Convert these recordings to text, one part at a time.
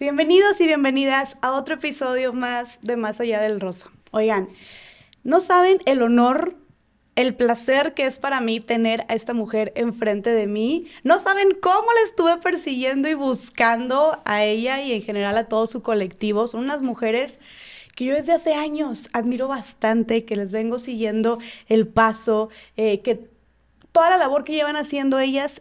Bienvenidos y bienvenidas a otro episodio más de Más allá del rosa. Oigan, no saben el honor, el placer que es para mí tener a esta mujer enfrente de mí. No saben cómo la estuve persiguiendo y buscando a ella y en general a todo su colectivo. Son unas mujeres que yo desde hace años admiro bastante, que les vengo siguiendo el paso, eh, que toda la labor que llevan haciendo ellas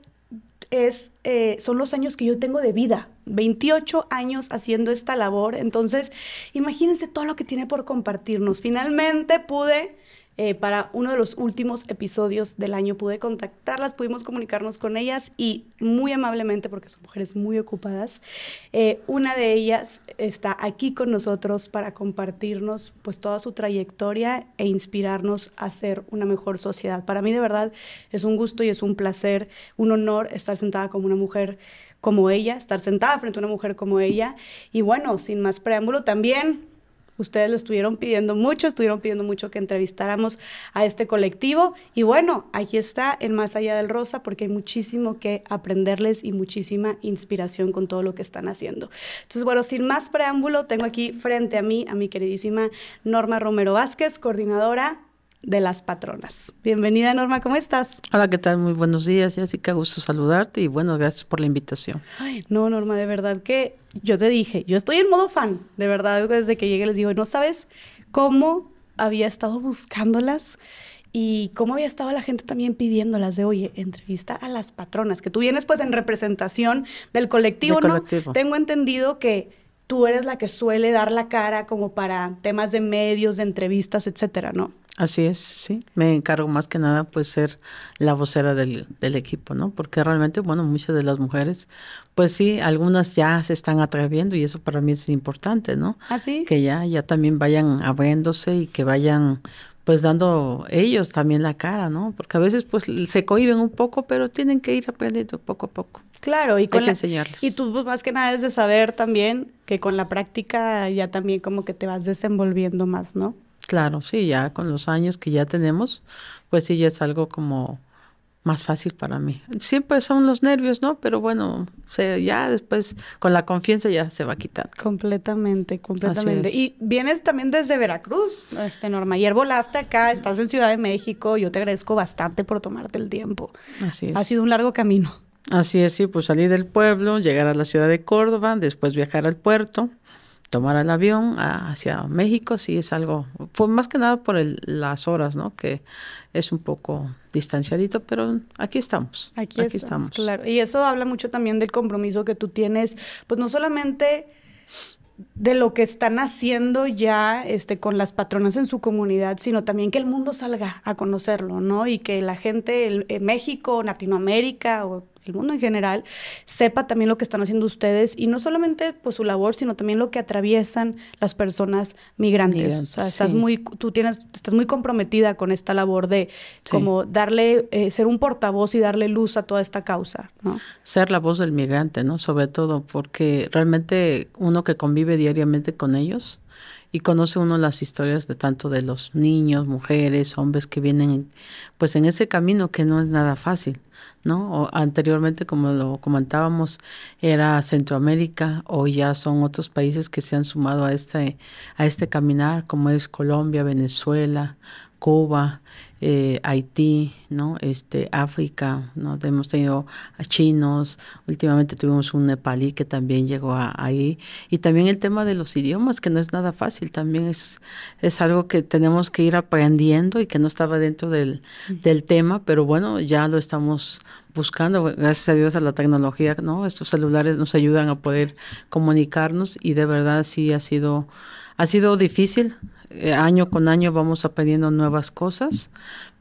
es, eh, son los años que yo tengo de vida. 28 años haciendo esta labor. Entonces, imagínense todo lo que tiene por compartirnos. Finalmente pude eh, para uno de los últimos episodios del año pude contactarlas, pudimos comunicarnos con ellas y muy amablemente, porque son mujeres muy ocupadas, eh, una de ellas está aquí con nosotros para compartirnos pues toda su trayectoria e inspirarnos a ser una mejor sociedad. Para mí de verdad es un gusto y es un placer, un honor estar sentada como una mujer como ella, estar sentada frente a una mujer como ella. Y bueno, sin más preámbulo, también Ustedes lo estuvieron pidiendo mucho, estuvieron pidiendo mucho que entrevistáramos a este colectivo. Y bueno, aquí está en Más Allá del Rosa, porque hay muchísimo que aprenderles y muchísima inspiración con todo lo que están haciendo. Entonces, bueno, sin más preámbulo, tengo aquí frente a mí a mi queridísima Norma Romero Vázquez, coordinadora de las patronas. Bienvenida Norma, ¿cómo estás? Hola, ¿qué tal? Muy buenos días, Jessica, gusto saludarte y bueno, gracias por la invitación. Ay, no, Norma, de verdad que yo te dije, yo estoy en modo fan, de verdad, desde que llegué les digo, no sabes cómo había estado buscándolas y cómo había estado la gente también pidiéndolas de, oye, entrevista a las patronas, que tú vienes pues en representación del colectivo, ¿no? Tengo entendido que tú eres la que suele dar la cara como para temas de medios, de entrevistas, etcétera, ¿no? Así es, sí. Me encargo más que nada pues ser la vocera del, del, equipo, ¿no? Porque realmente, bueno, muchas de las mujeres, pues sí, algunas ya se están atreviendo y eso para mí es importante, ¿no? Así. ¿Ah, que ya, ya también vayan abriéndose y que vayan pues dando ellos también la cara, ¿no? Porque a veces pues se cohiben un poco, pero tienen que ir aprendiendo poco a poco. Claro, y con Hay que enseñarles. Y tú pues, más que nada es de saber también que con la práctica ya también como que te vas desenvolviendo más, ¿no? Claro, sí, ya con los años que ya tenemos, pues sí, ya es algo como más fácil para mí. Siempre son los nervios, ¿no? Pero bueno, ya después con la confianza ya se va quitando. Completamente, completamente. Y vienes también desde Veracruz, este Norma. Ayer volaste acá, estás en Ciudad de México. Yo te agradezco bastante por tomarte el tiempo. Así es. Ha sido un largo camino. Así es, sí, pues salir del pueblo, llegar a la ciudad de Córdoba, después viajar al puerto tomar el avión hacia México sí es algo, pues más que nada por el, las horas, ¿no? Que es un poco distanciadito, pero aquí estamos. Aquí, estamos, Claro. Y eso habla mucho también del compromiso que tú tienes, pues no solamente de lo que están haciendo ya este, con las patronas en su comunidad, sino también que el mundo salga a conocerlo, ¿no? Y que la gente en México, Latinoamérica o el mundo en general, sepa también lo que están haciendo ustedes y no solamente pues su labor, sino también lo que atraviesan las personas migrantes. o sea, estás muy, tú tienes, estás muy comprometida con esta labor de como darle, eh, ser un portavoz y darle luz a toda esta causa, ¿no? Ser la voz del migrante, ¿no? Sobre todo porque realmente uno que convive diariamente con ellos, y conoce uno las historias de tanto de los niños, mujeres, hombres que vienen pues en ese camino que no es nada fácil, ¿no? O anteriormente como lo comentábamos era Centroamérica o ya son otros países que se han sumado a este a este caminar como es Colombia, Venezuela, Cuba, eh, Haití, ¿no? Este, África, ¿no? Hemos tenido a chinos, últimamente tuvimos un nepalí que también llegó ahí. Y también el tema de los idiomas, que no es nada fácil, también es, es algo que tenemos que ir aprendiendo y que no estaba dentro del, del tema, pero bueno, ya lo estamos buscando, gracias a Dios a la tecnología, ¿no? Estos celulares nos ayudan a poder comunicarnos y de verdad sí ha sido, ha sido difícil, eh, año con año vamos aprendiendo nuevas cosas,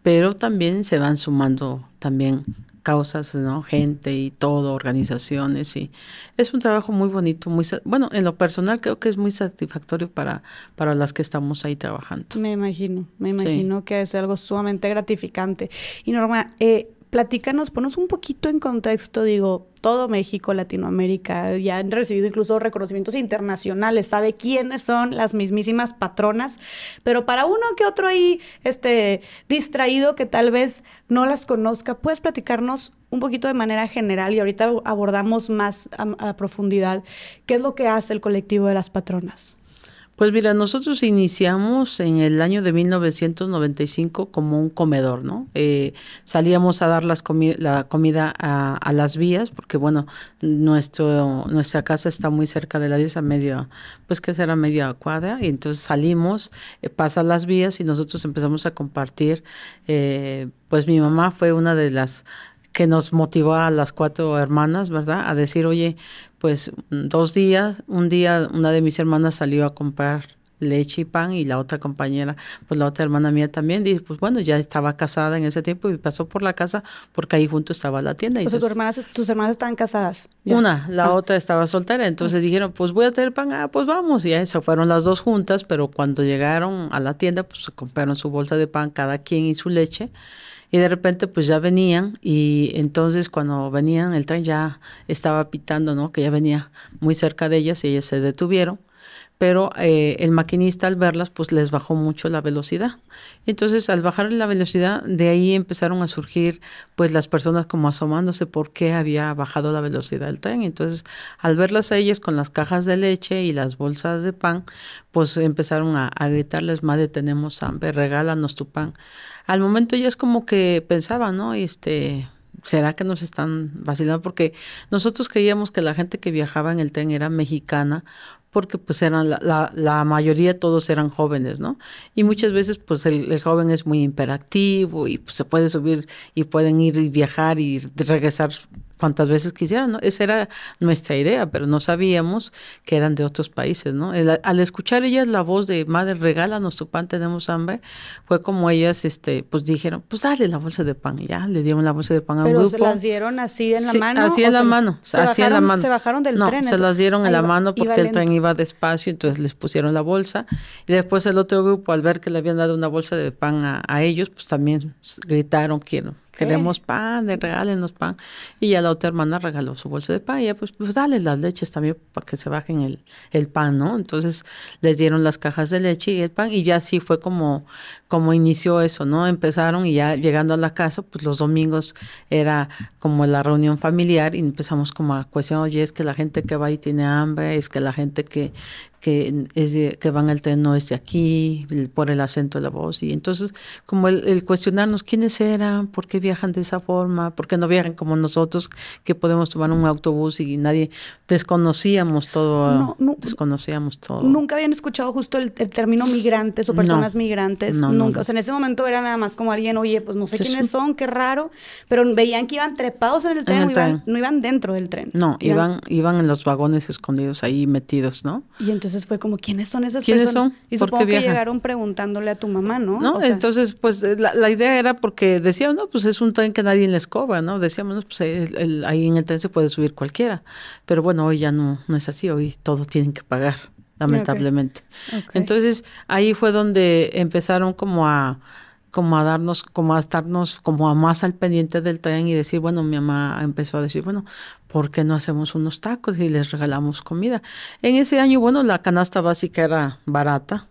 pero también se van sumando también causas, ¿no? Gente y todo, organizaciones y es un trabajo muy bonito, muy bueno, en lo personal creo que es muy satisfactorio para para las que estamos ahí trabajando. Me imagino, me imagino que es algo sumamente gratificante. Y Norma, eh, platícanos, ponos un poquito en contexto, digo, todo México, Latinoamérica, ya han recibido incluso reconocimientos internacionales, sabe quiénes son las mismísimas patronas, pero para uno que otro ahí este, distraído que tal vez no las conozca, ¿puedes platicarnos un poquito de manera general y ahorita abordamos más a profundidad qué es lo que hace el colectivo de las patronas. Pues mira, nosotros iniciamos en el año de 1995 como un comedor, ¿no? Eh, salíamos a dar las la comida a, las vías, porque bueno, nuestro, nuestra casa está muy cerca de la vía, a media, pues que será media cuadra, y entonces salimos, eh, pasan las vías y nosotros empezamos a compartir, eh, pues mi mamá fue una de las que nos motivó a las cuatro hermanas, ¿verdad? A decir, oye, pues dos días, un día una de mis hermanas salió a comprar leche y pan y la otra compañera, pues la otra hermana mía también, dice, pues bueno, ya estaba casada en ese tiempo y pasó por la casa porque ahí junto estaba la tienda. O sea, tus hermanas, tus hermanas estaban casadas. Una, la ah. otra estaba soltera, entonces ah. dijeron, pues voy a tener pan, ah, pues vamos, y eso fueron las dos juntas, pero cuando llegaron a la tienda, pues se compraron su bolsa de pan cada quien y su leche y de repente pues ya venían y entonces cuando venían el tren ya estaba pitando, ¿no? Que ya venía muy cerca de ellas y ellas se detuvieron, pero eh, el maquinista al verlas pues les bajó mucho la velocidad. Entonces al bajar la velocidad de ahí empezaron a surgir pues las personas como asomándose por qué había bajado la velocidad del tren. Entonces al verlas a ellas con las cajas de leche y las bolsas de pan pues empezaron a, gritarles, madre tenemos hambre, regálanos tu pan al momento ya es como que pensaba, ¿no? Este, ¿será que nos están vacilando? Porque nosotros creíamos que la gente que viajaba en el tren era mexicana porque pues eran la, la, la, mayoría todos eran jóvenes, ¿no? Y muchas veces pues el, el, joven es muy imperactivo y pues, se puede subir y pueden ir y viajar y regresar cuantas veces quisieran, ¿no? Esa era nuestra idea, pero no sabíamos que eran de otros países, ¿no? al escuchar ellas la voz de madre, regálanos tu pan, tenemos hambre, fue como ellas, este, pues dijeron, pues dale la bolsa de pan, ya, le dieron la bolsa de pan a un grupo. Pero se las dieron así en la mano. Así en la mano, así en la mano. Se bajaron del no, tren. se las dieron en la mano porque el tren iba despacio, entonces les pusieron la bolsa y después el otro grupo, al ver que le habían dado una bolsa de pan a, a ellos, pues también gritaron, quiero queremos pan, de regálenos pan. Y ya la otra hermana regaló su bolsa de pan y ya pues, pues dale las leches también para que se bajen el, el pan, ¿no? Entonces les dieron las cajas de leche y el pan y ya así fue como, como inició eso, ¿no? Empezaron y ya llegando a la casa, pues los domingos era como la reunión familiar y empezamos como a cuestionar, oye, es que la gente que va y tiene hambre, es que la gente que, que es que van al tren no es de aquí, por el acento de la voz. Y entonces, como el, cuestionarnos quiénes eran, por qué viajan de esa forma, por qué no viajan como nosotros, que podemos tomar un autobús y nadie desconocíamos todo, desconocíamos todo. Nunca habían escuchado justo el, término migrantes o personas migrantes, nunca. O sea, en ese momento era nada más como alguien, oye, pues no sé quiénes son, qué raro, pero veían que iban trepados en el tren, no, iban, no, iban, dentro del tren. No, iban, iban en los vagones escondidos ahí metidos, ¿no? Y entonces fue como, ¿quiénes son esas ¿Quiénes personas? son? Y supongo que llegaron preguntándole a tu mamá, ¿no? No, entonces, pues eh, la, idea era porque decíamos, no, pues es un tren que nadie les cobra, ¿no? Decíamos, no, pues ahí en el tren se puede subir cualquiera. Pero bueno, hoy ya no, no es así, hoy todos tienen que pagar, lamentablemente. Entonces, ahí fue donde empezaron como a como a darnos, como a estarnos como a más al pendiente del tren y decir, bueno, mi mamá empezó a decir, bueno, ¿por qué no hacemos unos tacos y les regalamos comida? En ese año, bueno, la canasta básica era barata,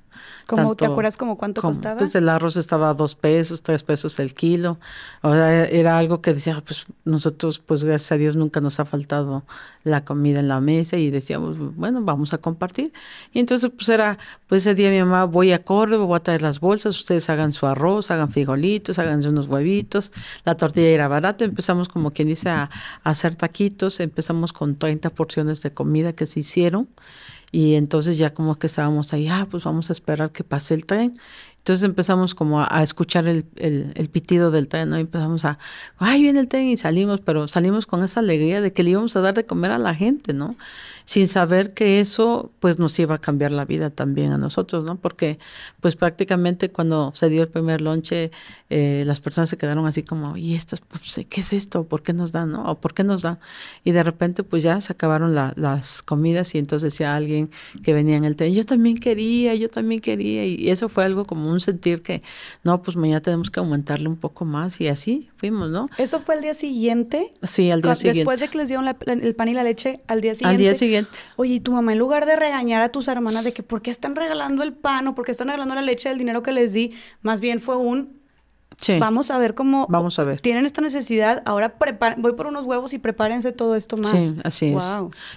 ¿Cómo, ¿Te acuerdas como cuánto costaba? Pues el arroz estaba a dos pesos, tres pesos el kilo. O sea, era algo que decía, pues nosotros, pues gracias a Dios nunca nos ha faltado la comida en la mesa y decíamos, bueno, vamos a compartir. Y entonces, pues era, pues ese día mi mamá, voy a Córdoba, voy a traer las bolsas, ustedes hagan su arroz, hagan frijolitos, hagan unos huevitos. La tortilla era barata, empezamos como quien dice a, a hacer taquitos, empezamos con 30 porciones de comida que se hicieron. Y entonces ya como que estábamos ahí, ah, pues vamos a esperar que pase el tren. Entonces empezamos como a, escuchar el, el, pitido del tren, ¿no? Y empezamos a, ay, viene el tren y salimos, pero salimos con esa alegría de que le íbamos a dar de comer a la gente, ¿no? Sin saber que eso pues nos iba a cambiar la vida también a nosotros, ¿no? Porque pues prácticamente cuando se dio el primer lonche, eh, las personas se quedaron así como, ¿y estas, pues, qué es esto? ¿Por qué nos dan, no? ¿O por qué nos dan? Y de repente pues ya se acabaron las comidas y entonces decía alguien que venía en el tren, yo también quería, yo también quería, y eso fue algo como un sentir que, no, pues mañana tenemos que aumentarle un poco más y así fuimos, ¿no? ¿Eso fue el día siguiente? Sí, al día siguiente. Después de que les dieron el pan y la leche, al día siguiente. Al día siguiente Oye, y tu mamá, en lugar de regañar a tus hermanas de que por qué están regalando el pan o por qué están regalando la leche del dinero que les di, más bien fue un Vamos a ver cómo Vamos a ver. tienen esta necesidad. Ahora voy por unos huevos y prepárense todo esto más. Sí, así es.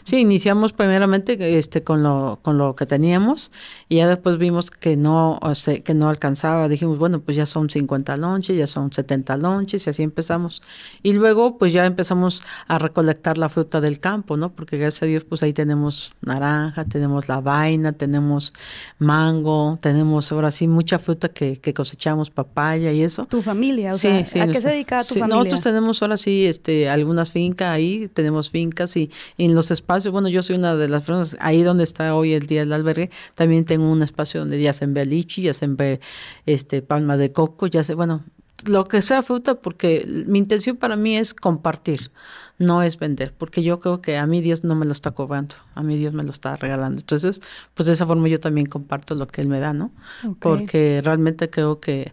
Sí, iniciamos primeramente este con lo con lo que teníamos y ya después vimos que no o sea, que no alcanzaba. Dijimos, bueno, pues ya son 50 lonches, ya son 70 lonches y así empezamos. Y luego pues ya empezamos a recolectar la fruta del campo, ¿no? Porque gracias a Dios pues ahí tenemos naranja, tenemos la vaina, tenemos mango, tenemos ahora sí mucha fruta que, que cosechamos, papaya y eso tu familia, o sea, ¿a qué se dedica tu familia? Nosotros tenemos ahora sí este, algunas fincas ahí, tenemos fincas y, en los espacios, bueno, yo soy una de las personas, ahí donde está hoy el día del albergue, también tengo un espacio donde ya se ve lichi, ya se ve este, palma de coco, ya se, bueno, lo que sea fruta, porque mi intención para mí es compartir, no es vender, porque yo creo que a mí Dios no me lo está cobrando, a mí Dios me lo está regalando. Entonces, pues de esa forma yo también comparto lo que Él me da, ¿no? Porque realmente creo que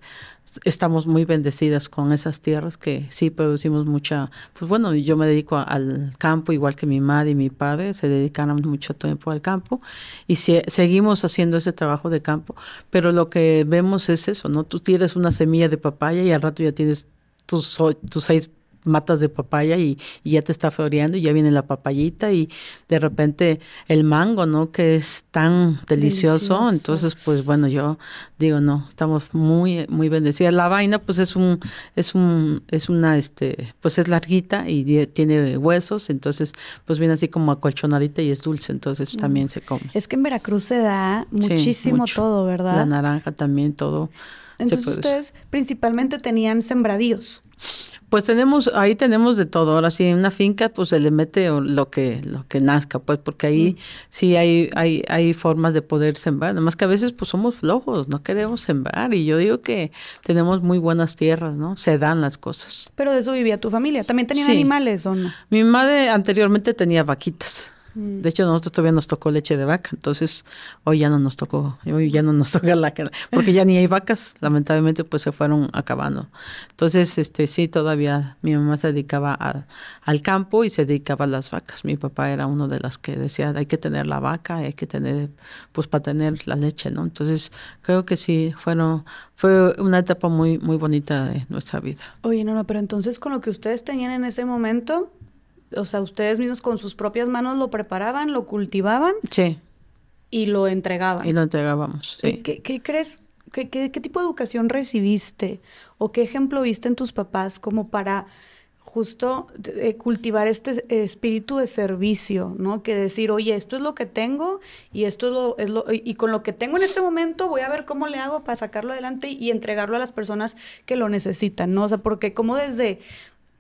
estamos muy bendecidas con esas tierras que sí producimos mucha, pues bueno, yo me dedico al campo igual que mi madre y mi padre se dedicaron mucho tiempo al campo y seguimos haciendo ese trabajo de campo, pero lo que vemos es eso, ¿no? Tú tienes una semilla de papaya y al rato ya tienes tus, tus seis matas de papaya y, ya te está floreando y ya viene la papayita y de repente el mango, ¿no? Que es tan delicioso. Entonces, pues bueno, yo digo, no, estamos muy, muy bendecidas. La vaina, pues es un, es un, es una, este, pues es larguita y tiene huesos, entonces, pues viene así como acolchonadita y es dulce, entonces mm. también se come. Es que en Veracruz se da muchísimo todo, ¿verdad? La naranja también, todo. Entonces ustedes principalmente tenían sembradíos. Pues tenemos, ahí tenemos de todo. Ahora sí, en una finca, pues se le mete lo que, lo que nazca, pues, porque ahí sí hay, hay, hay formas de poder sembrar. Además que a veces pues somos flojos, no queremos sembrar. Y yo digo que tenemos muy buenas tierras, ¿no? Se dan las cosas. Pero de eso vivía tu familia. ¿También tenían animales o no? Mi madre anteriormente tenía vaquitas. Mm. De hecho, nosotros todavía nos tocó leche de vaca, entonces hoy ya no nos tocó, hoy ya no nos toca la porque ya ni hay vacas, lamentablemente pues se fueron acabando. Entonces, este sí, todavía mi mamá se dedicaba al campo y se dedicaba a las vacas. Mi papá era uno de las que decía, hay que tener la vaca, hay que tener, pues para tener la leche, ¿no? Entonces, creo que sí, fueron, fue una etapa muy, muy bonita de nuestra vida. Oye, no, no, pero entonces con lo que ustedes tenían en ese momento, o sea, ustedes mismos con sus propias manos lo preparaban, lo cultivaban. Sí. Y lo entregaban. Y lo entregábamos. Sí. ¿Qué, qué crees? ¿Qué, qué, tipo de educación recibiste? ¿O qué ejemplo viste en tus papás como para justo eh, cultivar este espíritu de servicio, ¿no? Que decir, oye, esto es lo que tengo y esto es lo, es lo, y con lo que tengo en este momento voy a ver cómo le hago para sacarlo adelante y entregarlo a las personas que lo necesitan, ¿no? O sea, porque como desde,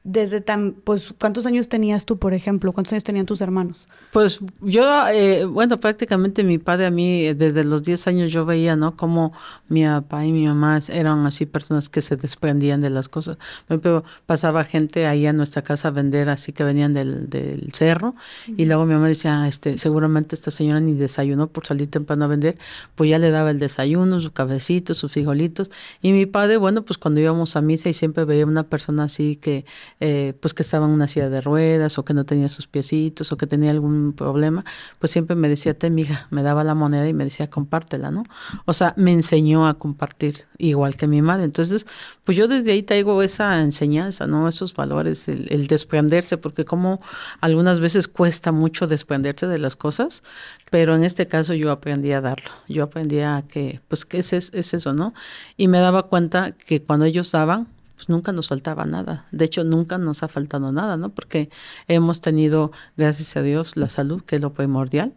desde tan, pues, ¿cuántos años tenías tú, por ejemplo? ¿Cuántos años tenían tus hermanos? Pues yo, eh, bueno, prácticamente mi padre a mí, eh, desde los 10 años yo veía, ¿no? Como mi papá y mi mamá eran así personas que se desprendían de las cosas. Pero pasaba gente ahí a nuestra casa a vender, así que venían del, del cerro, y luego mi mamá decía, ah, este, seguramente esta señora ni desayunó por salir temprano a vender, pues ya le daba el desayuno, su cabecito, sus frijolitos, y mi padre, bueno, pues cuando íbamos a misa y siempre veía una persona así que eh, pues que estaba en una silla de ruedas o que no tenía sus piecitos o que tenía algún problema, pues siempre me decía, te mija, me daba la moneda y me decía, compártela, ¿no? O sea, me enseñó a compartir, igual que mi madre. Entonces, pues yo desde ahí traigo esa enseñanza, ¿no? Esos valores, el, el desprenderse, porque como algunas veces cuesta mucho desprenderse de las cosas, pero en este caso yo aprendí a darlo, yo aprendí a que, pues, ¿qué es, es eso, no? Y me daba cuenta que cuando ellos daban, pues nunca nos faltaba nada. De hecho, nunca nos ha faltado nada, ¿no? Porque hemos tenido, gracias a Dios, la salud, que es lo primordial.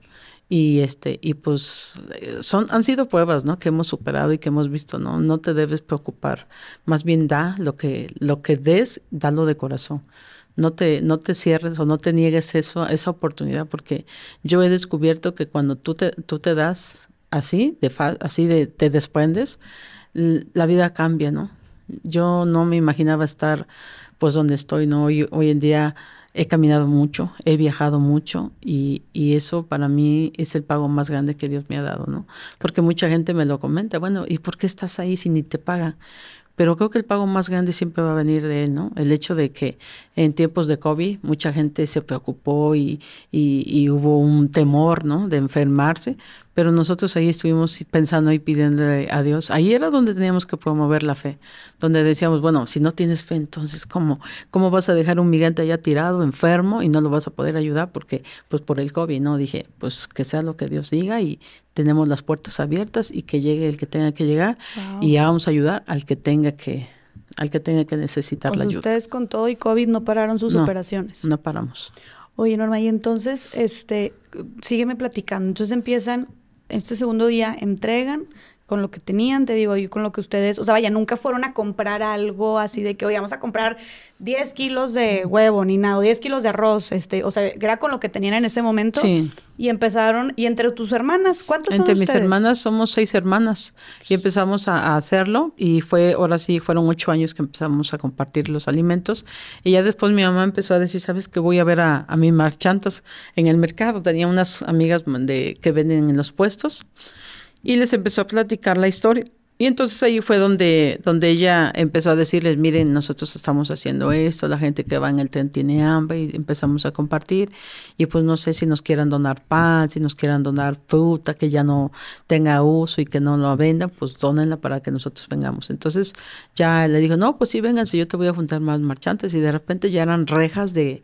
Y este, y pues son, han sido pruebas, ¿no? Que hemos superado y que hemos visto, ¿no? No te debes preocupar. Más bien da lo que, lo que des, dalo de corazón. No te, no te cierres o no te niegues eso, esa oportunidad, porque yo he descubierto que cuando tú te, tú te das así, de así de, te desprendes, la vida cambia, ¿no? Yo no me imaginaba estar pues donde estoy, ¿no? Hoy, hoy en día he caminado mucho, he viajado mucho y, y, eso para mí es el pago más grande que Dios me ha dado, ¿no? Porque mucha gente me lo comenta, bueno, ¿y por qué estás ahí si ni te pagan? Pero creo que el pago más grande siempre va a venir de él, ¿no? El hecho de que en tiempos de COVID mucha gente se preocupó y, y, y hubo un temor, ¿no? De enfermarse, pero nosotros ahí estuvimos pensando y pidiéndole a Dios. Ahí era donde teníamos que promover la fe, donde decíamos, bueno, si no tienes fe, entonces ¿cómo, cómo vas a dejar un migrante allá tirado, enfermo y no lo vas a poder ayudar porque pues por el COVID, ¿no? Dije, pues que sea lo que Dios diga y tenemos las puertas abiertas y que llegue el que tenga que llegar y vamos a ayudar al que tenga que al que tenga que necesitar la ayuda. Ustedes con todo y COVID no pararon sus operaciones. No paramos. Oye, Norma, y entonces, este, sígueme platicando. Entonces empiezan, este segundo día entregan, con lo que tenían, te digo, y con lo que ustedes, o sea, vaya, nunca fueron a comprar algo así de que, oye, vamos a comprar 10 kilos de huevo, ni nada, 10 kilos de arroz, este, o sea, era con lo que tenían en ese momento. Sí. Y empezaron, y entre tus hermanas, ¿cuántos entre son Entre mis hermanas somos seis hermanas, y empezamos a, hacerlo, y fue, ahora sí, fueron ocho años que empezamos a compartir los alimentos, y ya después mi mamá empezó a decir, ¿sabes que voy a ver a, a mis marchantas en el mercado? Tenía unas amigas de, que venden en los puestos, y les empezó a platicar la historia. Y entonces ahí fue donde, donde ella empezó a decirles, miren, nosotros estamos haciendo esto, la gente que va en el tren tiene hambre y empezamos a compartir. Y pues no sé si nos quieran donar pan, si nos quieran donar fruta que ya no tenga uso y que no lo vendan, pues donenla para que nosotros vengamos. Entonces ya le dijo, no, pues sí, vengan, si yo te voy a juntar más marchantes. Y de repente ya eran rejas de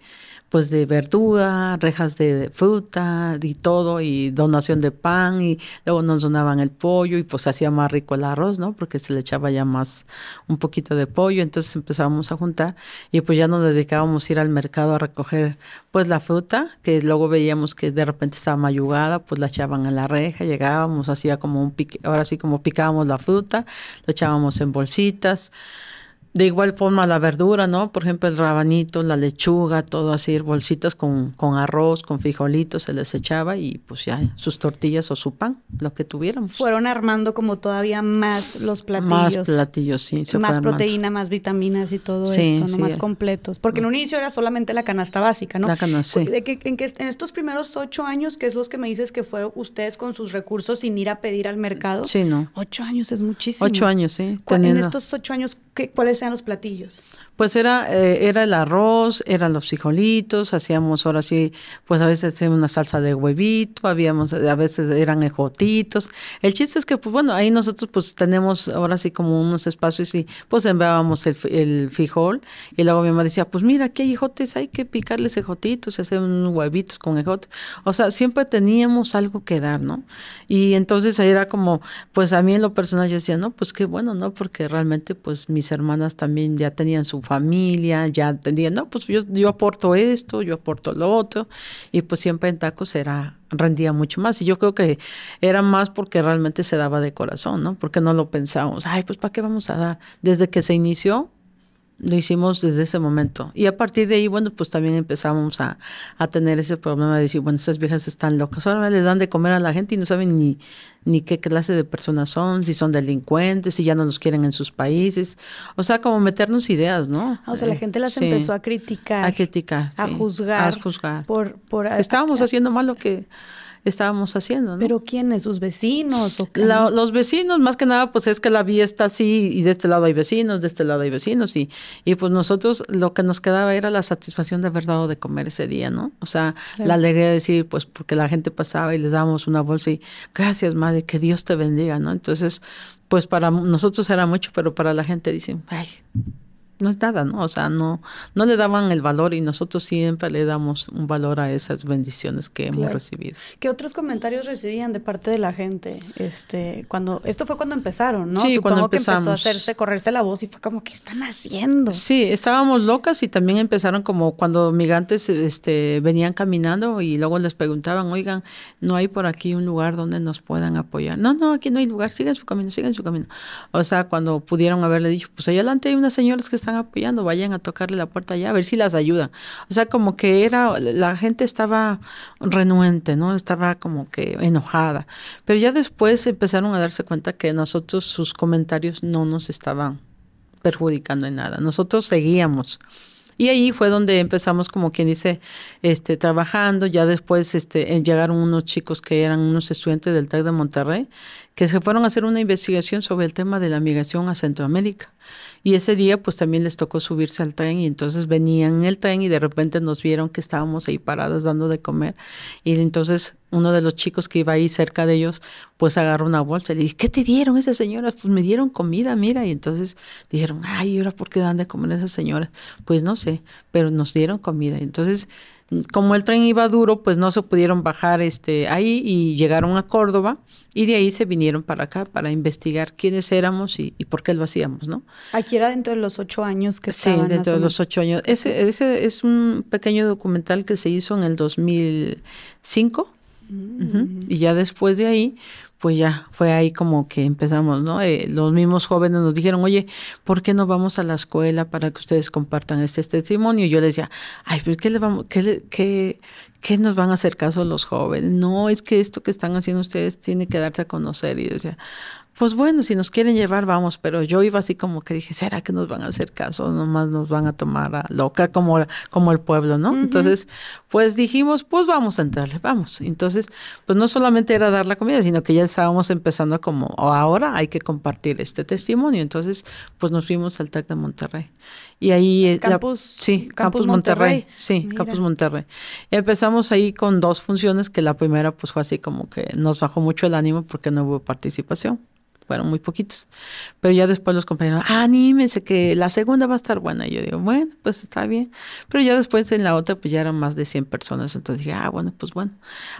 pues de verdura, rejas de fruta y todo, y donación de pan, y luego nos donaban el pollo, y pues hacía más rico el arroz, ¿no? Porque se le echaba ya más un poquito de pollo, entonces empezábamos a juntar, y pues ya nos dedicábamos a ir al mercado a recoger pues la fruta, que luego veíamos que de repente estaba mayugada, pues la echaban en la reja, llegábamos, hacía como un pique, ahora sí como picábamos la fruta, lo echábamos en bolsitas, de igual forma la verdura, ¿no? Por ejemplo, el rabanito, la lechuga, todo así, bolsitas con, con arroz, con frijolitos, se les echaba y pues ya sus tortillas o su pan, lo que tuviéramos. Fueron armando como todavía más los platillos. Más platillos, sí. más proteína, más vitaminas y todo esto, ¿no? Más completos. Porque en un inicio era solamente la canasta básica, ¿no? La canasta, sí. De que, en, que, en estos primeros ocho años, que es los que me dices que fueron ustedes con sus recursos sin ir a pedir al mercado. Sí, ¿no? Ocho años es muchísimo. Ocho años, sí. En estos ocho años, ¿qué, ¿cuáles los platillos? Pues era, eh, era el arroz, eran los frijolitos, hacíamos ahora sí, pues a veces hacíamos una salsa de huevito, habíamos, a veces eran ejotitos. El chiste es que, pues bueno, ahí nosotros pues tenemos ahora sí como unos espacios y pues enviábamos el, el frijol y luego mi mamá decía, pues mira, aquí hay ejotes, hay que picarles ejotitos, hacer unos huevitos con ejotes. O sea, siempre teníamos algo que dar, ¿no? Y entonces ahí era como, pues a mí en lo personal yo decía, no, pues qué bueno, ¿no? Porque realmente pues mis hermanas también ya tenían su familia, ya entendían, no, pues yo, yo aporto esto, yo aporto lo otro, y pues siempre en tacos era, rendía mucho más. Y yo creo que era más porque realmente se daba de corazón, ¿no? Porque no lo pensábamos, ay, pues ¿para qué vamos a dar? Desde que se inició, lo hicimos desde ese momento. Y a partir de ahí, bueno, pues también empezamos a, a, tener ese problema de decir, bueno, estas viejas están locas. Ahora les dan de comer a la gente y no saben ni, ni qué clase de personas son, si son delincuentes, si ya no los quieren en sus países. O sea, como meternos ideas, ¿no? Ah, o sea, la gente las empezó a criticar. A criticar. A juzgar. A juzgar. Por, por, Estábamos haciendo mal lo que estábamos haciendo. ¿no? ¿Pero quiénes? ¿Sus vecinos? O los vecinos, más que nada, pues es que la vía está así y de este lado hay vecinos, de este lado hay vecinos y, y pues nosotros lo que nos quedaba era la satisfacción de haber dado de comer ese día, ¿no? O sea, la alegría de decir, pues porque la gente pasaba y les dábamos una bolsa y gracias, madre, que Dios te bendiga, ¿no? Entonces, pues para nosotros era mucho, pero para la gente dicen, ay, no es nada, ¿no? O sea, no, no le daban el valor y nosotros siempre le damos un valor a esas bendiciones que hemos recibido. ¿Qué otros comentarios recibían de parte de la gente? Este, cuando, esto fue cuando empezaron, ¿no? Sí, Supongo cuando empezamos. que empezó a hacerse, correrse la voz y fue como, ¿qué están haciendo? Sí, estábamos locas y también empezaron como cuando migrantes este, venían caminando y luego les preguntaban, oigan, ¿no hay por aquí un lugar donde nos puedan apoyar? No, no, aquí no hay lugar, sigan su camino, sigan su camino. O sea, cuando pudieron haberle dicho, pues allá adelante hay unas señoras que están están apoyando, vayan a tocarle la puerta allá, a ver si las ayudan. O sea, como que era, la gente estaba renuente, ¿no? Estaba como que enojada. Pero ya después empezaron a darse cuenta que nosotros, sus comentarios no nos estaban perjudicando en nada. Nosotros seguíamos. Y ahí fue donde empezamos, como quien dice, este, trabajando. Ya después este, llegaron unos chicos que eran unos estudiantes del TEC de Monterrey, que se fueron a hacer una investigación sobre el tema de la migración a Centroamérica. Y ese día pues también les tocó subirse al tren y entonces venían en el tren y de repente nos vieron que estábamos ahí paradas dando de comer y entonces uno de los chicos que iba ahí cerca de ellos, pues agarró una bolsa y le dije, ¿qué te dieron esas señoras? Pues me dieron comida, mira. Y entonces dijeron, ay, ¿y ahora por qué dan de comer esas señoras? Pues no sé, pero nos dieron comida. Entonces como el tren iba duro, pues no se pudieron bajar este ahí y llegaron a Córdoba y de ahí se vinieron para acá para investigar quiénes éramos y, por qué lo hacíamos, ¿no? Aquí era dentro de los ocho años que Sí, dentro de los ocho años. Ese, ese es un pequeño documental que se hizo en el 2005 mm. y ya después de ahí pues ya fue ahí como que empezamos, ¿no? Eh, los mismos jóvenes nos dijeron, oye, ¿por qué no vamos a la escuela para que ustedes compartan este, testimonio? Y yo les decía, ay, pero ¿qué, le vamos, qué, qué, qué nos van a hacer caso los jóvenes? No, es que esto que están haciendo ustedes tiene que darse a conocer. Y decía, pues bueno, si nos quieren llevar, vamos, pero yo iba así como que dije, ¿será que nos van a hacer caso? Nomás nos van a tomar a loca como, como el pueblo, ¿no? Entonces, pues dijimos, pues vamos a entrarle, vamos. Entonces, pues no solamente era dar la comida, sino que ya estábamos empezando como, ahora hay que compartir este testimonio. Entonces, pues nos fuimos al TAC de Monterrey. Y ahí... Eh, Campus, sí, Campus, Monterrey. Sí, Campus Monterrey. Empezamos ahí con dos funciones, que la primera pues fue así como que nos bajó mucho el ánimo porque no hubo participación fueron muy poquitos. Pero ya después los compañeros, anímense que la segunda va a estar buena. Y yo digo, bueno, pues está bien. Pero ya después en la otra, pues ya eran más de 100 personas. Entonces dije, ah, bueno, pues bueno.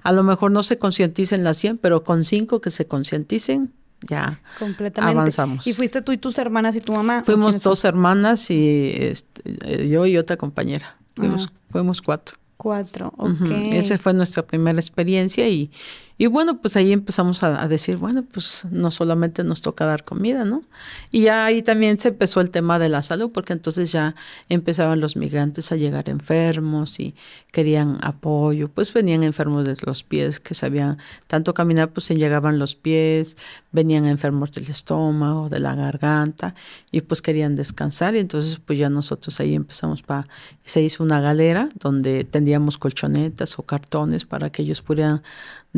A lo mejor no se concienticen las 100, pero con 5 que se concienticen, ya Completamente. avanzamos. ¿Y fuiste tú y tus hermanas y tu mamá? Fuimos dos hermanas y este, yo y otra compañera. Fuimos, fuimos cuatro. Cuatro, ok. Esa fue nuestra primera experiencia y, y bueno, pues ahí empezamos a, decir, bueno, pues no solamente nos toca dar comida, ¿no? Y ya ahí también se empezó el tema de la salud, porque entonces ya empezaban los migrantes a llegar enfermos y querían apoyo, pues venían enfermos de los pies, que sabían tanto caminar, pues se llegaban los pies, venían enfermos del estómago, de la garganta, y pues querían descansar, y entonces pues ya nosotros ahí empezamos para, se hizo una galera donde tendíamos colchonetas o cartones para que ellos pudieran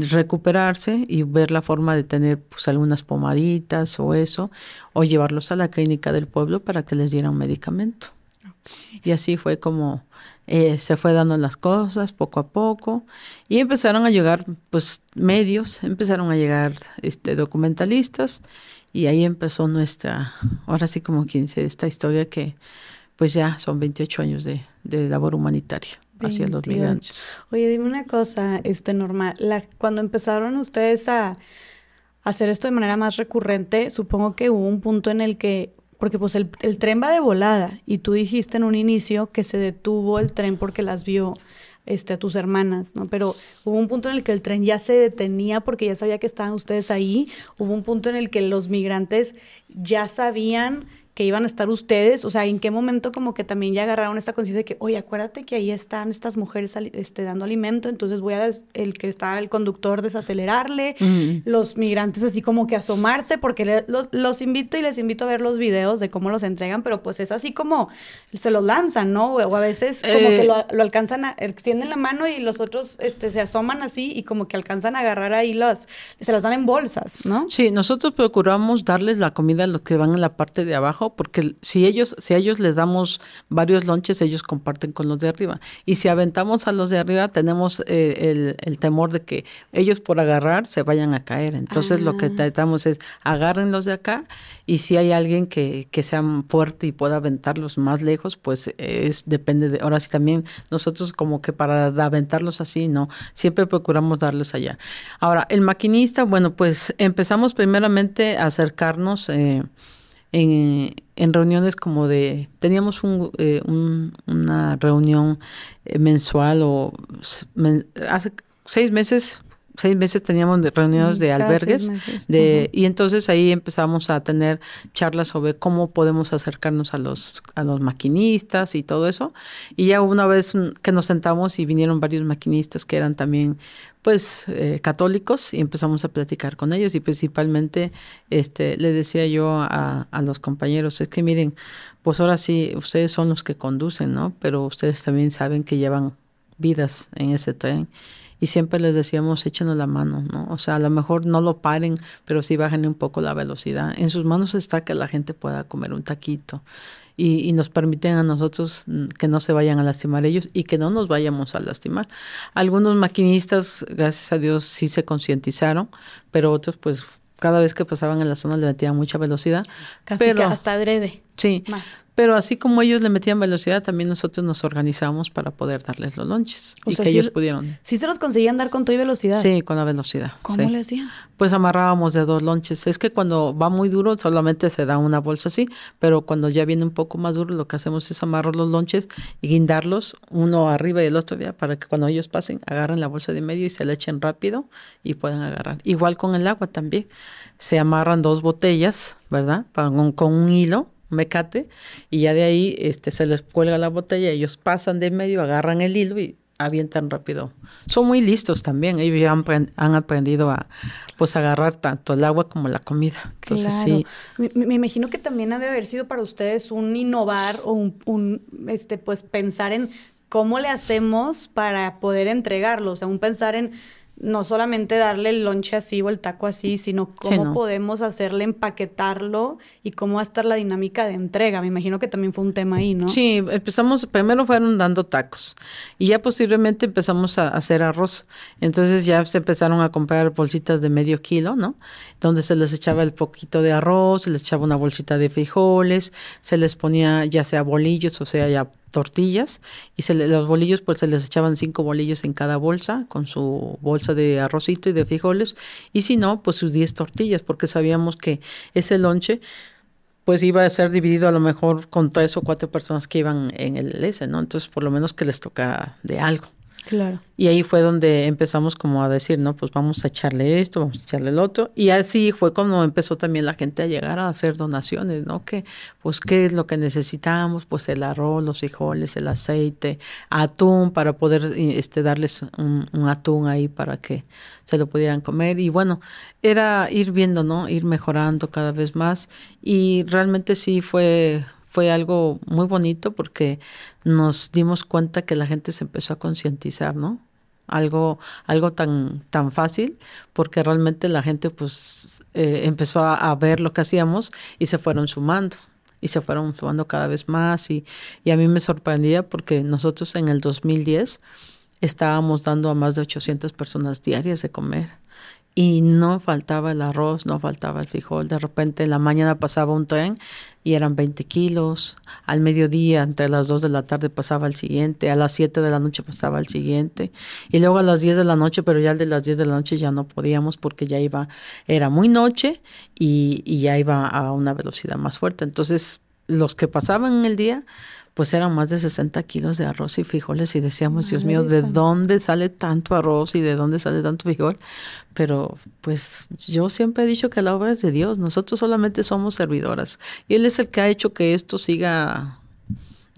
recuperarse y ver la forma de tener pues algunas pomaditas o eso, o llevarlos a la clínica del pueblo para que les dieran medicamento. Y así fue como eh, se fue dando las cosas poco a poco y empezaron a llegar pues medios, empezaron a llegar este documentalistas y ahí empezó nuestra, ahora sí como quien dice, esta historia que pues ya son 28 años de, de labor humanitaria hacia los migrantes. Oye, dime una cosa, este normal, cuando empezaron ustedes a, hacer esto de manera más recurrente, supongo que hubo un punto en el que, porque pues el, el, tren va de volada y tú dijiste en un inicio que se detuvo el tren porque las vio este, a tus hermanas, ¿no? Pero hubo un punto en el que el tren ya se detenía porque ya sabía que estaban ustedes ahí, hubo un punto en el que los migrantes ya sabían que iban a estar ustedes? O sea, ¿en qué momento como que también ya agarraron esta conciencia de que, oye, acuérdate que ahí están estas mujeres este, dando alimento, entonces voy a, el que está el conductor desacelerarle, los migrantes así como que asomarse, porque los, invito y les invito a ver los videos de cómo los entregan, pero pues es así como se los lanzan, ¿no? O a veces como que lo, eh, alcanzan, a, extienden la mano y los otros este, se asoman así y como que alcanzan a agarrar ahí las, se las dan en bolsas, ¿no? Sí, nosotros procuramos darles la comida a los que van en la parte de abajo porque si ellos, si a ellos les damos varios lonches, ellos comparten con los de arriba. Y si aventamos a los de arriba, tenemos eh, el, temor de que ellos por agarrar se vayan a caer. Entonces lo que ah. tratamos es agarren los de acá y si hay alguien que, que sea fuerte y pueda aventarlos más lejos, pues es depende de, ahora sí también nosotros como que para aventarlos así, no, siempre procuramos darles allá. Ahora, el maquinista, bueno, pues empezamos primeramente a acercarnos. Eh, en, en reuniones como de, teníamos un, eh, una reunión eh, mensual o hace seis meses seis meses teníamos reuniones de albergues de y entonces ahí empezamos a tener charlas sobre cómo podemos acercarnos a los a los maquinistas y todo eso. Y ya una vez que nos sentamos y vinieron varios maquinistas que eran también pues eh, católicos y empezamos a platicar con ellos y principalmente este le decía yo a, a los compañeros es que miren pues ahora sí ustedes son los que conducen no pero ustedes también saben que llevan vidas en ese tren y siempre les decíamos échenos la mano, ¿no? O sea, a lo mejor no lo paren, pero sí bajen un poco la velocidad. En sus manos está que la gente pueda comer un taquito y, y, nos permiten a nosotros mm, que no se vayan a lastimar ellos y que no nos vayamos a lastimar. Algunos maquinistas, gracias a Dios, sí se concientizaron, pero otros pues cada vez que pasaban en la zona le metían mucha velocidad. Casi pero, que hasta adrede. Sí, Más. pero así como ellos le metían velocidad, también nosotros nos organizamos para poder darles los lonches y sea, que ellos pudieron. Sí se los conseguían dar con todo y velocidad. Sí, con la velocidad. ¿Cómo sí. le hacían? Pues amarrábamos de dos lonches. Es que cuando va muy duro solamente se da una bolsa así, pero cuando ya viene un poco más duro lo que hacemos es amarrar los lonches y guindarlos uno arriba y el otro ya para que cuando ellos pasen agarren la bolsa de medio y se la echen rápido y puedan agarrar. Igual con el agua también. Se amarran dos botellas, ¿verdad? Con, con un hilo, mecate, y ya de ahí este, se les cuelga la botella, ellos pasan de medio, agarran el hilo y avientan rápido. Son muy listos también, ellos ya han, han aprendido a pues agarrar tanto el agua como la comida. Entonces sí, me imagino que también ha de haber sido para ustedes un innovar o un, un, este, pues pensar en cómo le hacemos para poder entregarlo. O sea, un pensar en no solamente darle el lonche así o el taco así, sino cómo no. podemos hacerle empaquetarlo y cómo va a estar la dinámica de entrega. Me imagino que también fue un tema ahí, ¿no? Sí, empezamos, primero fueron dando tacos y ya posteriormente empezamos a hacer arroz. Entonces ya se empezaron a comprar bolsitas de medio kilo, ¿no? Donde se les echaba el poquito de arroz, se les echaba una bolsita de frijoles, se les ponía ya sea bolillos o sea ya tortillas y se le- los bolillos pues se les echaban cinco bolillos en cada bolsa con su bolsa de arrocito y de frijoles y si no pues sus 10 tortillas porque sabíamos que ese lonche pues iba a ser dividido a lo mejor con tres o cuatro personas que iban en el S, ¿no? Entonces, por lo menos que les tocara de algo. Claro. Y ahí fue donde empezamos como a decir, no, pues vamos a echarle esto, vamos a echarle el otro. Y así fue cuando empezó también la gente a llegar a hacer donaciones, ¿no? Que, pues, ¿qué es lo que necesitamos? Pues el arroz, los frijoles, el aceite, atún, para poder este, darles un atún ahí para que se lo pudieran comer. Y bueno, era ir viendo, ¿no? Ir mejorando cada vez más. Y realmente sí fue, fue algo muy bonito porque nos dimos cuenta que la gente se empezó a concientizar, ¿no? Algo, algo tan, tan fácil, porque realmente la gente pues eh, empezó a, a ver lo que hacíamos y se fueron sumando y se fueron sumando cada vez más y, y a mí me sorprendía porque nosotros en el 2010 estábamos dando a más de 800 personas diarias de comer y no faltaba el arroz, no faltaba el frijol. De repente en la mañana pasaba un tren y eran 20 kilos. Al mediodía, entre las 2 de la tarde pasaba el siguiente. A las 7 de la noche pasaba el siguiente. Y luego a las 10 de la noche, pero ya el de las 10 de la noche ya no podíamos porque ya iba, era muy noche y, y ya iba a una velocidad más fuerte. Entonces, los que pasaban en el día, pues eran más de 60 kilos de arroz y frijoles y decíamos, Dios mío, ¿de dónde sale tanto arroz y de dónde sale tanto frijol? Pero pues yo siempre he dicho que la obra es de Dios, nosotros solamente somos servidoras y Él es el que ha hecho que esto siga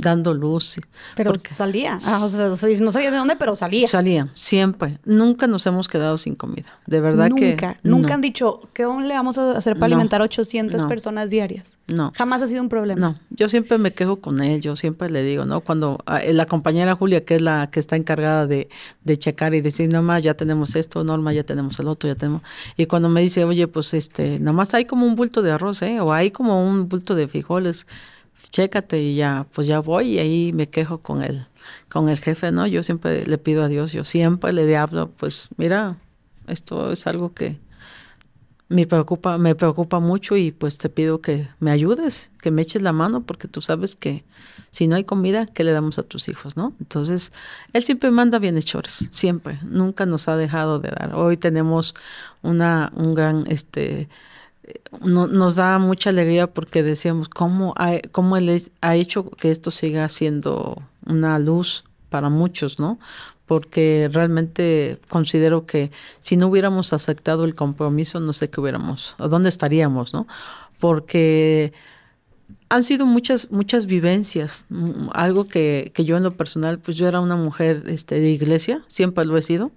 dando luz. Pero Porque salía. Ah, o sea, no sabía de dónde, pero salía. salían, siempre. Nunca nos hemos quedado sin comida. De verdad que... nunca, nunca no, han dicho, ¿qué le vamos a hacer para No, alimentar 800 no. personas diarias? No. Jamás ha sido un problema. No, yo siempre me quejo con él, yo siempre le digo, ¿no? Cuando ah, la compañera Julia, que es la que está encargada de, de checar y decir, nomás ya tenemos esto, Norma, ya tenemos el otro, ya tenemos. Y cuando me dice, oye, pues este, nomás hay como un bulto de arroz, ¿eh? O hay como un bulto de frijoles, chécate y ya, pues ya voy y ahí me quejo con él, con el jefe, ¿no? Yo siempre le pido a Dios, yo siempre le hablo, pues mira, esto es algo que me preocupa, me preocupa mucho y pues te pido que me ayudes, que me eches la mano, porque tú sabes que si no hay comida, ¿qué le damos a tus hijos, no? Entonces, él siempre manda bienhechores, siempre, nunca nos ha dejado de dar. Hoy tenemos una, un gran, este, no, nos da mucha alegría porque decíamos cómo, ha, cómo él ha hecho que esto siga siendo una luz para muchos, ¿no? Porque realmente considero que si no hubiéramos aceptado el compromiso, no sé qué hubiéramos, o dónde estaríamos, ¿no? Porque han sido muchas, muchas vivencias, mm, algo que, que yo en lo personal, pues yo era una mujer este, de iglesia, siempre lo he sido,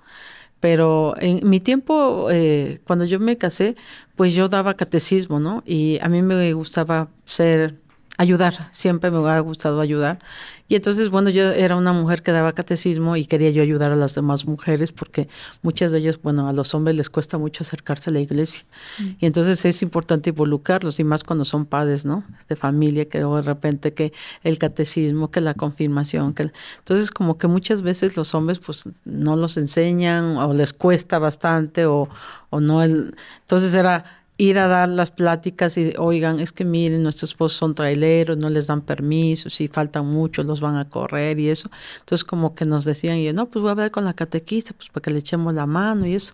pero en mi tiempo, eh, cuando yo me casé, pues yo daba catecismo, ¿no? Y a mí me gustaba ser ayudar, siempre me ha gustado ayudar. Y entonces, bueno, yo era una mujer que daba catecismo y quería yo ayudar a las demás mujeres porque muchas de ellas, bueno, a los hombres les cuesta mucho acercarse a la iglesia. Mm. Y entonces es importante involucrarlos y más cuando son padres, ¿no? De familia, que de repente que el catecismo, que la confirmación, que entonces como que muchas veces los hombres pues no los enseñan o les cuesta bastante o, o no el, entonces era ir a dar las pláticas y oigan, es que miren, nuestros esposos son traileros, no les dan permiso, si faltan mucho los van a correr y eso. Entonces como que nos decían, y yo, no, pues voy a hablar con la catequista, pues para que le echemos la mano y eso.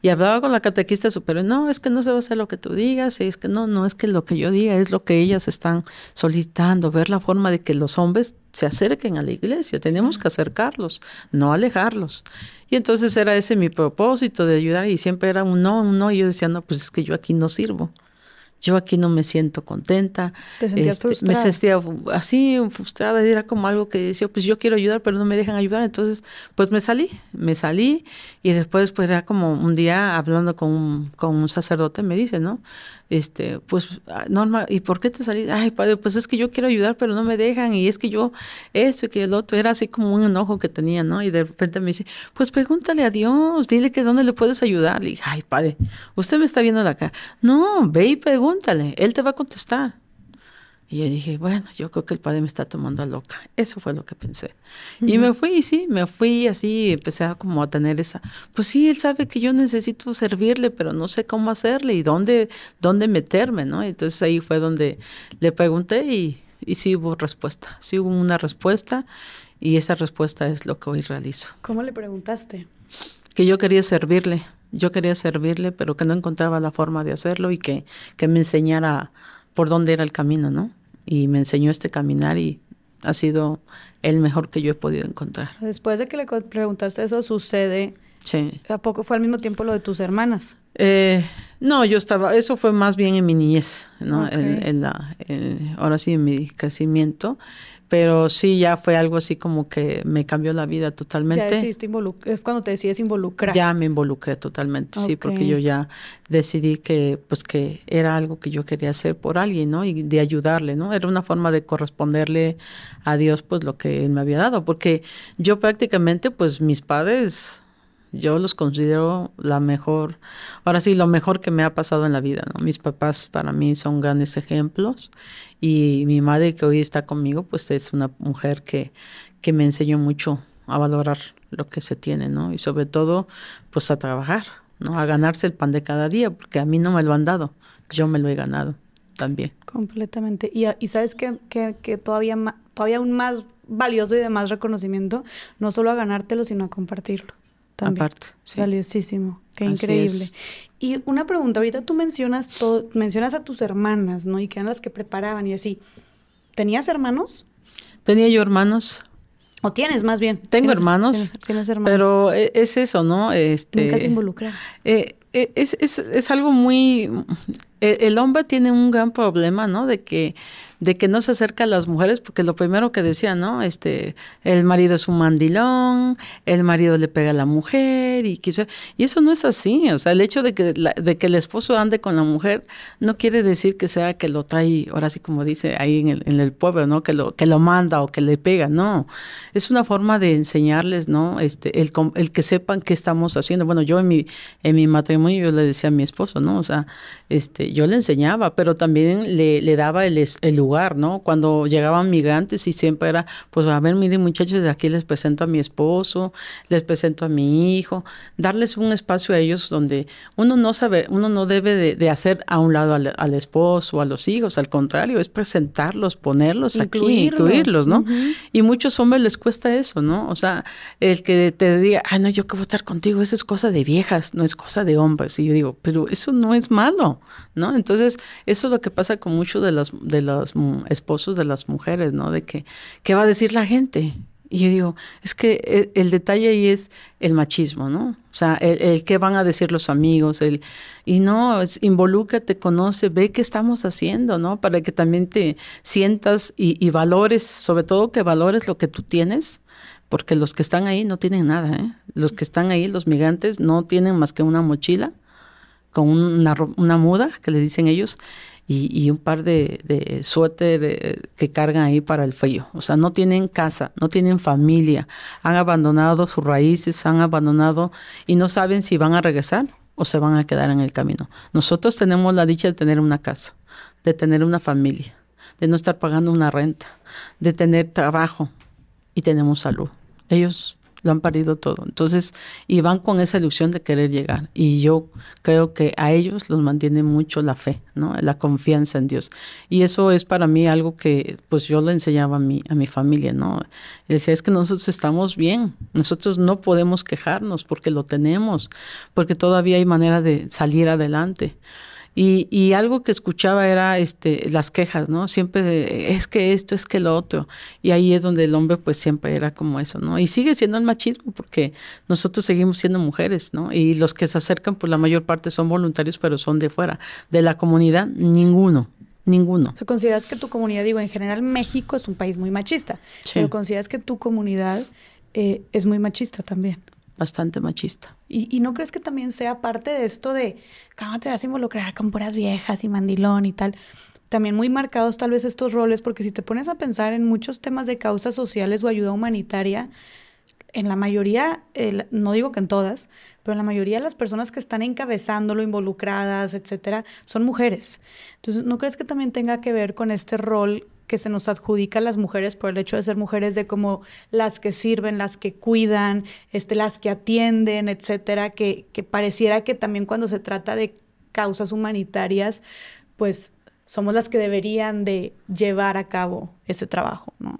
Y hablaba con la catequista, pero no, es que no se va a hacer lo que tú digas, y es que no, no es que lo que yo diga, es lo que ellas están solicitando, ver la forma de que los hombres se acerquen a la iglesia, tenemos que acercarlos, no alejarlos. Y entonces era ese mi propósito de ayudar y siempre era un no, un no, y yo decía, no, pues es que yo aquí no sirvo yo aquí no me siento contenta. ¿Te sentías este, frustrada? Me sentía así, frustrada, era como algo que decía, pues yo quiero ayudar, pero no me dejan ayudar. Entonces, pues me salí, me salí y después pues era como un día hablando con un, con un sacerdote, me dice, ¿no? Este, pues, ah, Norma, ¿y por qué te salí? Ay, padre, pues es que yo quiero ayudar, pero no me dejan y es que yo esto y que el otro, era así como un enojo que tenía, ¿no? Y de repente me dice, pues pregúntale a Dios, dile que dónde le puedes ayudar. Le dije, ay, padre, usted me está viendo la cara. No, ve y pregúntale pregúntale, él te va a contestar. Y yo dije, bueno, yo creo que el padre me está tomando a loca. Eso fue lo que pensé. Y me fui, sí, me fui así, empecé a como a tener esa, pues sí, él sabe que yo necesito servirle, pero no sé cómo hacerle y dónde, dónde meterme, ¿no? Entonces ahí fue donde le pregunté y, y sí hubo respuesta, sí hubo una respuesta y esa respuesta es lo que hoy realizo. ¿Cómo le preguntaste? Que yo quería servirle yo quería servirle, pero que no encontraba la forma de hacerlo y que, que me enseñara por dónde era el camino, ¿no? Y me enseñó este caminar y ha sido el mejor que yo he podido encontrar. Después de que le preguntaste eso, sucede. Sí. ¿A poco fue al mismo tiempo lo de tus hermanas? Eh, no, yo estaba, eso fue más bien en mi niñez, ¿no? En, la, ahora sí, en mi crecimiento pero sí ya fue algo así como que me cambió la vida totalmente. Ya es cuando te decides involucrar. Ya me involucré totalmente, sí, porque yo ya decidí que pues que era algo que yo quería hacer por alguien, ¿no? Y de ayudarle, ¿no? Era una forma de corresponderle a Dios pues lo que él me había dado, porque yo prácticamente pues mis padres yo los considero la mejor, ahora sí, lo mejor que me ha pasado en la vida, ¿no? Mis papás para mí son grandes ejemplos y mi madre que hoy está conmigo, pues es una mujer que, que me enseñó mucho a valorar lo que se tiene, ¿no? Y sobre todo, pues a trabajar, ¿no? A ganarse el pan de cada día, porque a mí no me lo han dado, yo me lo he ganado también. Completamente. Y, y sabes que, que, que todavía, todavía aún más valioso y de más reconocimiento, no solo a ganártelo, sino a compartirlo. Aparte, sí. Valiosísimo, qué increíble. Y una pregunta, ahorita tú mencionas todo, mencionas a tus hermanas, ¿no? Y que eran las que preparaban y así. ¿Tenías hermanos? Tenía yo hermanos. ¿O tienes más bien? Tengo hermanos, tienes, hermanos. Pero e, es eso, ¿no? Este, Nunca se involucra. Eh, e, es, es, es, algo muy... E, el hombre tiene un gran problema, ¿no? De que de que no se acerca a las mujeres, porque lo primero que decía, ¿no? Este, el marido es un mandilón, el marido le pega a la mujer, y quizá, y eso no es así, o sea, el hecho de que, de que el esposo ande con la mujer no quiere decir que sea que lo trae, ahora sí como dice ahí en el, en el pueblo, ¿no? Que lo, que lo manda o que le pega, no, es una forma de enseñarles, ¿no? Este, el, el que sepan qué estamos haciendo. Bueno, yo en mi, en mi matrimonio yo le decía a mi esposo, ¿no? O sea, este, yo le enseñaba, pero también le, le daba el, el lugar ¿no? Cuando llegaban migrantes y siempre era, pues a ver, miren muchachos, de aquí les presento a mi esposo, les presento a mi hijo, darles un espacio a ellos donde uno no sabe, uno no debe de, hacer a un lado al, esposo, a los hijos, al contrario, es presentarlos, ponerlos aquí, incluirlos, ¿no? Y muchos hombres les cuesta eso, ¿no? O sea, el que te diga, ah, no, yo que voy a estar contigo, eso es cosa de viejas, no es cosa de hombres. Y yo digo, pero eso no es malo, ¿no? Entonces, eso es lo que pasa con muchos de las, de las esposos de las mujeres, ¿no? De que, ¿qué va a decir la gente? Y yo digo, es que el, detalle ahí es el machismo, ¿no? O sea, el, qué van a decir los amigos, el, y no, es, involúcrate, conoce, ve qué estamos haciendo, ¿no? Para que también te sientas y, y, valores, sobre todo que valores lo que tú tienes, porque los que están ahí no tienen nada, ¿eh? Los que están ahí, los migrantes, no tienen más que una mochila con una, una muda, que le dicen ellos, y, un par de, de suéter eh, que cargan ahí para el frío. O sea, no tienen casa, no tienen familia, han abandonado sus raíces, han abandonado y no saben si van a regresar o se van a quedar en el camino. Nosotros tenemos la dicha de tener una casa, de tener una familia, de no estar pagando una renta, de tener trabajo y tenemos salud. Ellos lo han perdido todo. Entonces, y van con esa ilusión de querer llegar. Y yo creo que a ellos los mantiene mucho la fe, ¿no? La confianza en Dios. Y eso es para mí algo que, pues yo le enseñaba a mi, a mi familia, ¿no? Y decía, es que nosotros estamos bien. Nosotros no podemos quejarnos porque lo tenemos, porque todavía hay manera de salir adelante. Y, y, algo que escuchaba era este, las quejas, ¿no? Siempre de, es que esto, es que lo otro. Y ahí es donde el hombre pues siempre era como eso, ¿no? Y sigue siendo el machismo porque nosotros seguimos siendo mujeres, ¿no? Y los que se acercan pues la mayor parte son voluntarios, pero son de fuera. De la comunidad, ninguno. Ninguno. O ¿Consideras que tu comunidad, digo, en general México es un país muy machista, pero consideras que tu comunidad eh, es muy machista también? Bastante machista. ¿Y, no crees que también sea parte de esto de cómo te vas a involucrar con puras viejas y mandilón y tal? También muy marcados tal vez estos roles, porque si te pones a pensar en muchos temas de causas sociales o ayuda humanitaria, en la mayoría, no digo que en todas, pero en la mayoría de las personas que están encabezándolo, involucradas, etcétera, son mujeres. Entonces, ¿no crees que también tenga que ver con este rol que se nos adjudica a las mujeres por el hecho de ser mujeres de como las que sirven, las que cuidan, este, las que atienden, etcétera, que, que pareciera que también cuando se trata de causas humanitarias, pues somos las que deberían de llevar a cabo ese trabajo, ¿no?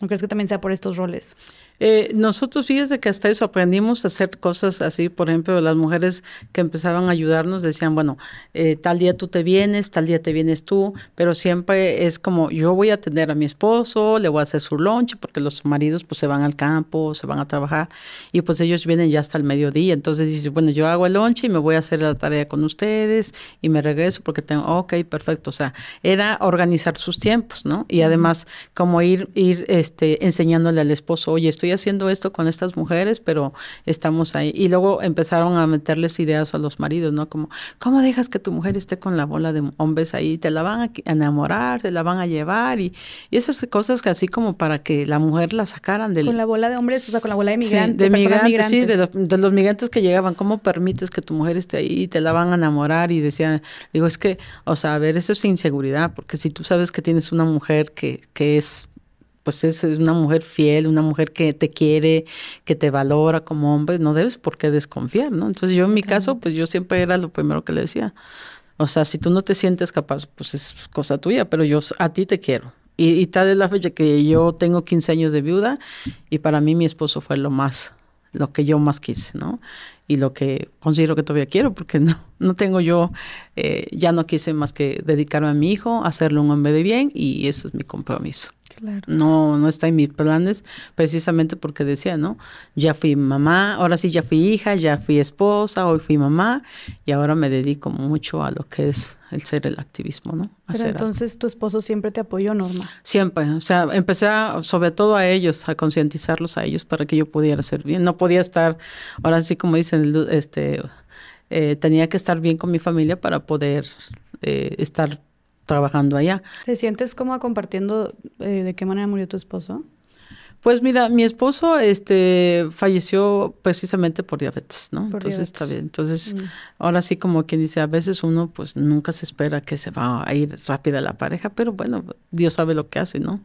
¿No crees que también sea por estos roles? Eh, nosotros, fíjese que hasta eso aprendimos a hacer cosas así, por ejemplo, las mujeres que empezaban a ayudarnos decían, bueno, eh, tal día tú te vienes, tal día te vienes tú, pero siempre es como, yo voy a atender a mi esposo, le voy a hacer su lunch, porque los maridos pues se van al campo, se van a trabajar, y pues ellos vienen ya hasta el mediodía, entonces dice, bueno, yo hago el lunch y me voy a hacer la tarea con ustedes, y me regreso porque tengo, ok, perfecto, o sea, era organizar sus tiempos, ¿no? Y además, como ir, ir este, enseñándole al esposo, oye, estoy haciendo esto con estas mujeres, pero estamos ahí. Y luego empezaron a meterles ideas a los maridos, ¿no? Como, ¿cómo dejas que tu mujer esté con la bola de hombres ahí? Te la van a enamorar, te la van a llevar y, esas cosas que así como para que la mujer la sacaran de... Con la bola de hombres, o sea, con la bola de migrantes. de migrantes, sí, de, de, los migrantes que llegaban. ¿Cómo permites que tu mujer esté ahí y te la van a enamorar? Y decían, digo, es que, o sea, a ver, eso es inseguridad, porque si tú sabes que tienes una mujer que, que es pues es una mujer fiel, una mujer que te quiere, que te valora como hombre, no debes por qué desconfiar, ¿no? Entonces yo en mi caso, pues yo siempre era lo primero que le decía. O sea, si tú no te sientes capaz, pues es cosa tuya, pero yo a ti te quiero. Y, y tal es la fecha que yo tengo 15 años de viuda y para mí mi esposo fue lo más, lo que yo más quise, ¿no? Y lo que considero que todavía quiero, porque no, no tengo yo, eh, ya no quise más que dedicarme a mi hijo, hacerle un hombre de bien y eso es mi compromiso. No, no está en mis planes, precisamente porque decía, ¿no? Ya fui mamá, ahora sí ya fui hija, ya fui esposa, hoy fui mamá y ahora me dedico mucho a lo que es el ser el activismo, ¿no? Pero entonces tu esposo siempre te apoyó, Norma. Siempre, o sea, empecé sobre todo a ellos, a concientizarlos a ellos para que yo pudiera ser bien. No podía estar, ahora sí como dicen, este, eh, tenía que estar bien con mi familia para poder eh, estar trabajando allá. ¿Te sientes como compartiendo eh, de qué manera murió tu esposo? Pues mira, mi esposo este falleció precisamente por diabetes, ¿no? Entonces está bien. Entonces, mm. ahora sí como quien dice, a veces uno pues nunca se espera que se va a ir rápida la pareja, pero bueno, Dios sabe lo que hace, ¿no?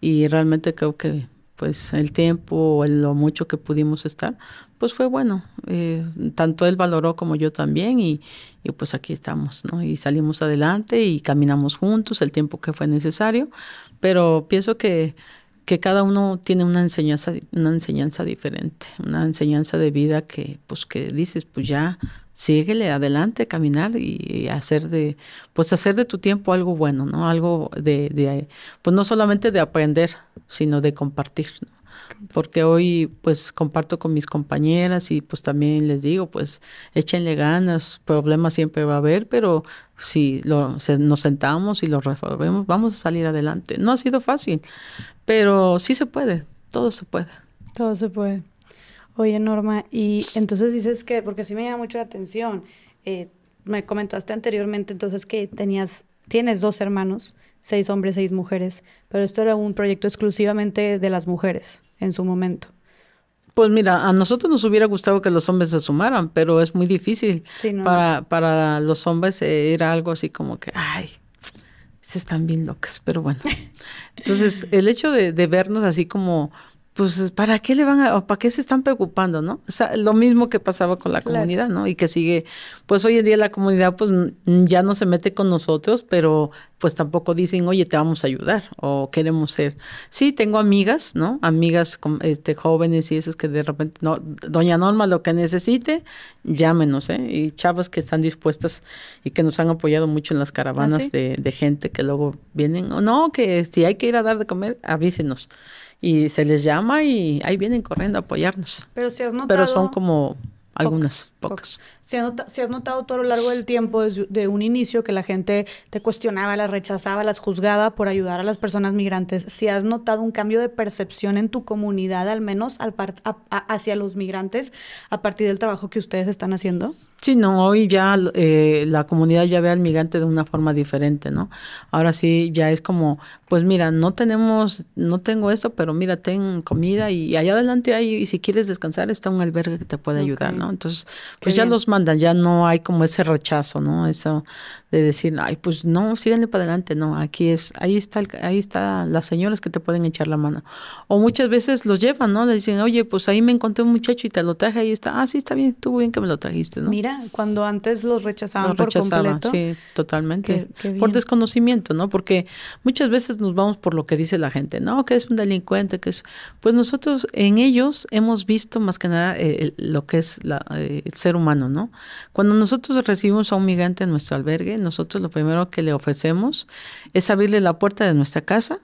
Y realmente creo que pues el tiempo o lo mucho que pudimos estar, pues fue bueno. Eh, tanto él valoró como yo también y, y, pues aquí estamos, ¿no? Y salimos adelante y caminamos juntos el tiempo que fue necesario, pero pienso que, que cada uno tiene una enseñanza, una enseñanza diferente, una enseñanza de vida que pues que dices, pues ya síguele adelante, caminar y, hacer de, pues hacer de tu tiempo algo bueno, ¿no? Algo de, de pues no solamente de aprender, sino de compartir, Porque hoy pues comparto con mis compañeras y pues también les digo, pues échenle ganas, problemas siempre va a haber, pero si lo, nos sentamos y lo resolvemos, vamos a salir adelante. No ha sido fácil, pero sí se puede, todo se puede. Todo se puede. Oye, Norma, y entonces dices que, porque sí me llama mucho la atención, eh, me comentaste anteriormente entonces que tenías tienes dos hermanos, seis hombres, seis mujeres, pero esto era un proyecto exclusivamente de las mujeres en su momento. Pues mira, a nosotros nos hubiera gustado que los hombres se sumaran, pero es muy difícil. para, para los hombres eh, era algo así como que, ay, se están bien locas, pero bueno. Entonces, el hecho de, de vernos así como pues ¿para qué le van a, o para qué se están preocupando, no? O sea, lo mismo que pasaba con la comunidad, ¿no? Y que sigue, pues hoy en día la comunidad pues ya no se mete con nosotros, pero pues tampoco dicen, oye, te vamos a ayudar o queremos ser. Sí, tengo amigas, ¿no? Amigas este, jóvenes y esas que de repente, no, doña Norma, lo que necesite, llámenos, ¿eh? Y chavas que están dispuestas y que nos han apoyado mucho en las caravanas ¿Ah, de, de gente que luego vienen, o no, que si hay que ir a dar de comer, avísenos y se les llama y ahí vienen corriendo a apoyarnos. Pero si has notado... Pero son como algunas, pocas. Si, has notado, si has notado todo a lo largo del tiempo, desde de un inicio, que la gente te cuestionaba, las rechazaba, las juzgaba por ayudar a las personas migrantes, si has notado un cambio de percepción en tu comunidad, al menos al hacia los migrantes, a partir del trabajo que ustedes están haciendo? Sí, no, hoy ya eh, la comunidad ya ve al migrante de una forma diferente, ¿no? Ahora sí, ya es como, pues mira, no tenemos, no tengo esto, pero mira, ten comida y, allá adelante hay, y si quieres descansar, está un albergue que te puede ayudar, ¿no? Entonces, pues ya los mandan, ya no hay como ese rechazo, ¿no? Eso de decir, ay, pues no, síganle para adelante, no, aquí es, ahí está, ahí está las señoras que te pueden echar la mano. O muchas veces los llevan, ¿no? Le dicen, oye, pues ahí me encontré un muchacho y te lo traje, ahí está, ah, sí, está bien, estuvo bien que me lo trajiste, ¿no? Mira, cuando antes los rechazaban por completo. Sí, totalmente. por desconocimiento, ¿no? Porque muchas veces nos vamos por lo que dice la gente, ¿no? Que es un delincuente, que es, pues nosotros en ellos hemos visto más que nada eh, lo que es la, eh, el ser humano, ¿no? Cuando nosotros recibimos a un migrante en nuestro albergue, nosotros lo primero que le ofrecemos es abrirle la puerta de nuestra casa,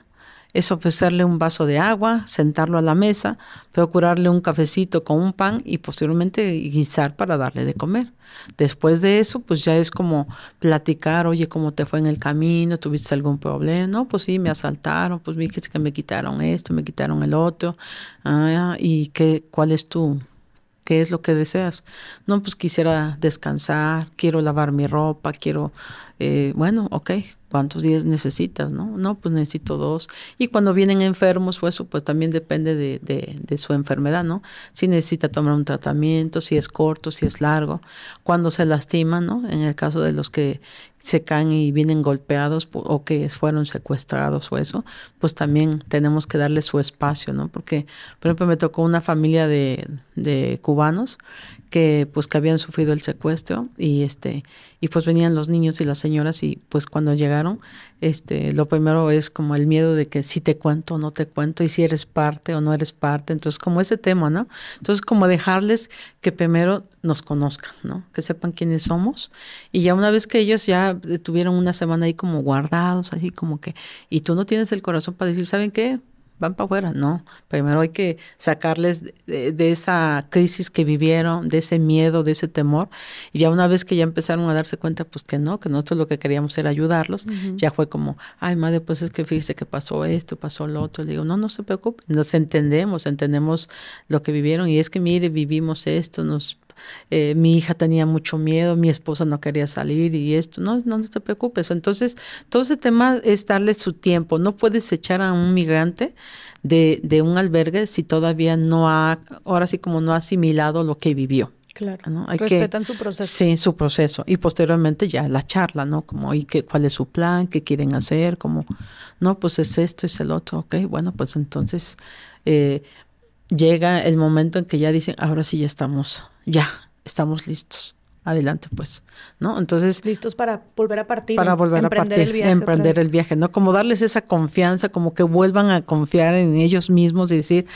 es ofrecerle un vaso de agua, sentarlo a la mesa, procurarle un cafecito con un pan y posteriormente guisar para darle de comer. Después de eso, pues ya es como platicar, oye, ¿cómo te fue en el camino? ¿Tuviste algún problema? No, pues sí, me asaltaron, pues vi que me quitaron esto, me quitaron el otro. Ah, ¿Y qué, cuál es tu, ¿Qué es lo que deseas? No, pues quisiera descansar, quiero lavar mi ropa, quiero, eh, bueno, ok, ¿cuántos días necesitas? No, no, pues necesito dos. Y cuando vienen enfermos, pues eso pues también depende de, de, de, su enfermedad, ¿no? Si necesita tomar un tratamiento, si es corto, si es largo, cuando se lastiman, ¿no? En el caso de los que se caen y vienen golpeados o que fueron secuestrados o eso, pues también tenemos que darle su espacio, ¿no? Porque, por ejemplo, me tocó una familia de, de cubanos que pues que habían sufrido el secuestro y este y pues venían los niños y las señoras y pues cuando llegaron este lo primero es como el miedo de que si te cuento o no te cuento y si eres parte o no eres parte. Entonces como ese tema no entonces como dejarles que primero nos conozcan no que sepan quiénes somos. Y ya una vez que ellos ya tuvieron una semana ahí como guardados así como que y tú no tienes el corazón para decir saben qué van para afuera. No, primero hay que sacarles de, esa crisis que vivieron, de ese miedo, de ese temor. Y ya una vez que ya empezaron a darse cuenta, pues que no, que nosotros lo que queríamos era ayudarlos, ya fue como, ay madre, pues es que fíjese que pasó esto, pasó lo otro. Le digo, no, no se preocupe, nos entendemos, entendemos lo que vivieron. Y es que mire, vivimos esto, nos eh, mi hija tenía mucho miedo, mi esposa no quería salir y esto, no, no, te preocupes. Entonces, todo ese tema es darle su tiempo. No puedes echar a un migrante de, de un albergue si todavía no ha, ahora sí como no ha asimilado lo que vivió. Claro. ¿no? Hay Respetan su proceso. Sí, su proceso. Y posteriormente ya la charla, ¿no? Como, ¿y qué, cuál es su plan? ¿Qué quieren hacer? Como, no, pues es esto, es el otro. Ok, bueno, pues entonces eh, llega el momento en que ya dicen, ahora sí ya estamos, ya, estamos listos. Adelante, pues, ¿no? Entonces. Listos para volver a partir. Para volver a partir, el viaje emprender el viaje, ¿no? Como darles esa confianza, como que vuelvan a confiar en ellos mismos y decir,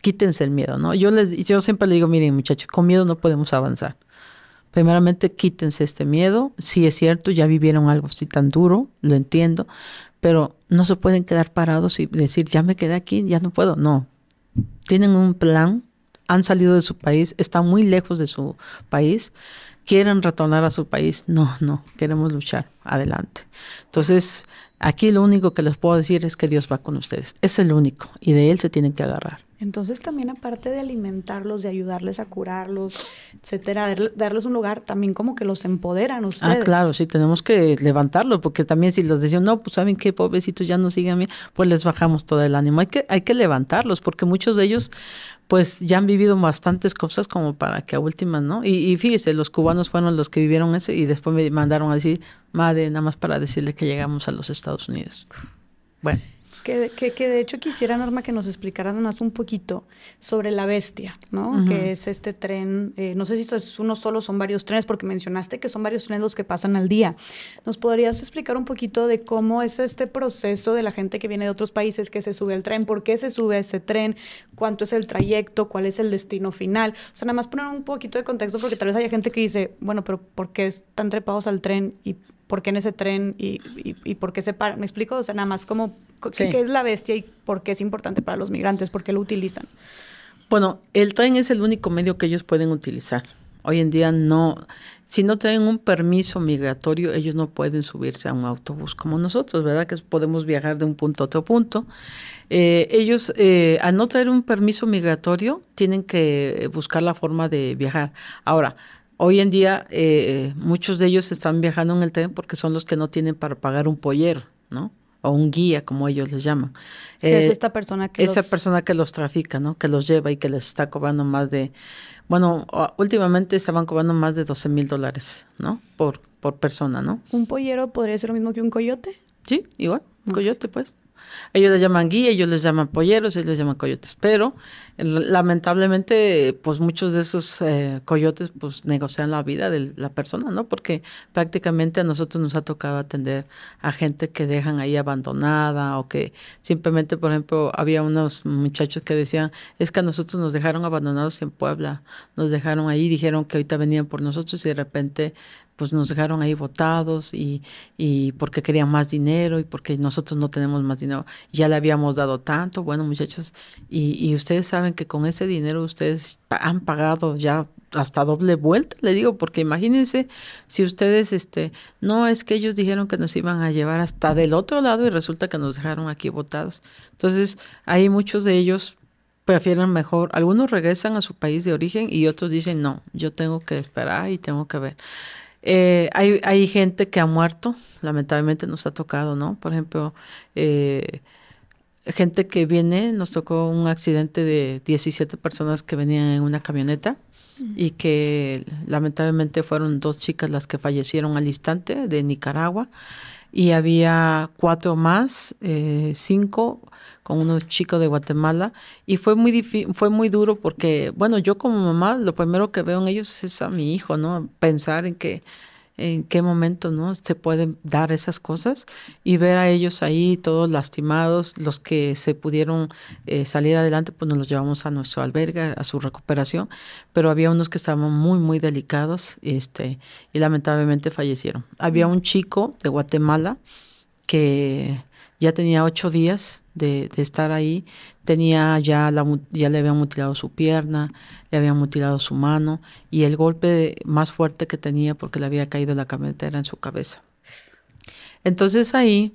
quítense el miedo, ¿no? Yo les, yo siempre le digo, miren, muchachos, con miedo no podemos avanzar. Primeramente, quítense este miedo. Sí es cierto, ya vivieron algo así tan duro, lo entiendo, pero no se pueden quedar parados y decir, ya me quedé aquí, ya no puedo. No, tienen un plan, han salido de su país, están muy lejos de su país, quieren retornar a su país. No, no, queremos luchar, adelante. Entonces, aquí lo único que les puedo decir es que Dios va con ustedes. Es el único y de Él se tienen que agarrar. Entonces también aparte de alimentarlos, de ayudarles a curarlos, etcétera, darles un lugar, también como que los empoderan ah, ustedes. Ah, claro, sí, tenemos que levantarlos, porque también si los decían, no, pues saben qué, pobrecitos, ya no siguen bien, pues les bajamos todo el ánimo. Hay que, hay que levantarlos, porque muchos de ellos pues ya han vivido bastantes cosas como para que a últimas, ¿no? Y, y fíjese, los cubanos fueron los que vivieron eso y después me mandaron a decir, madre, nada más para decirle que llegamos a los Estados Unidos. Bueno. Que, que, que, de hecho quisiera, Norma, que nos explicaran más un poquito sobre la bestia, ¿no? Que es este tren, eh, no sé si es uno solo, son varios trenes, porque mencionaste que son varios trenes los que pasan al día. ¿Nos podrías explicar un poquito de cómo es este proceso de la gente que viene de otros países que se sube al tren? ¿Por qué se sube a ese tren? ¿Cuánto es el trayecto? ¿Cuál es el destino final? O sea, nada más poner un poquito de contexto, porque tal vez haya gente que dice, bueno, pero ¿por qué están trepados al tren y por qué en ese tren y, y, por qué se para. ¿Me explico? O sea, nada más como qué, es la bestia y por qué es importante para los migrantes, por qué lo utilizan. Bueno, el tren es el único medio que ellos pueden utilizar. Hoy en día no, si no tienen un permiso migratorio, ellos no pueden subirse a un autobús como nosotros, ¿verdad? Que podemos viajar de un punto a otro punto. Eh, ellos, eh, al no traer un permiso migratorio, tienen que buscar la forma de viajar. Ahora, Hoy en día eh, muchos de ellos están viajando en el tren porque son los que no tienen para pagar un pollero, ¿no? O un guía, como ellos les llaman. es eh, esta persona que Esa persona que los trafica, ¿no? Que los lleva y que les está cobrando más de... Bueno, últimamente estaban cobrando más de 12 mil dólares, ¿no? Por, por persona, ¿no? ¿Un pollero podría ser lo mismo que un coyote? Sí, igual, un coyote, pues. Ellos les llaman guía, ellos les llaman polleros, ellos les llaman coyotes, pero lamentablemente, pues muchos de esos eh, coyotes pues negocian la vida de la persona, ¿no? Porque prácticamente a nosotros nos ha tocado atender a gente que dejan ahí abandonada o que simplemente, por ejemplo, había unos muchachos que decían, es que a nosotros nos dejaron abandonados en Puebla, nos dejaron ahí, dijeron que ahorita venían por nosotros y de repente pues nos dejaron ahí votados y, y porque querían más dinero y porque nosotros no tenemos más dinero. Ya le habíamos dado tanto, bueno muchachos, y, y ustedes saben que con ese dinero ustedes han pagado ya hasta doble vuelta, le digo, porque imagínense si ustedes, este, no es que ellos dijeron que nos iban a llevar hasta del otro lado y resulta que nos dejaron aquí votados. Entonces, hay muchos de ellos prefieren mejor, algunos regresan a su país de origen y otros dicen, no, yo tengo que esperar y tengo que ver. Eh, hay, hay gente que ha muerto, lamentablemente nos ha tocado, ¿no? Por ejemplo, eh, gente que viene, nos tocó un accidente de 17 personas que venían en una camioneta y que lamentablemente fueron dos chicas las que fallecieron al instante de Nicaragua y había cuatro más, eh, cinco con unos chicos de Guatemala y fue muy fue muy duro porque bueno yo como mamá lo primero que veo en ellos es a mi hijo no pensar en que en qué momento no se pueden dar esas cosas y ver a ellos ahí todos lastimados los que se pudieron eh, salir adelante pues nos los llevamos a nuestro albergue a su recuperación pero había unos que estaban muy muy delicados este y lamentablemente fallecieron. Había un chico de Guatemala que ya tenía ocho días de, de, estar ahí, tenía ya, la, ya le habían mutilado su pierna, le habían mutilado su mano y el golpe más fuerte que tenía porque le había caído la camioneta en su cabeza. Entonces ahí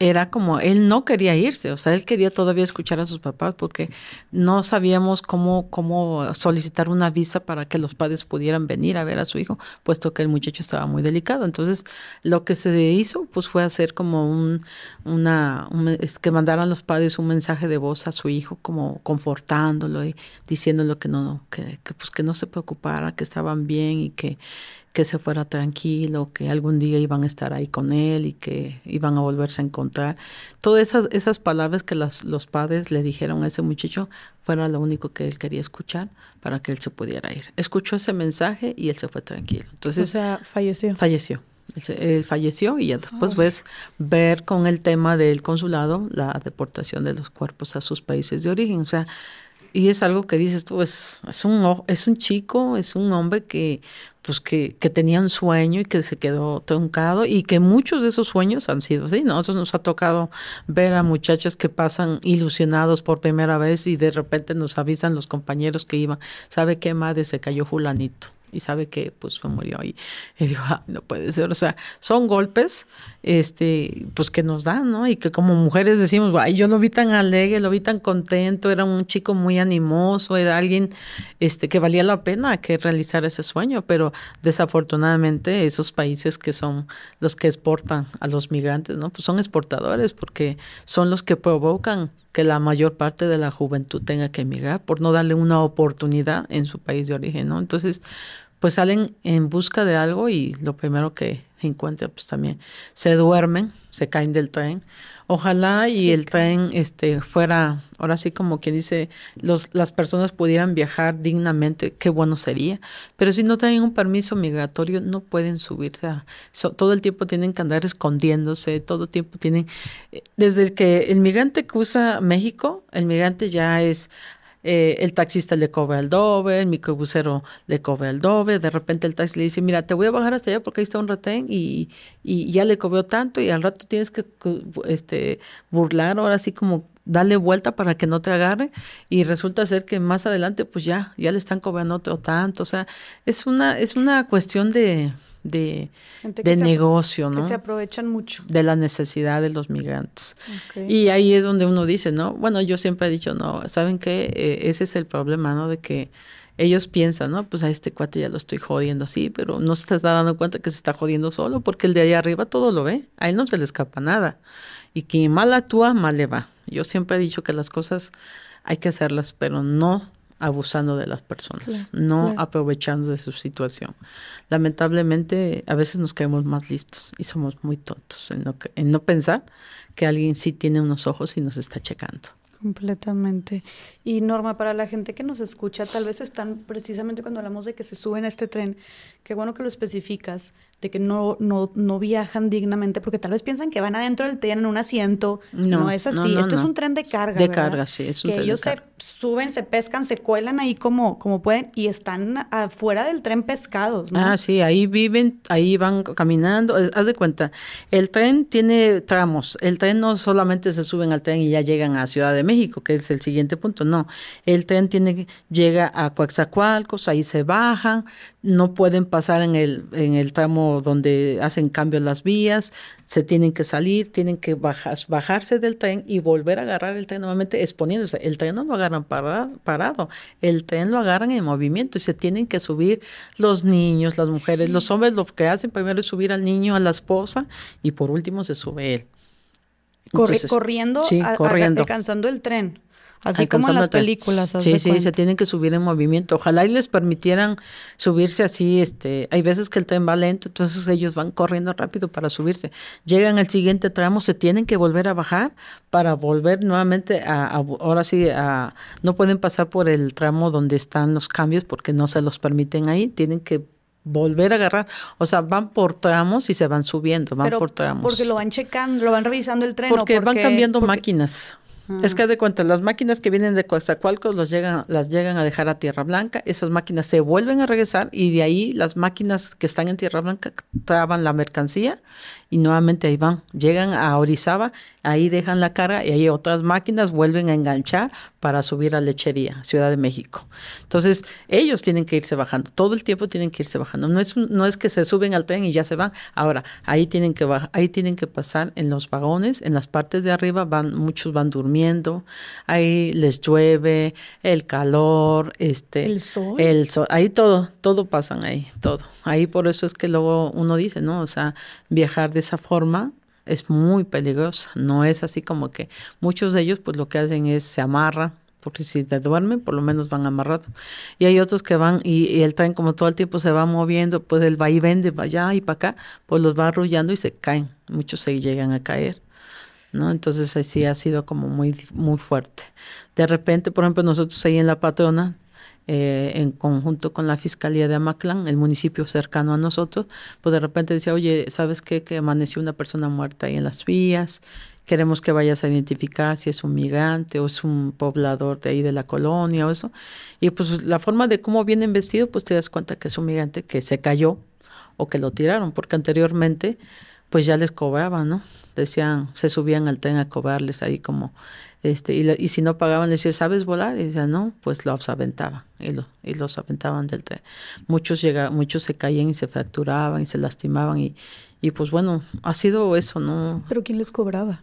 era como él no quería irse, o sea, él quería todavía escuchar a sus papás porque no sabíamos cómo, cómo solicitar una visa para que los padres pudieran venir a ver a su hijo, puesto que el muchacho estaba muy delicado. Entonces, lo que se hizo, pues fue hacer como un, una, es que mandaran los padres un mensaje de voz a su hijo, como confortándolo y diciéndole que no, que, que pues que no se preocupara, que estaban bien y que que se fuera tranquilo, que algún día iban a estar ahí con él y que iban a volverse a encontrar. Todas esas, esas palabras que las, los padres le dijeron a ese muchacho fueron lo único que él quería escuchar para que él se pudiera ir. Escuchó ese mensaje y él se fue tranquilo. Entonces, o sea, falleció. Falleció. Él, falleció y ya después ves ver con el tema del consulado la deportación de los cuerpos a sus países de origen. O sea, y es algo que dices tú, es, es, un, es un chico, es un hombre que, pues que, que, tenía un sueño y que se quedó truncado y que muchos de esos sueños han sido así. Nosotros nos ha tocado ver a muchachos que pasan ilusionados por primera vez y de repente nos avisan los compañeros que iban, ¿sabe qué madre se cayó fulanito? y sabe que pues murió y, y digo, no puede ser, o sea, son golpes este pues que nos dan, ¿no? Y que como mujeres decimos, ay, yo lo vi tan alegre, lo vi tan contento, era un chico muy animoso, era alguien este que valía la pena que realizar ese sueño, pero desafortunadamente esos países que son los que exportan a los migrantes, ¿no? Pues son exportadores porque son los que provocan que la mayor parte de la juventud tenga que emigrar por no darle una oportunidad en su país de origen, ¿no? Entonces, pues salen en busca de algo y lo primero que encuentran, pues también se duermen, se caen del tren. Ojalá y el tren este fuera, ahora sí como quien dice, los, las personas pudieran viajar dignamente, qué bueno sería. Pero si no tienen un permiso migratorio, no pueden subirse. A, todo el tiempo tienen que andar escondiéndose, todo el tiempo tienen... Eh, desde el que el migrante cruza México, el migrante ya es eh, el taxista le cobra el doble, el microbusero le cobra el doble, de repente el taxi le dice, mira, te voy a bajar hasta allá porque ahí está un retén y, y ya le cobró tanto y al rato tienes que este, burlar, ahora sí como darle vuelta para que no te agarre y resulta ser que más adelante pues ya, ya le están cobrando otro tanto, o sea, es una, es una cuestión de de, de negocio, ¿no? Que se aprovechan mucho. De la necesidad de los migrantes. Y ahí es donde uno dice, ¿no? Bueno, yo siempre he dicho, no, ¿saben qué? Eh, ese es el problema, ¿no? De que ellos piensan, ¿no? Pues a este cuate ya lo estoy jodiendo, sí, pero no se está dando cuenta que se está jodiendo solo, porque el de ahí arriba todo lo ve, a él no se le escapa nada. Y quien mal actúa, mal le va. Yo siempre he dicho que las cosas hay que hacerlas, pero no abusando de las personas, no aprovechando de su situación. Lamentablemente, a veces nos quedamos más listos y somos muy tontos en no, en no pensar que alguien sí tiene unos ojos y nos está checando. Completamente. Y Norma, para la gente que nos escucha, tal vez están precisamente cuando hablamos de que se suben a este tren, qué bueno que lo especificas, de que no, no, no viajan dignamente, porque tal vez piensan que van adentro del tren en un asiento. No, es así. Esto es un tren de carga. De carga, sí, es un que ellos se suben, se pescan, se cuelan ahí como, como pueden y están afuera del tren pescados. Ah, sí, ahí viven, ahí van caminando. Eh, haz de cuenta, el tren tiene tramos. El tren no solamente se suben al tren y ya llegan a Ciudad de México, que es el siguiente punto. No, el tren tiene llega a Coaxacualcos, ahí se bajan, no pueden pasar en el, en el tramo donde hacen cambio las vías, se tienen que salir, tienen que bajarse del tren y volver a agarrar el tren nuevamente exponiéndose. El tren no lo agarran parado, el tren lo agarran en movimiento y se tienen que subir los niños, las mujeres, los hombres lo que hacen primero es subir al niño, a la esposa y por último se sube él. corriendo, corriendo. alcanzando el tren. Así como en las películas. Sí, sí, se tienen que subir en movimiento. Ojalá y les permitieran subirse así. Este, hay veces que el tren va lento, entonces ellos van corriendo rápido para subirse. Llegan al siguiente tramo, se tienen que volver a bajar para volver nuevamente a, ahora sí, a, no pueden pasar por el tramo donde están los cambios porque no se los permiten ahí. Tienen que volver a agarrar, o sea, van por tramos y se van subiendo, van por tramos. Porque lo van checando, lo van revisando el tren. Porque, van cambiando máquinas. Es que de cuenta, las máquinas que vienen de Coatzacoalcos los llegan, las llegan a dejar a Tierra Blanca, esas máquinas se vuelven a regresar y de ahí las máquinas que están en Tierra Blanca traban la mercancía y nuevamente ahí van, llegan a Orizaba, ahí dejan la carga y ahí otras máquinas vuelven a enganchar para subir a Lechería, Ciudad de México. Entonces, ellos tienen que irse bajando, todo el tiempo tienen que irse bajando. No es, no es que se suben al tren y ya se van. Ahora, ahí tienen que bajar, ahí tienen que pasar en los vagones, en las partes de arriba van, muchos van durmiendo, ahí les llueve, el calor, este, el sol, el sol, ahí todo, todo pasan ahí, todo. Ahí por eso es que luego uno dice, ¿no? O sea, viajar de esa forma es muy peligrosa. No es así como que muchos de ellos pues lo que hacen es se amarran, porque si te duermen por lo menos van amarrados. Y hay otros que van y, el tren como todo el tiempo se va moviendo, pues el va y vende, va allá y para acá, pues los va arrullando y se caen. Muchos se llegan a caer. ¿no? Entonces así ha sido como muy, muy fuerte. De repente, por ejemplo, nosotros ahí en La Patrona eh, en conjunto con la Fiscalía de Amaclán, el municipio cercano a nosotros, pues de repente decía, oye, ¿sabes qué? Que amaneció una persona muerta ahí en las vías, queremos que vayas a identificar si es un migrante o es un poblador de ahí de la colonia o eso. Y pues la forma de cómo viene vestido, pues te das cuenta que es un migrante que se cayó o que lo tiraron, porque anteriormente pues ya les cobraban, ¿no? Decían, se subían al tren a cobrarles ahí como, este, y, y si no pagaban, les decía, ¿sabes volar? Y decían, no, pues los aventaban, y, y los aventaban del tren. Muchos llegaban, muchos se caían y se fracturaban y se lastimaban, y, y pues bueno, ha sido eso, ¿no? ¿Pero quién les cobraba?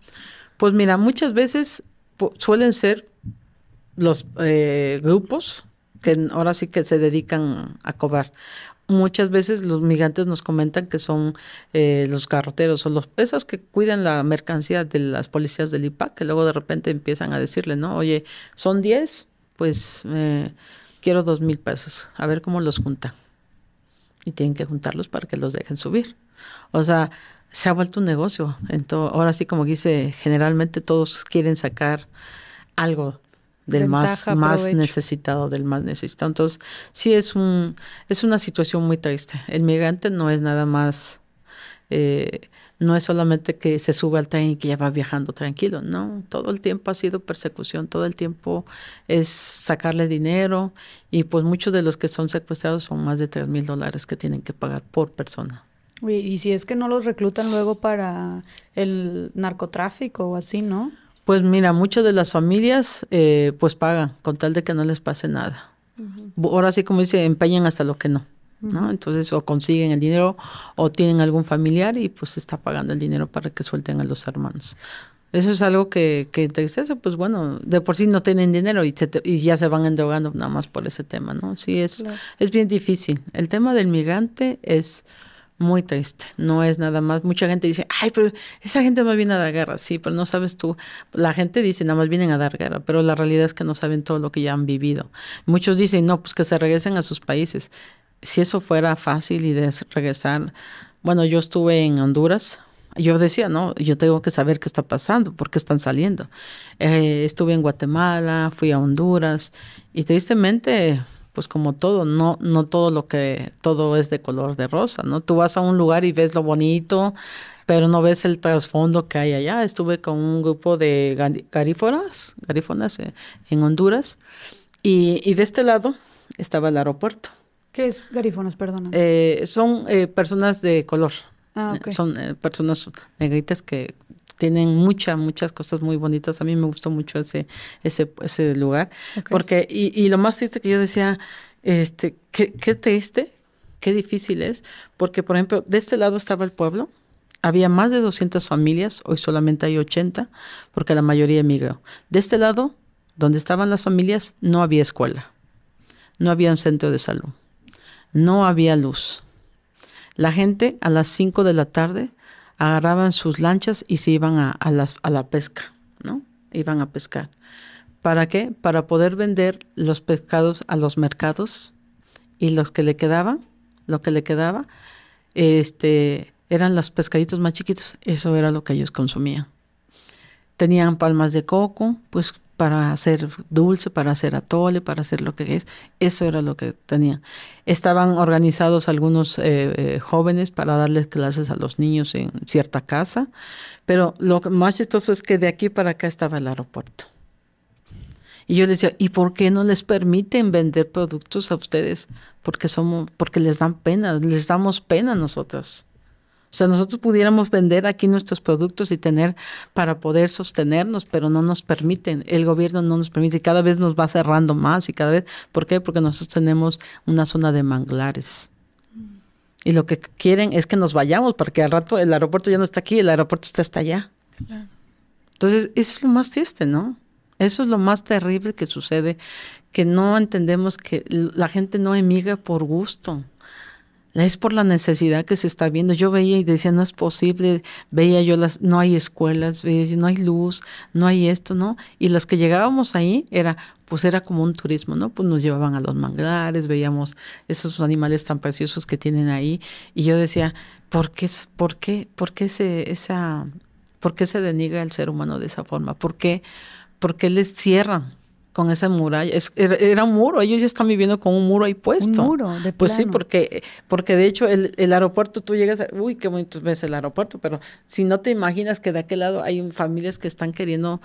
Pues mira, muchas veces suelen ser los eh, grupos que ahora sí que se dedican a cobrar. Muchas veces los migrantes nos comentan que son eh, los carroteros o los esos que cuidan la mercancía de las policías del IPAC, que luego de repente empiezan a decirle, ¿no? Oye, son 10, pues eh, quiero dos mil pesos, a ver cómo los juntan. Y tienen que juntarlos para que los dejen subir. O sea, se ha vuelto un negocio. Entonces, ahora sí, como dice, generalmente todos quieren sacar algo del más, más necesitado, del más necesitado. Entonces, sí es un, es una situación muy triste. El migrante no es nada más, eh, no es solamente que se sube al tren y que ya va viajando tranquilo, no, todo el tiempo ha sido persecución, todo el tiempo es sacarle dinero y pues muchos de los que son secuestrados son más de tres mil dólares que tienen que pagar por persona. Y si es que no los reclutan luego para el narcotráfico o así, ¿no? Pues mira, muchas de las familias eh, pues pagan con tal de que no les pase nada. Ahora sí, como dice, empeñan hasta lo que no. ¿no? Entonces, o consiguen el dinero o tienen algún familiar y pues está pagando el dinero para que suelten a los hermanos. Eso es algo que, que entristece, pues bueno, de por sí no tienen dinero y, y ya se van endeudando nada más por ese tema, ¿no? Sí, es, es bien difícil. El tema del migrante es muy triste. No es nada más. Mucha gente dice, ay, pero esa gente más viene a dar guerra. Sí, pero no sabes tú. La gente dice, nada más vienen a dar guerra, pero la realidad es que no saben todo lo que ya han vivido. Muchos dicen, no, pues que se regresen a sus países. Si eso fuera fácil y de regresar. Bueno, yo estuve en Honduras. Yo decía, no, yo tengo que saber qué está pasando, por qué están saliendo. Eh, estuve en Guatemala, fui a Honduras y tristemente pues como todo, no, no todo lo que, todo es de color de rosa, ¿no? Tú vas a un lugar y ves lo bonito, pero no ves el trasfondo que hay allá. Estuve con un grupo de garífonas, garífonas eh, en Honduras, y, y de este lado estaba el aeropuerto. ¿Qué es garífonas, perdona? Eh, son eh, personas de color. Ah, Son personas negritas que tienen muchas, muchas cosas muy bonitas. A mí me gustó mucho ese, ese, ese lugar. Porque, y, y, lo más triste que yo decía, este, qué, qué triste, qué difícil es, porque, por ejemplo, de este lado estaba el pueblo, había más de 200 familias, hoy solamente hay 80, porque la mayoría emigró. De este lado, donde estaban las familias, no había escuela, no había un centro de salud, no había luz. La gente a las 5 de la tarde agarraban sus lanchas y se iban a, a, las, a la pesca, ¿no? Iban a pescar. ¿Para qué? Para poder vender los pescados a los mercados y los que le quedaban, lo que le quedaba, este, eran los pescaditos más chiquitos, eso era lo que ellos consumían. Tenían palmas de coco, pues para hacer dulce, para hacer atole, para hacer lo que es. Eso era lo que tenían. Estaban organizados algunos eh, eh, jóvenes para darles clases a los niños en cierta casa, pero lo más chistoso es que de aquí para acá estaba el aeropuerto. Y yo les decía, ¿y por qué no les permiten vender productos a ustedes? Porque somos, porque les dan pena, les damos pena a nosotros. O sea, nosotros pudiéramos vender aquí nuestros productos y tener para poder sostenernos, pero no nos permiten. El gobierno no nos permite. Cada vez nos va cerrando más y cada vez. ¿Por qué? Porque nosotros tenemos una zona de manglares. Y lo que quieren es que nos vayamos, porque al rato el aeropuerto ya no está aquí, el aeropuerto está hasta allá. Entonces, eso es lo más triste, ¿no? Eso es lo más terrible que sucede, que no entendemos que la gente no emigra por gusto es por la necesidad que se está viendo. Yo veía y decía, no es posible, veía yo las, no hay escuelas, veía, no hay luz, no hay esto, ¿no? Y los que llegábamos ahí era, pues era como un turismo, ¿no? Pues nos llevaban a los manglares, veíamos esos animales tan preciosos que tienen ahí, y yo decía, ¿por qué, por qué, por qué se, esa, por qué se deniga el ser humano de esa forma? ¿Por qué, por qué les cierran? Con esa muralla. Es, era, un muro, ellos ya están viviendo con un muro ahí puesto. Un muro, de Pues sí, porque, porque de hecho el, el, aeropuerto, tú llegas, a, uy, qué bonito ves el aeropuerto, pero si no te imaginas que de aquel lado hay familias que están queriendo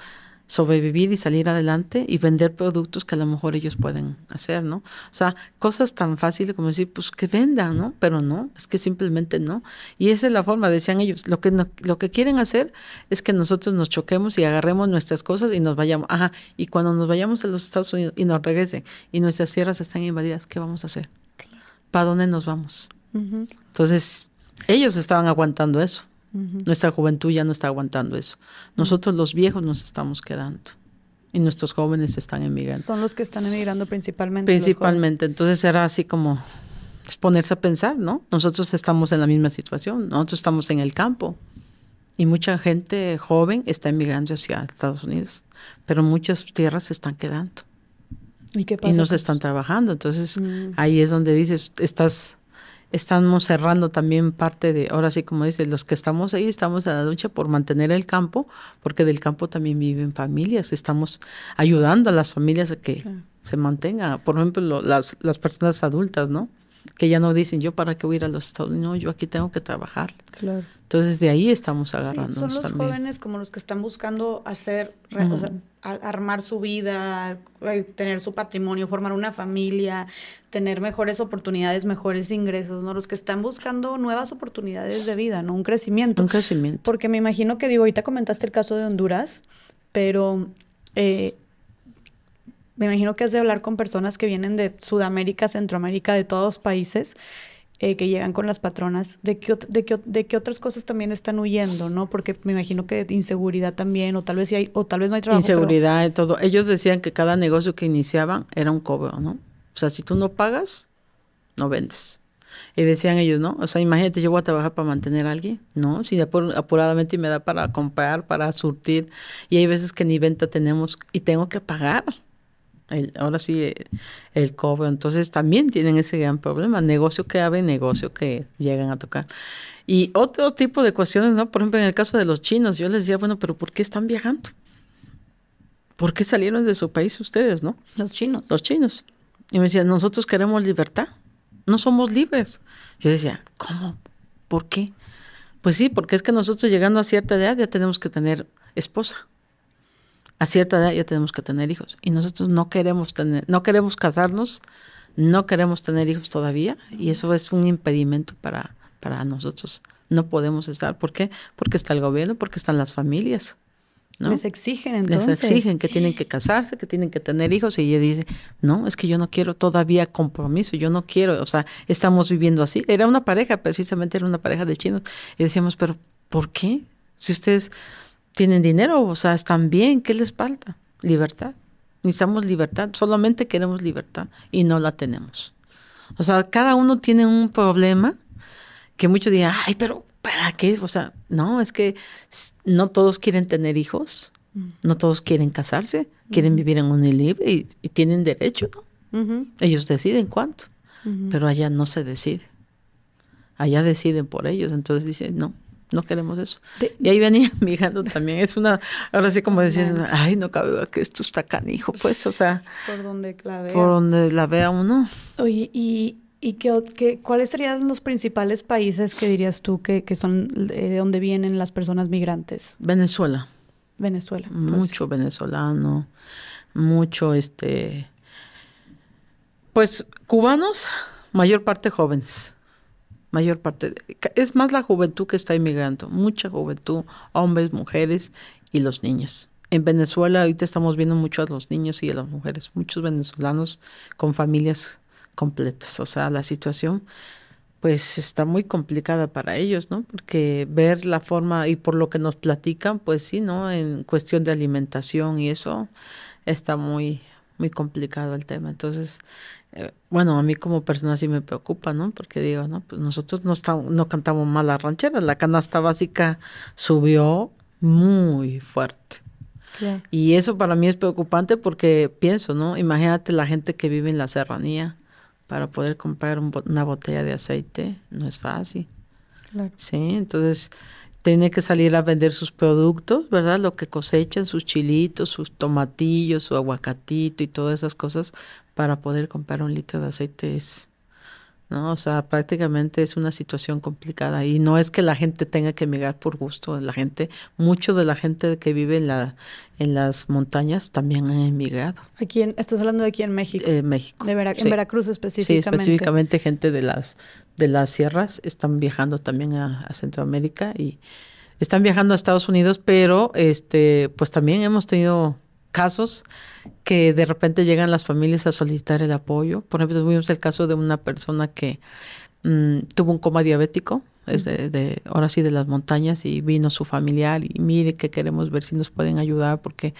sobrevivir y salir adelante y vender productos que a lo mejor ellos pueden hacer, ¿no? O sea, cosas tan fáciles como decir, pues que vendan, ¿no? Pero no, es que simplemente no. Y esa es la forma, decían ellos, lo que, lo que quieren hacer es que nosotros nos choquemos y agarremos nuestras cosas y nos vayamos. Ajá, y cuando nos vayamos a los Estados Unidos y nos regresen y nuestras tierras están invadidas, ¿qué vamos a hacer? ¿Para dónde nos vamos? Entonces, ellos estaban aguantando eso. Nuestra juventud ya no está aguantando eso. Nosotros los viejos nos estamos quedando y nuestros jóvenes están emigrando. Son los que están emigrando principalmente. Principalmente. Entonces era así como ponerse a pensar, ¿no? Nosotros estamos en la misma situación, nosotros estamos en el campo y mucha gente joven está emigrando hacia Estados Unidos, pero muchas tierras se están quedando. ¿Y qué pasa? Y no se están trabajando. Entonces mm. ahí es donde dices, estás estamos cerrando también parte de, ahora sí como dice, los que estamos ahí estamos en la lucha por mantener el campo, porque del campo también viven familias, estamos ayudando a las familias a que se mantengan, por ejemplo, las, las personas adultas, ¿no? Que ya no dicen yo para qué voy a ir a los Estados Unidos, no, yo aquí tengo que trabajar. Claro. Entonces de ahí estamos agarrando. son los jóvenes como los que están buscando hacer, o sea, armar su vida, eh, tener su patrimonio, formar una familia, tener mejores oportunidades, mejores ingresos, ¿no? Los que están buscando nuevas oportunidades de vida, ¿no? Un crecimiento. Un crecimiento. Porque me imagino que, digo, ahorita comentaste el caso de Honduras, pero eh, me imagino que has de hablar con personas que vienen de Sudamérica, Centroamérica, de todos los países, eh, que llegan con las patronas, de qué, de, qué, de qué otras cosas también están huyendo, ¿no? Porque me imagino que inseguridad también, o tal vez hay, o tal vez no hay trabajo. Inseguridad y todo. Ellos decían que cada negocio que iniciaban era un cobro, ¿no? O sea, si tú no pagas, no vendes. Y decían ellos, ¿no? O sea, imagínate, yo voy a trabajar para mantener a alguien, ¿no? Si apuradamente me da para comprar, para surtir. Y hay veces que ni venta tenemos y tengo que pagar ahora sí el cobro. Entonces también tienen ese gran problema, negocio que abre, negocio que llegan a tocar. Y otro tipo de cuestiones, ¿no? Por ejemplo, en el caso de los chinos, yo les decía, bueno, pero ¿por qué están viajando? ¿Por qué salieron de su país ustedes, no? Los chinos. Los chinos. Y me decían, nosotros queremos libertad, no somos libres. Yo decía, ¿cómo? ¿Por qué? Pues sí, porque es que nosotros llegando a cierta edad ya tenemos que tener esposa a cierta edad ya tenemos que tener hijos y nosotros no queremos tener, no queremos casarnos, no queremos tener hijos todavía y eso es un impedimento para, para nosotros. No podemos estar. ¿Por qué? Porque está el gobierno, porque están las familias. ¿no? Les exigen entonces. Les exigen que tienen que casarse, que tienen que tener hijos y ella dice, no, es que yo no quiero todavía compromiso, yo no quiero, o sea, estamos viviendo así. Era una pareja, precisamente era una pareja de chinos y decíamos, pero ¿por qué? Si ustedes tienen dinero, o sea, están bien, ¿qué les falta? Libertad. Necesitamos libertad, solamente queremos libertad y no la tenemos. O sea, cada uno tiene un problema que muchos dirán, ay, pero ¿para qué? O sea, no, es que no todos quieren tener hijos, mm. no todos quieren casarse, quieren vivir en un libre y, tienen derecho, ¿no? Ellos deciden cuánto, pero allá no se decide. Allá deciden por ellos, entonces dicen, no, no queremos eso. y ahí venía migrando también. Es una, ahora sí como decían, ay, no cabe que esto está canijo, pues, o sea. Por donde la vea. Por donde la vea uno. Oye, ¿y, y qué, cuáles serían los principales países que dirías tú que, que son de donde vienen las personas migrantes? Venezuela. Venezuela. Pues. Mucho venezolano, mucho este. Pues cubanos, mayor parte jóvenes mayor parte. es más la juventud que está inmigrando, mucha juventud, hombres, mujeres y los niños. En Venezuela ahorita estamos viendo mucho a los niños y a las mujeres, muchos venezolanos con familias completas. O sea, la situación pues está muy complicada para ellos, ¿no? Porque ver la forma y por lo que nos platican, pues sí, ¿no? En cuestión de alimentación y eso está muy muy complicado el tema. Entonces, eh, bueno, a mí como persona sí me preocupa, ¿no? Porque digo, no, pues nosotros no, estamos, no cantamos mal la ranchera, la canasta básica subió muy fuerte. Y eso para mí es preocupante porque pienso, ¿no? Imagínate la gente que vive en la serranía para poder comprar una botella de aceite, no es fácil. Sí, entonces tiene que salir a vender sus productos, ¿verdad? Lo que cosechan, sus chilitos, sus tomatillos, su aguacatito y todas esas cosas para poder comprar un litro de aceite es ¿no? O sea, prácticamente es una situación complicada y no es que la gente tenga que emigrar por gusto, la gente, mucho de la gente que vive en la en las montañas también ha emigrado. Aquí en, estás hablando de aquí en México. En México. De En Veracruz específicamente. Sí, específicamente gente de las de las sierras están viajando también a, a Centroamérica y están viajando a Estados Unidos, pero este pues también hemos tenido casos que de repente llegan las familias a solicitar el apoyo. Por ejemplo, tuvimos el caso de una persona que mm, tuvo un coma diabético de, ahora sí de las montañas y vino su familiar y mire que queremos ver si nos pueden ayudar porque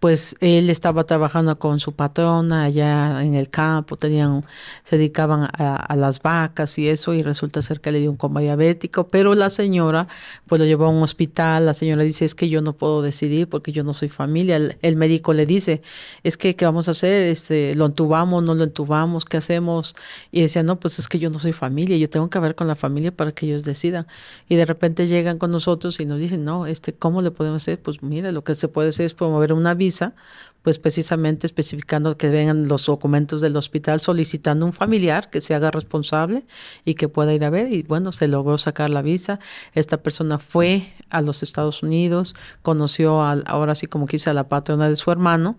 pues él estaba trabajando con su patrona allá en el campo, tenían, se dedicaban a, las vacas y eso y resulta ser que le dio un coma diabético, pero la señora pues lo llevó a un hospital, la señora dice es que yo no puedo decidir porque yo no soy familia, el, médico le dice es que qué vamos a hacer, este, lo entubamos, no lo entubamos, qué hacemos y decía no pues es que yo no soy familia, yo tengo que ver con la familia para que ellos decida. Y de repente llegan con nosotros y nos dicen, no, este, ¿cómo le podemos hacer? Pues mira, lo que se puede hacer es promover una visa, pues precisamente especificando que vengan los documentos del hospital solicitando un familiar que se haga responsable y que pueda ir a ver. Y bueno, se logró sacar la visa. Esta persona fue a los Estados Unidos, conoció al, ahora sí como quise a la patrona de su hermano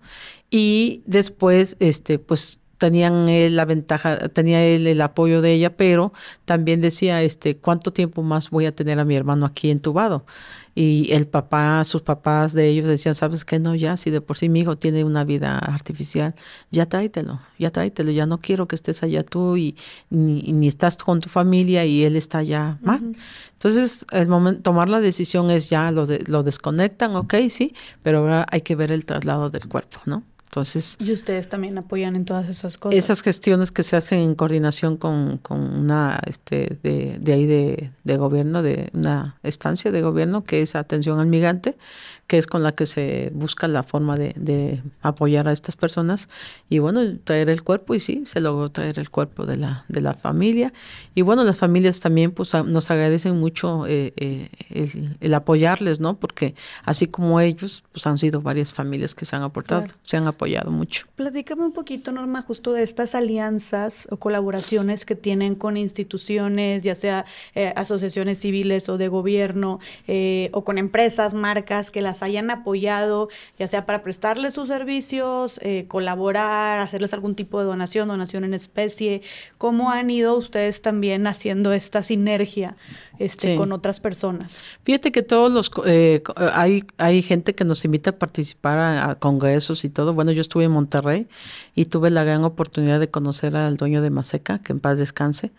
y después, este, pues tenían la ventaja, tenía él el apoyo de ella, pero también decía, este, ¿cuánto tiempo más voy a tener a mi hermano aquí entubado? Y el papá, sus papás de ellos decían, ¿sabes qué? No, ya, si de por sí mi hijo tiene una vida artificial, ya tráetelo, ya tráetelo, ya no quiero que estés allá tú y ni, estás con tu familia y él está allá mal. Entonces, el momento, tomar la decisión es ya, lo, de, lo desconectan, ok, sí, pero ahora hay que ver el traslado del cuerpo, ¿no? Entonces, y ustedes también apoyan en todas esas cosas. Esas gestiones que se hacen en coordinación con, con una este de, de ahí de, de, gobierno, de una estancia de gobierno que es atención al migrante, que es con la que se busca la forma de, de, apoyar a estas personas y bueno, traer el cuerpo y sí, se logró traer el cuerpo de la, de la familia y bueno, las familias también pues nos agradecen mucho eh, eh, el, apoyarles, ¿no? Porque así como ellos, pues han sido varias familias que se han aportado, se han apoyado mucho. Platícame un poquito, Norma, justo de estas alianzas o colaboraciones que tienen con instituciones, ya sea eh, asociaciones civiles o de gobierno, o con empresas, marcas que las hayan apoyado, ya sea para prestarles sus servicios, eh, colaborar, hacerles algún tipo de donación, donación en especie. ¿Cómo han ido ustedes también haciendo esta sinergia este, con otras personas? Fíjate que todos los, eh, hay, hay gente que nos invita a participar a, congresos y todo. Bueno, yo estuve en Monterrey y tuve la gran oportunidad de conocer al dueño de Maseca, que en paz descanse.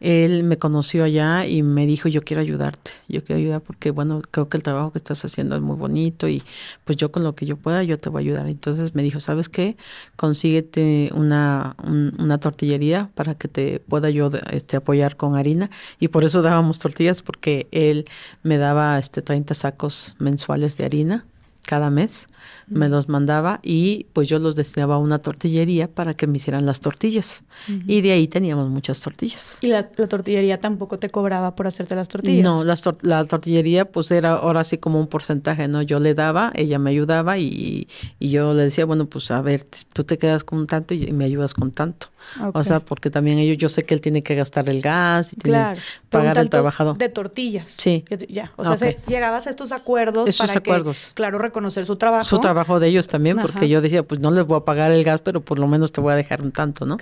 Él me conoció allá y me dijo, yo quiero ayudarte, yo quiero ayudar porque, bueno, creo que el trabajo que estás haciendo es muy bonito y pues yo con lo que yo pueda, yo te voy a ayudar. Entonces me dijo, ¿sabes qué? Consíguete una, una tortillería para que te pueda yo este, apoyar con harina. Y por eso dábamos tortillas, porque él me daba este, 30 sacos mensuales de harina cada mes me los mandaba y pues yo los destinaba a una tortillería para que me hicieran las tortillas. Y de ahí teníamos muchas tortillas. ¿Y la, tortillería tampoco te cobraba por hacerte las tortillas? No, la tortillería pues era ahora sí como un porcentaje, ¿no? Yo le daba, ella me ayudaba y, y yo le decía, bueno, pues a ver, tú te quedas con tanto y me ayudas con tanto. O sea, porque también ellos, yo sé que él tiene que gastar el gas y tiene que pagar al trabajador. De tortillas. Sí. Ya, o sea, llegabas a estos acuerdos estos para acuerdos. claro, reconocer su trabajo. Su trabajo de ellos también, porque yo decía, pues no les voy a pagar el gas, pero por lo menos te voy a dejar un tanto, ¿no?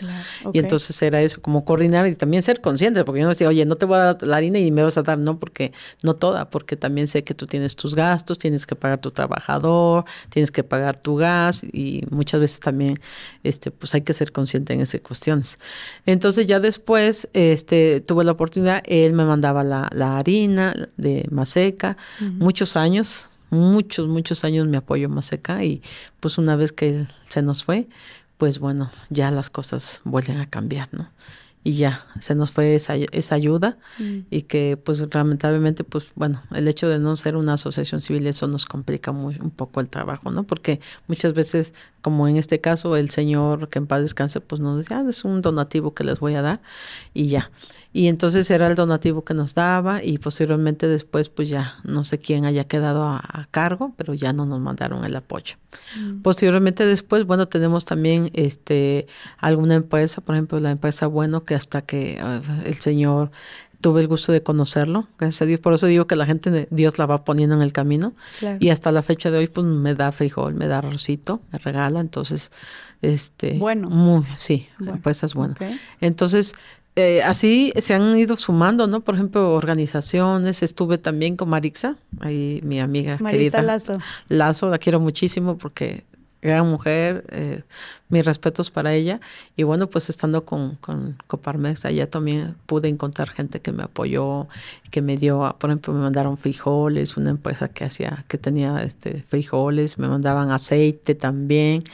Y entonces era eso, como coordinar y también ser consciente, porque yo no decía, oye, no te voy a dar la harina y me vas a dar, no, porque no toda, porque también sé que tú tienes tus gastos, tienes que pagar tu trabajador, tienes que pagar tu gas y muchas veces también, este, pues hay que ser consciente en esas cuestiones. Entonces ya después, este, tuve la oportunidad, él me mandaba la, harina de Maseca, muchos años, muchos, muchos años me apoyo Maseca y pues una vez que él se nos fue, pues bueno, ya las cosas vuelven a cambiar, ¿no? y ya se nos fue esa, esa ayuda mm. y que pues lamentablemente pues bueno el hecho de no ser una asociación civil eso nos complica muy un poco el trabajo no porque muchas veces como en este caso el señor que en paz descanse pues nos decía ah, es un donativo que les voy a dar y ya y entonces era el donativo que nos daba y posteriormente después pues ya no sé quién haya quedado a, cargo pero ya no nos mandaron el apoyo mm. posteriormente después bueno tenemos también este alguna empresa por ejemplo la empresa bueno que hasta que ah, el Señor tuve el gusto de conocerlo, gracias a Dios. Por eso digo que la gente, Dios la va poniendo en el camino. Y hasta la fecha de hoy, pues me da frijol, me da arrocito, me regala. Entonces, este. Bueno. Muy, sí, pues es bueno. Entonces, eh, así se han ido sumando, ¿no? Por ejemplo, organizaciones. Estuve también con Marixa, ahí mi amiga Marisa Lazo. Lazo, la quiero muchísimo porque gran mujer, eh, mis respetos para ella. Y bueno, pues estando con, con Coparmex, allá también pude encontrar gente que me apoyó, que me dio, por ejemplo, me mandaron frijoles, una empresa que hacía, que tenía este frijoles, me mandaban aceite también.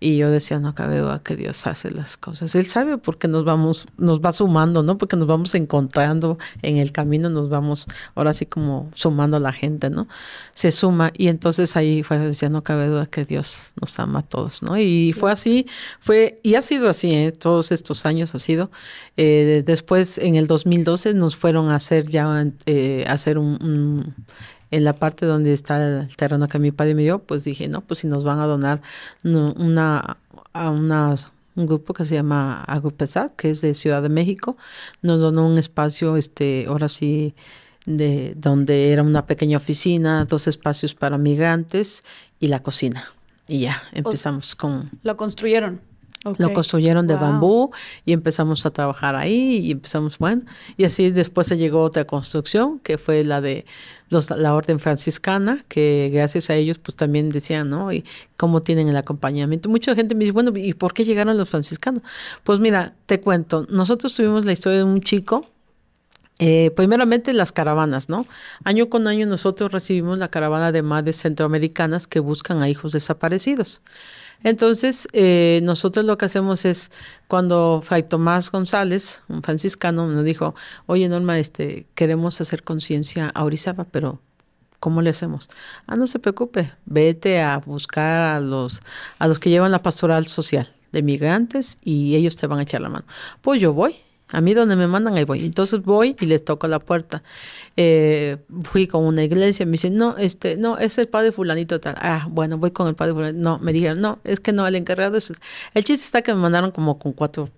Y yo decía, no cabe duda que Dios hace las cosas. Él sabe porque nos vamos, nos va sumando, ¿no? Porque nos vamos encontrando en el camino, nos vamos ahora sí como sumando a la gente, ¿no? Se suma y entonces ahí fue, decía, no cabe duda que Dios nos ama a todos, ¿no? Y fue así, fue, y ha sido así, ¿eh? Todos estos años ha sido. Eh, después, en el 2012, nos fueron a hacer ya, eh, hacer un en la parte donde está el terreno que mi padre me dio, pues dije, no, pues si nos van a donar una, a un grupo que se llama Agupesat, que es de Ciudad de México, nos donó un espacio, este, ahora sí, de donde era una pequeña oficina, dos espacios para migrantes y la cocina. Y ya, empezamos con... ¿Lo construyeron? Lo construyeron de bambú y empezamos a trabajar ahí y empezamos, bueno, y así después se llegó otra construcción que fue la de los, la orden franciscana, que gracias a ellos pues también decían, ¿no? Y cómo tienen el acompañamiento. Mucha gente me dice, bueno, ¿y por qué llegaron los franciscanos? Pues mira, te cuento, nosotros tuvimos la historia de un chico eh, primeramente las caravanas, ¿no? Año con año nosotros recibimos la caravana de madres centroamericanas que buscan a hijos desaparecidos. Entonces, eh, nosotros lo que hacemos es, cuando Fray Tomás González, un franciscano, nos dijo, oye Norma, este, queremos hacer conciencia a Orizaba, pero ¿cómo le hacemos? Ah, no se preocupe, vete a buscar a los, a los que llevan la pastoral social de migrantes y ellos te van a echar la mano. Pues yo voy, a mí donde me mandan, ahí voy. Entonces voy y les toco la puerta. Eh, fui con una iglesia, me dicen, no, este, no, es el padre fulanito tal. Ah, bueno, voy con el padre fulanito. No, me dijeron, no, es que no, el encargado es... El chiste está que me mandaron como con cuatro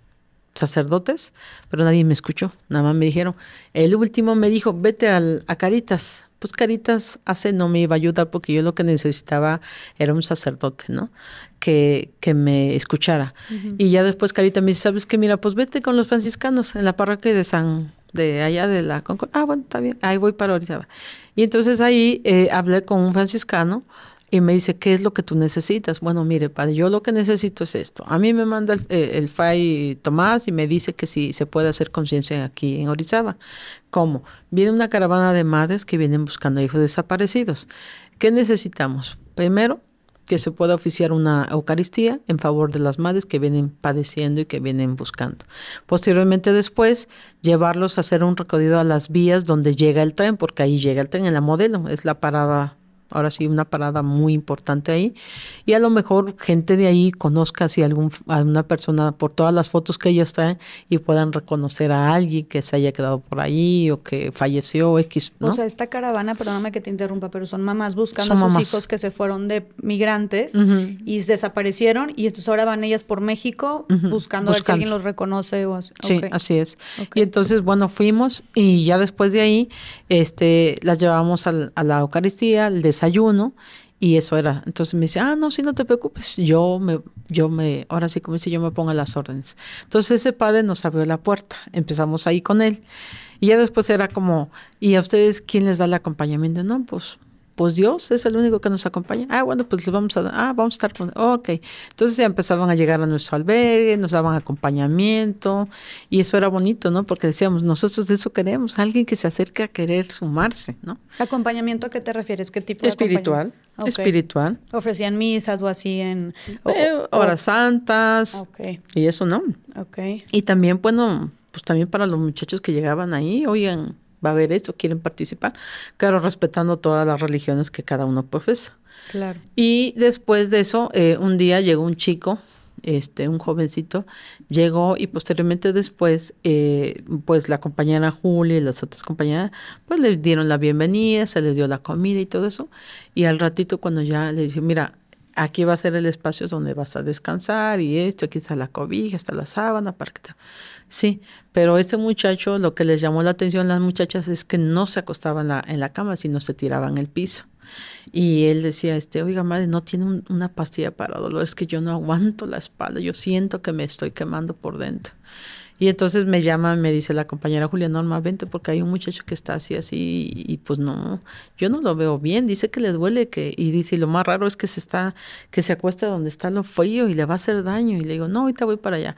sacerdotes, pero nadie me escuchó. Nada más me dijeron, el último me dijo, vete al, a Caritas pues Caritas hace no me iba a ayudar porque yo lo que necesitaba era un sacerdote, ¿no? Que, que me escuchara. Y ya después Carita me dice, ¿sabes qué? Mira, pues vete con los franciscanos en la parroquia de San, de allá de la Ah, bueno, está bien, ahí voy para ahorita. Y entonces ahí eh, hablé con un franciscano y me dice, ¿qué es lo que tú necesitas? Bueno, mire, padre, yo lo que necesito es esto. A mí me manda el, eh, el FAI Tomás y me dice que si se puede hacer conciencia aquí en Orizaba. ¿Cómo? Viene una caravana de madres que vienen buscando hijos desaparecidos. ¿Qué necesitamos? Primero, que se pueda oficiar una Eucaristía en favor de las madres que vienen padeciendo y que vienen buscando. Posteriormente después, llevarlos a hacer un recorrido a las vías donde llega el tren, porque ahí llega el tren en la modelo, es la parada ahora sí una parada muy importante ahí. Y a lo mejor gente de ahí conozca si algún alguna persona por todas las fotos que ellos traen y puedan reconocer a alguien que se haya quedado por ahí o que falleció X o sea esta caravana perdóname que te interrumpa pero son mamás buscando a sus hijos que se fueron de migrantes y desaparecieron y entonces ahora van ellas por México buscando, a ver si alguien los reconoce o así. sí así es. Y entonces bueno fuimos y ya después de ahí este las llevamos a la Eucaristía el desayuno y eso era. Entonces me dice, ah, no, si no te preocupes, yo me, yo me, ahora sí como dice, yo me pongo las órdenes. Entonces ese padre nos abrió la puerta, empezamos ahí con él. Y ya después era como, ¿y a ustedes quién les da el acompañamiento? No, pues pues Dios es el único que nos acompaña. Ah, bueno, pues les vamos a dar, ah, vamos a estar con, ok. Entonces ya empezaban a llegar a nuestro albergue, nos daban acompañamiento y eso era bonito, ¿no? Porque decíamos, nosotros de eso queremos, alguien que se acerque a querer sumarse, ¿no? ¿Acompañamiento a qué te refieres? ¿Qué tipo de Espiritual, espiritual. ¿Ofrecían misas o así en...? Eh, horas santas. Ok. Y eso, ¿no? Ok. Y también, bueno, pues también para los muchachos que llegaban ahí, oigan, va a haber eso, quieren participar, claro, respetando todas las religiones que cada uno profesa. Claro. Y después de eso, eh, un día llegó un chico, este, un jovencito, llegó y posteriormente después, eh, pues la compañera Julia y las otras compañeras, pues le dieron la bienvenida, se les dio la comida y todo eso. Y al ratito cuando ya le dije, mira, aquí va a ser el espacio donde vas a descansar y esto, aquí está la cobija, está la sábana, para que Sí, pero este muchacho, lo que les llamó la atención a las muchachas es que no se acostaban en la, cama, sino se tiraban el piso. Y él decía, este, oiga, madre, no tiene una pastilla para dolor, es que yo no aguanto la espalda, yo siento que me estoy quemando por dentro. Y entonces me llama, me dice la compañera Julia Norma, vente porque hay un muchacho que está así, así, y, pues no, yo no lo veo bien, dice que le duele, que, y dice, y lo más raro es que se está, que se acuesta donde está lo frío y le va a hacer daño, y le digo, no, ahorita voy para allá.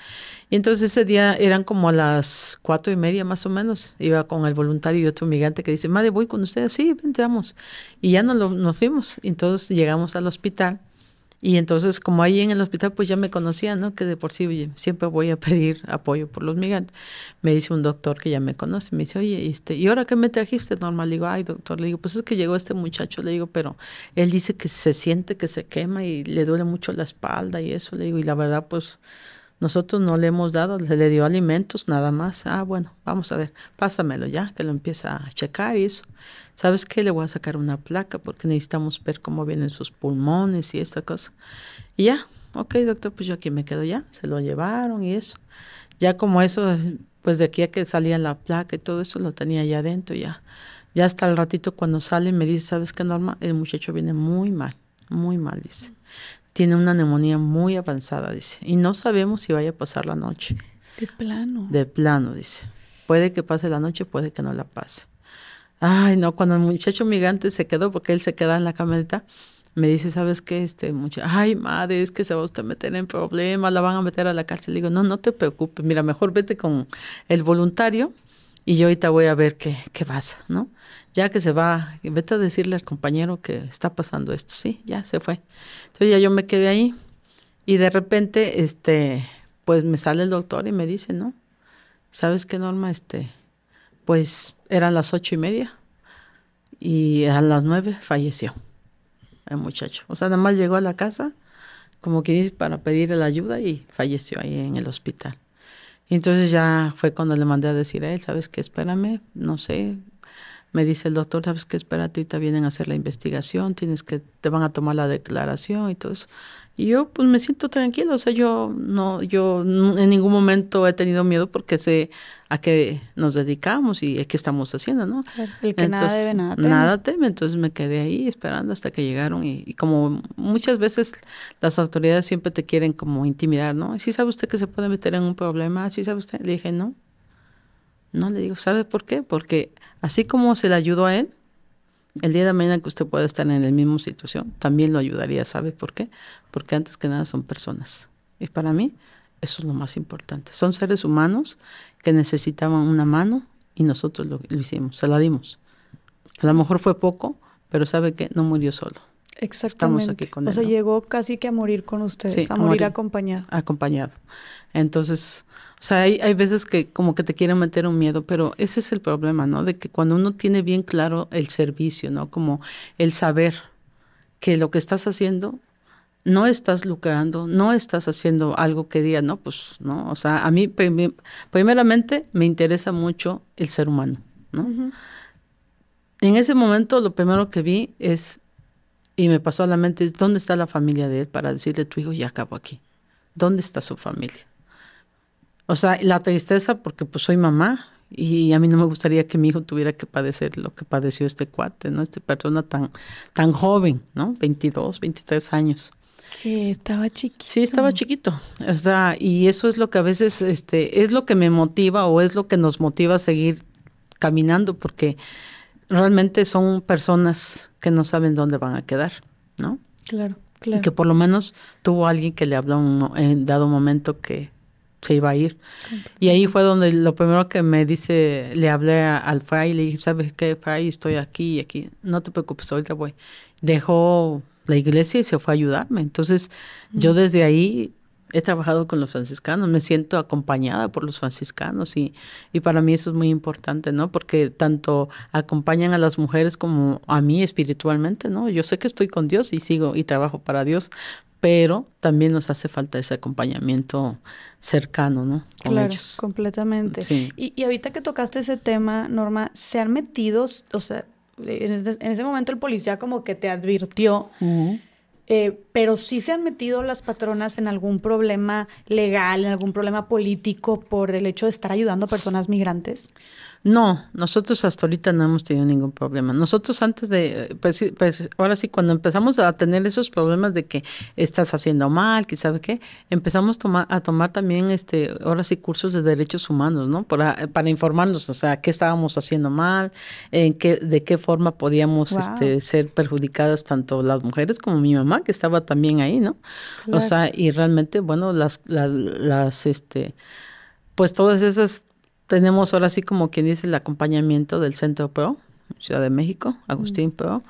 Y entonces ese día eran como a las cuatro y media más o menos, iba con el voluntario y otro migrante que dice, madre, voy con ustedes, sí, vente, vamos. Y ya nos, lo, nos fuimos, entonces llegamos al hospital, y entonces, como ahí en el hospital, pues ya me conocían, ¿no? Que de por sí siempre voy a pedir apoyo por los migrantes. Me dice un doctor que ya me conoce, me dice, oye, este, ¿y ahora qué me trajiste, normal? Le digo, ay, doctor, le digo, pues es que llegó este muchacho, le digo, pero él dice que se siente que se quema y le duele mucho la espalda y eso, le digo, y la verdad, pues nosotros no le hemos dado, se le dio alimentos, nada más. Ah, bueno, vamos a ver, pásamelo ya, que lo empieza a checar y eso. ¿Sabes qué? Le voy a sacar una placa porque necesitamos ver cómo vienen sus pulmones y esta cosa. Y ya, ok, doctor, pues yo aquí me quedo ya. Se lo llevaron y eso. Ya como eso, pues de aquí a que salía la placa y todo eso, lo tenía ya adentro ya. Ya hasta el ratito cuando sale me dice, ¿sabes qué, Norma? El muchacho viene muy mal, muy mal, dice tiene una neumonía muy avanzada, dice, y no sabemos si vaya a pasar la noche. De plano. De plano, dice. Puede que pase la noche, puede que no la pase. Ay, no, cuando el muchacho migrante se quedó, porque él se queda en la camioneta, me dice, ¿sabes qué? Este muchacho, ay, madre, es que se va a usted meter en problemas, la van a meter a la cárcel. Le digo, no, no te preocupes, mira, mejor vete con el voluntario y yo ahorita voy a ver qué, qué pasa, ¿no? Ya que se va, vete a decirle al compañero que está pasando esto, sí, ya se fue. Entonces ya yo me quedé ahí y de repente, este, pues me sale el doctor y me dice, ¿no? ¿Sabes qué, Norma? Este, pues eran las ocho y media y a las nueve falleció el muchacho. O sea, nada más llegó a la casa, como que dice, para pedirle la ayuda y falleció ahí en el hospital. Y entonces ya fue cuando le mandé a decir a él, ¿sabes qué? Espérame, no sé. Me dice el doctor, ¿sabes qué? Espérate, ahorita vienen a hacer la investigación, tienes que, te van a tomar la declaración y todo eso. Y yo pues me siento tranquilo, o sea, yo no, yo en ningún momento he tenido miedo porque sé a qué nos dedicamos y qué estamos haciendo, ¿no? El que nada debe, nada teme. Nada teme, entonces me quedé ahí esperando hasta que llegaron y, como muchas veces las autoridades siempre te quieren como intimidar, ¿no? ¿Sí sabe usted que se puede meter en un problema? ¿Sí sabe usted? Le dije, no. No, le digo, ¿sabe por qué? Porque así como se le ayudó a él, el día de mañana que usted pueda estar en la misma situación, también lo ayudaría. ¿Sabe por qué? Porque antes que nada son personas. Y para mí eso es lo más importante. Son seres humanos que necesitaban una mano y nosotros lo, hicimos, se la dimos. A lo mejor fue poco, pero sabe que no murió solo. Exactamente. Estamos aquí con él. O sea, llegó casi que a morir con ustedes, a, morir, acompañado. Acompañado. Entonces, o sea, hay, hay veces que como que te quieren meter un miedo, pero ese es el problema, ¿no? De que cuando uno tiene bien claro el servicio, ¿no? Como el saber que lo que estás haciendo no estás lucrando, no estás haciendo algo que diga, no, pues, no, o sea, a mí primeramente me interesa mucho el ser humano, ¿no? En ese momento lo primero que vi es, y me pasó a la mente, es dónde está la familia de él para decirle, tu hijo ya acabó aquí, ¿dónde está su familia? O sea, la tristeza porque pues soy mamá y a mí no me gustaría que mi hijo tuviera que padecer lo que padeció este cuate, ¿no? Esta persona tan, tan joven, ¿no? 22, 23 años. Que estaba chiquito. Sí, estaba chiquito. O sea, y eso es lo que a veces este, es lo que me motiva o es lo que nos motiva a seguir caminando, porque realmente son personas que no saben dónde van a quedar, ¿no? Claro, claro. Y que por lo menos tuvo alguien que le habló en dado momento que se iba a ir. Y ahí fue donde lo primero que me dice, le hablé al Fray y le dije, ¿sabes qué, Fray? Estoy aquí y aquí. No te preocupes, ahorita voy. Dejó la iglesia y se fue a ayudarme. Entonces, yo desde ahí he trabajado con los franciscanos, me siento acompañada por los franciscanos y, y para mí eso es muy importante, ¿no? Porque tanto acompañan a las mujeres como a mí espiritualmente, ¿no? Yo sé que estoy con Dios y sigo y trabajo para Dios, pero también nos hace falta ese acompañamiento cercano, ¿no? claro, completamente. Y, y ahorita que tocaste ese tema, Norma, ¿se han metido, o sea, en ese, momento el policía como que te advirtió, Eh, pero sí se han metido las patronas en algún problema legal, en algún problema político por el hecho de estar ayudando a personas migrantes. No, nosotros hasta ahorita no hemos tenido ningún problema. Nosotros antes de, pues, pues, ahora sí, cuando empezamos a tener esos problemas de que estás haciendo mal, que sabe qué, empezamos a tomar también, este, ahora sí, cursos de derechos humanos, ¿no? Para, para informarnos, o sea, qué estábamos haciendo mal, en qué, de qué forma podíamos este, ser perjudicadas tanto las mujeres como mi mamá, que estaba también ahí, ¿no? O sea, y realmente, bueno, las, las, las este, pues todas esas tenemos ahora sí como quien dice el acompañamiento del Centro PRO, Ciudad de México, Agustín mm. Pro,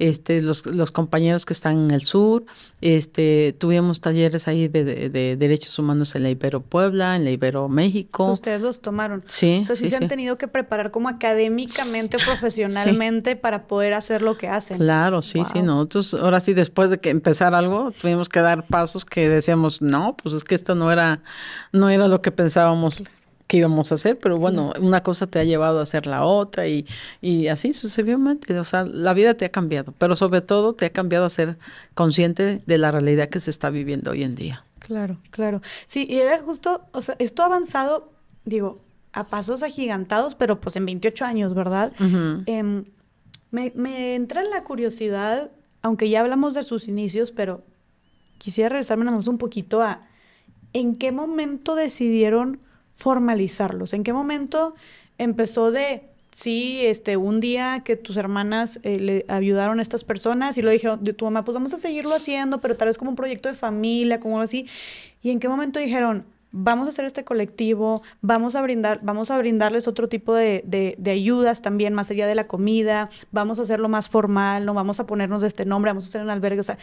este, los, los, compañeros que están en el sur, este, tuvimos talleres ahí de, de, derechos humanos en la Ibero Puebla, en la Ibero México. ustedes los tomaron. Sí. O sea, sí, se han tenido que preparar como académicamente o profesionalmente para poder hacer lo que hacen. Claro, sí, sí. Nosotros ahora sí, después de que empezar algo, tuvimos que dar pasos que decíamos, no, pues es que esto no era, no era lo que pensábamos que íbamos a hacer, pero bueno, una cosa te ha llevado a hacer la otra y, y así sucesivamente. O sea, la vida te ha cambiado, pero sobre todo te ha cambiado a ser consciente de la realidad que se está viviendo hoy en día. Claro, claro. Sí, y era justo, o sea, esto ha avanzado, digo, a pasos agigantados, pero pues en 28 años, ¿verdad? Em, me, me entra en la curiosidad, aunque ya hablamos de sus inicios, pero quisiera regresarme nada más un poquito a en qué momento decidieron formalizarlos? ¿En qué momento empezó de, sí, este, un día que tus hermanas eh, le ayudaron a estas personas y lo dijeron, de tu mamá, pues vamos a seguirlo haciendo, pero tal vez como un proyecto de familia, como así. ¿Y en qué momento dijeron, vamos a hacer este colectivo, vamos a brindar, vamos a brindarles otro tipo de, de, ayudas también, más allá de la comida, vamos a hacerlo más formal, no vamos a ponernos de este nombre, vamos a hacer un albergue, o sea,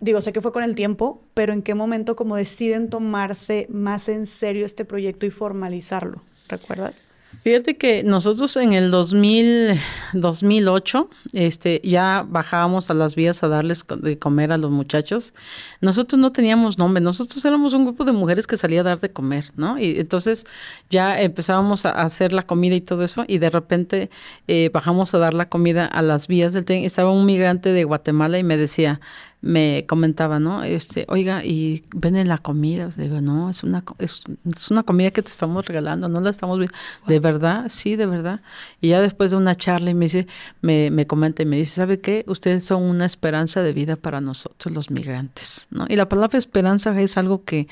digo, sé que fue con el tiempo, pero ¿en qué momento como deciden tomarse más en serio este proyecto y formalizarlo? ¿Recuerdas? Fíjate que nosotros en el 2000, 2008 este, ya bajábamos a las vías a darles de comer a los muchachos. Nosotros no teníamos nombre, nosotros éramos un grupo de mujeres que salía a dar de comer, ¿no? Y entonces ya empezábamos a hacer la comida y todo eso y de repente eh, bajamos a dar la comida a las vías del tren. Estaba un migrante de Guatemala y me decía, me comentaba, ¿no? Este, oiga, y ven en la comida. Digo, no, es una, es, una comida que te estamos regalando, no la estamos viendo. ¿De verdad? Sí, de verdad. Y ya después de una charla y me dice, me, me comenta y me dice, ¿sabe qué? Ustedes son una esperanza de vida para nosotros, los migrantes, ¿no? Y la palabra esperanza es algo que,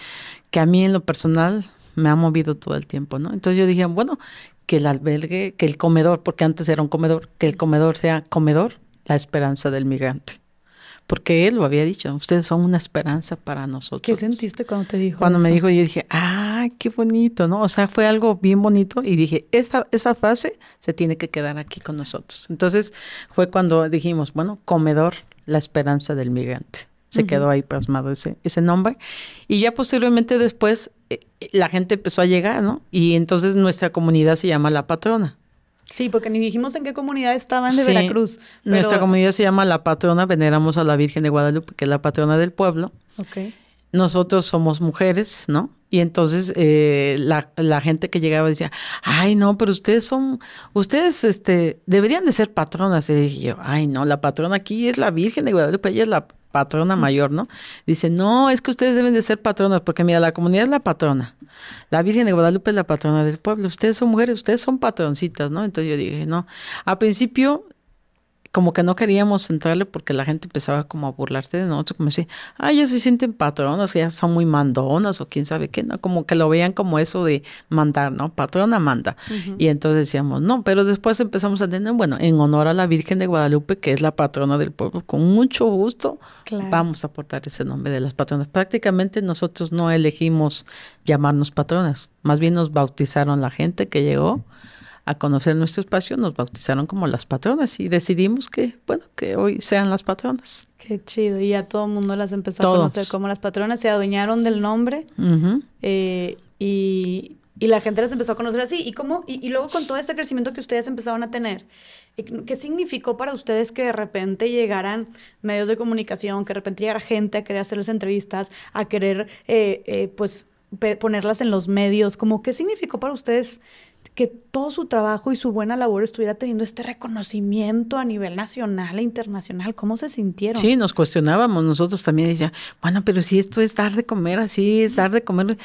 que a mí en lo personal me ha movido todo el tiempo, ¿no? Entonces yo dije, bueno, que el albergue, que el comedor, porque antes era un comedor, que el comedor sea comedor, la esperanza del migrante porque él lo había dicho, ustedes son una esperanza para nosotros. ¿Qué sentiste cuando te dijo Cuando me dijo, yo dije, ah, qué bonito, ¿no? O sea, fue algo bien bonito y dije, esta, esa fase se tiene que quedar aquí con nosotros. Entonces fue cuando dijimos, bueno, comedor, la esperanza del migrante. Se quedó ahí plasmado ese, ese nombre. Y ya posteriormente después eh, la gente empezó a llegar, ¿no? Y entonces nuestra comunidad se llama La Patrona. Sí, porque ni dijimos en qué comunidad estaban de Veracruz. Nuestra comunidad se llama La Patrona, veneramos a la Virgen de Guadalupe, que es la patrona del pueblo. Okay. Nosotros somos mujeres, ¿no? Y entonces eh, la, la, gente que llegaba decía, ay, no, pero ustedes son, ustedes este, deberían de ser patronas. Y dije yo, ay, no, la patrona aquí es la Virgen de Guadalupe, ella es la patrona mayor, ¿no? Dice, no, es que ustedes deben de ser patronas, porque mira, la comunidad es la patrona. La Virgen de Guadalupe es la patrona del pueblo. Ustedes son mujeres, ustedes son patroncitas, ¿no? Entonces yo dije, no. A principio como que no queríamos entrarle porque la gente empezaba como a burlarte de nosotros, como decir, ah, ya se sienten patronas, ya son muy mandonas o quién sabe qué, ¿no? Como que lo veían como eso de mandar, ¿no? Patrona manda. Y entonces decíamos, no, pero después empezamos a entender, bueno, en honor a la Virgen de Guadalupe, que es la patrona del pueblo, con mucho gusto vamos a aportar ese nombre de las patronas. Prácticamente nosotros no elegimos llamarnos patronas, más bien nos bautizaron la gente que llegó a conocer nuestro espacio, nos bautizaron como las patronas y decidimos que, bueno, que hoy sean las patronas. Qué chido. Y a todo el mundo las empezó a conocer como las patronas, se adueñaron del nombre eh, y, la gente las empezó a conocer así. ¿Y, cómo, y, luego con todo este crecimiento que ustedes empezaron a tener, eh, ¿qué significó para ustedes que de repente llegaran medios de comunicación, que de repente llegara gente a querer hacerles entrevistas, a querer, eh, pues, ponerlas en los medios? ¿Cómo qué significó para ustedes que todo su trabajo y su buena labor estuviera teniendo este reconocimiento a nivel nacional e internacional. ¿Cómo se sintieron? Sí, nos cuestionábamos. Nosotros también decíamos, bueno, pero si esto es dar de comer así, es dar de comer.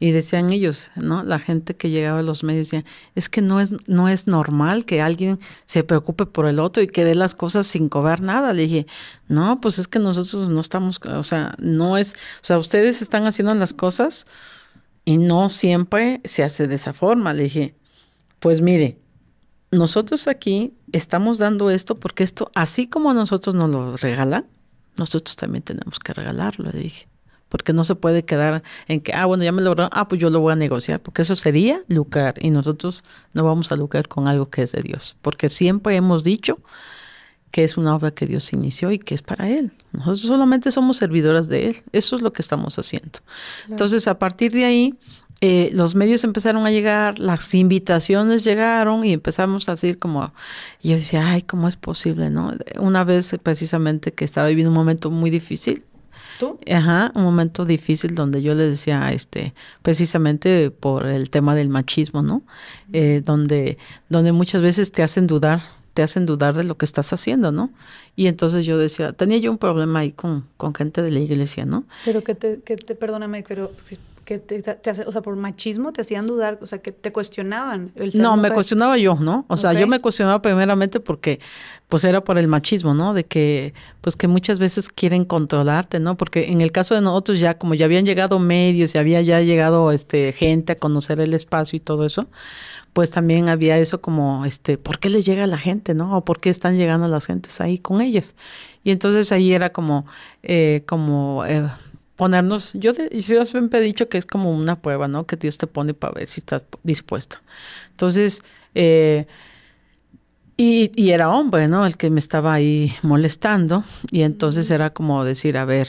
Y decían ellos, ¿no? La gente que llegaba a los medios decía, es que no es, no es normal que alguien se preocupe por el otro y que dé las cosas sin cobrar nada. Le dije, no, pues es que nosotros no estamos, o sea, no es, o sea, ustedes están haciendo las cosas y no siempre se hace de esa forma. Le dije, pues mire, nosotros aquí estamos dando esto porque esto, así como nosotros nos lo regalan, nosotros también tenemos que regalarlo, le dije. Porque no se puede quedar en que, ah, bueno, ya me lo ah, pues yo lo voy a negociar, porque eso sería lucrar y nosotros no vamos a lucrar con algo que es de Dios, porque siempre hemos dicho que es una obra que Dios inició y que es para Él. Nosotros solamente somos servidoras de Él. Eso es lo que estamos haciendo. Entonces, a partir de ahí, eh, los medios empezaron a llegar, las invitaciones llegaron y empezamos a decir como, y yo decía, ay, ¿cómo es posible? no Una vez precisamente que estaba viviendo un momento muy difícil. ¿Tú? Ajá, un momento difícil donde yo le decía, este, precisamente por el tema del machismo, ¿no? Eh, donde, donde muchas veces te hacen dudar te hacen dudar de lo que estás haciendo, ¿no? Y entonces yo decía, tenía yo un problema ahí con, con gente de la iglesia, ¿no? Pero que te, que te perdóname, pero que te, o sea, por machismo te hacían dudar, o sea, que te cuestionaban. no, me cuestionaba yo, ¿no? O sea, yo me cuestionaba primeramente porque, pues era por el machismo, ¿no? De que, pues que muchas veces quieren controlarte, ¿no? Porque en el caso de nosotros ya, como ya habían llegado medios y había ya llegado, este, gente a conocer el espacio y todo eso, pues también había eso como, este, ¿por qué le llega a la gente, no? O ¿por qué están llegando las gentes ahí con ellas? Y entonces ahí era como, eh, como... Eh, ponernos, yo, yo siempre he dicho que es como una prueba, ¿no? Que Dios te pone para ver si estás dispuesto. Entonces, eh, y, y, era hombre, ¿no? El que me estaba ahí molestando. Y entonces era como decir, a ver,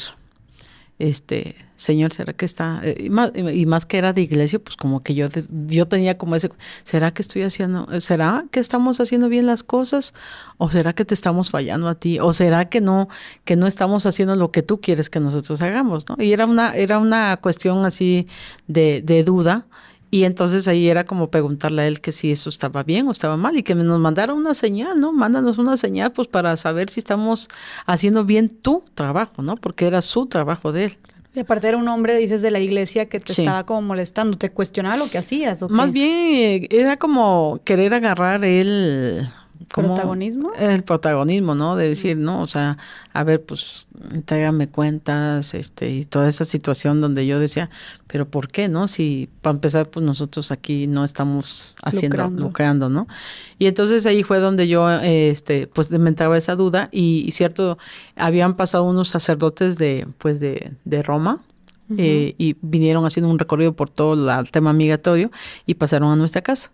este, Señor, ¿será que está? Eh, y, más, y, que era de iglesia, pues como que yo, yo tenía como ese, ¿será que estoy haciendo, será que estamos haciendo bien las cosas? ¿O será que te estamos fallando a ti? ¿O será que no, que no estamos haciendo lo que tú quieres que nosotros hagamos? ¿no? Y era una, era una cuestión así de, de duda. Y entonces ahí era como preguntarle a él que si eso estaba bien o estaba mal y que nos mandara una señal, ¿no? Mándanos una señal pues para saber si estamos haciendo bien tu trabajo, ¿no? Porque era su trabajo de él. Y aparte era un hombre, dices, de la iglesia que te estaba como molestando, te cuestionaba lo que hacías. ¿o Más bien eh, era como querer agarrar el, ¿Protagonismo? El protagonismo, ¿no? De decir, no, o sea, a ver, pues, entrégame cuentas, este, y toda esa situación donde yo decía, pero ¿por qué, no? Si, para empezar, pues nosotros aquí no estamos haciendo, lucrando, ¿no? Y entonces ahí fue donde yo, este, pues, dementaba esa duda, y, cierto, habían pasado unos sacerdotes de, pues, de, de Roma, eh, y vinieron haciendo un recorrido por todo el tema migratorio y pasaron a nuestra casa.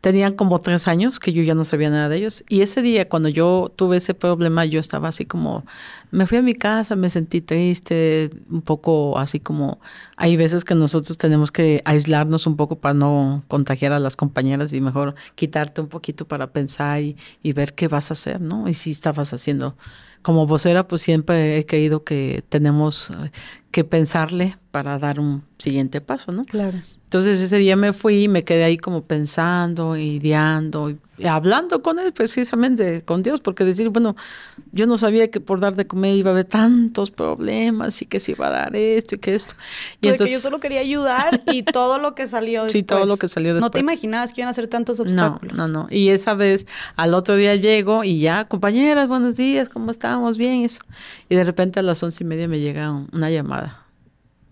Tenían como tres años que yo ya no sabía nada de ellos. Y ese día, cuando yo tuve ese problema, yo estaba así como, me fui a mi casa, me sentí triste, un poco así como, hay veces que nosotros tenemos que aislarnos un poco para no contagiar a las compañeras y mejor quitarte un poquito para pensar y, ver qué vas a hacer, ¿no? Y si estabas haciendo como vocera, pues siempre he creído que tenemos que pensarle para dar un siguiente paso, ¿no? Claro. Entonces ese día me fui y me quedé ahí como pensando, ideando, y hablando con él precisamente, con Dios, porque decir, bueno, yo no sabía que por dar de comer iba a haber tantos problemas y que se iba a dar esto y que esto. Y entonces, que yo solo quería ayudar y todo lo que salió después. Sí, todo lo que salió después. No te imaginabas que iban a ser tantos obstáculos. No, no, no. Y esa vez, al otro día llego y ya, compañeras, buenos días, ¿cómo estamos? Bien, eso. Y de repente a las once y media me llega una llamada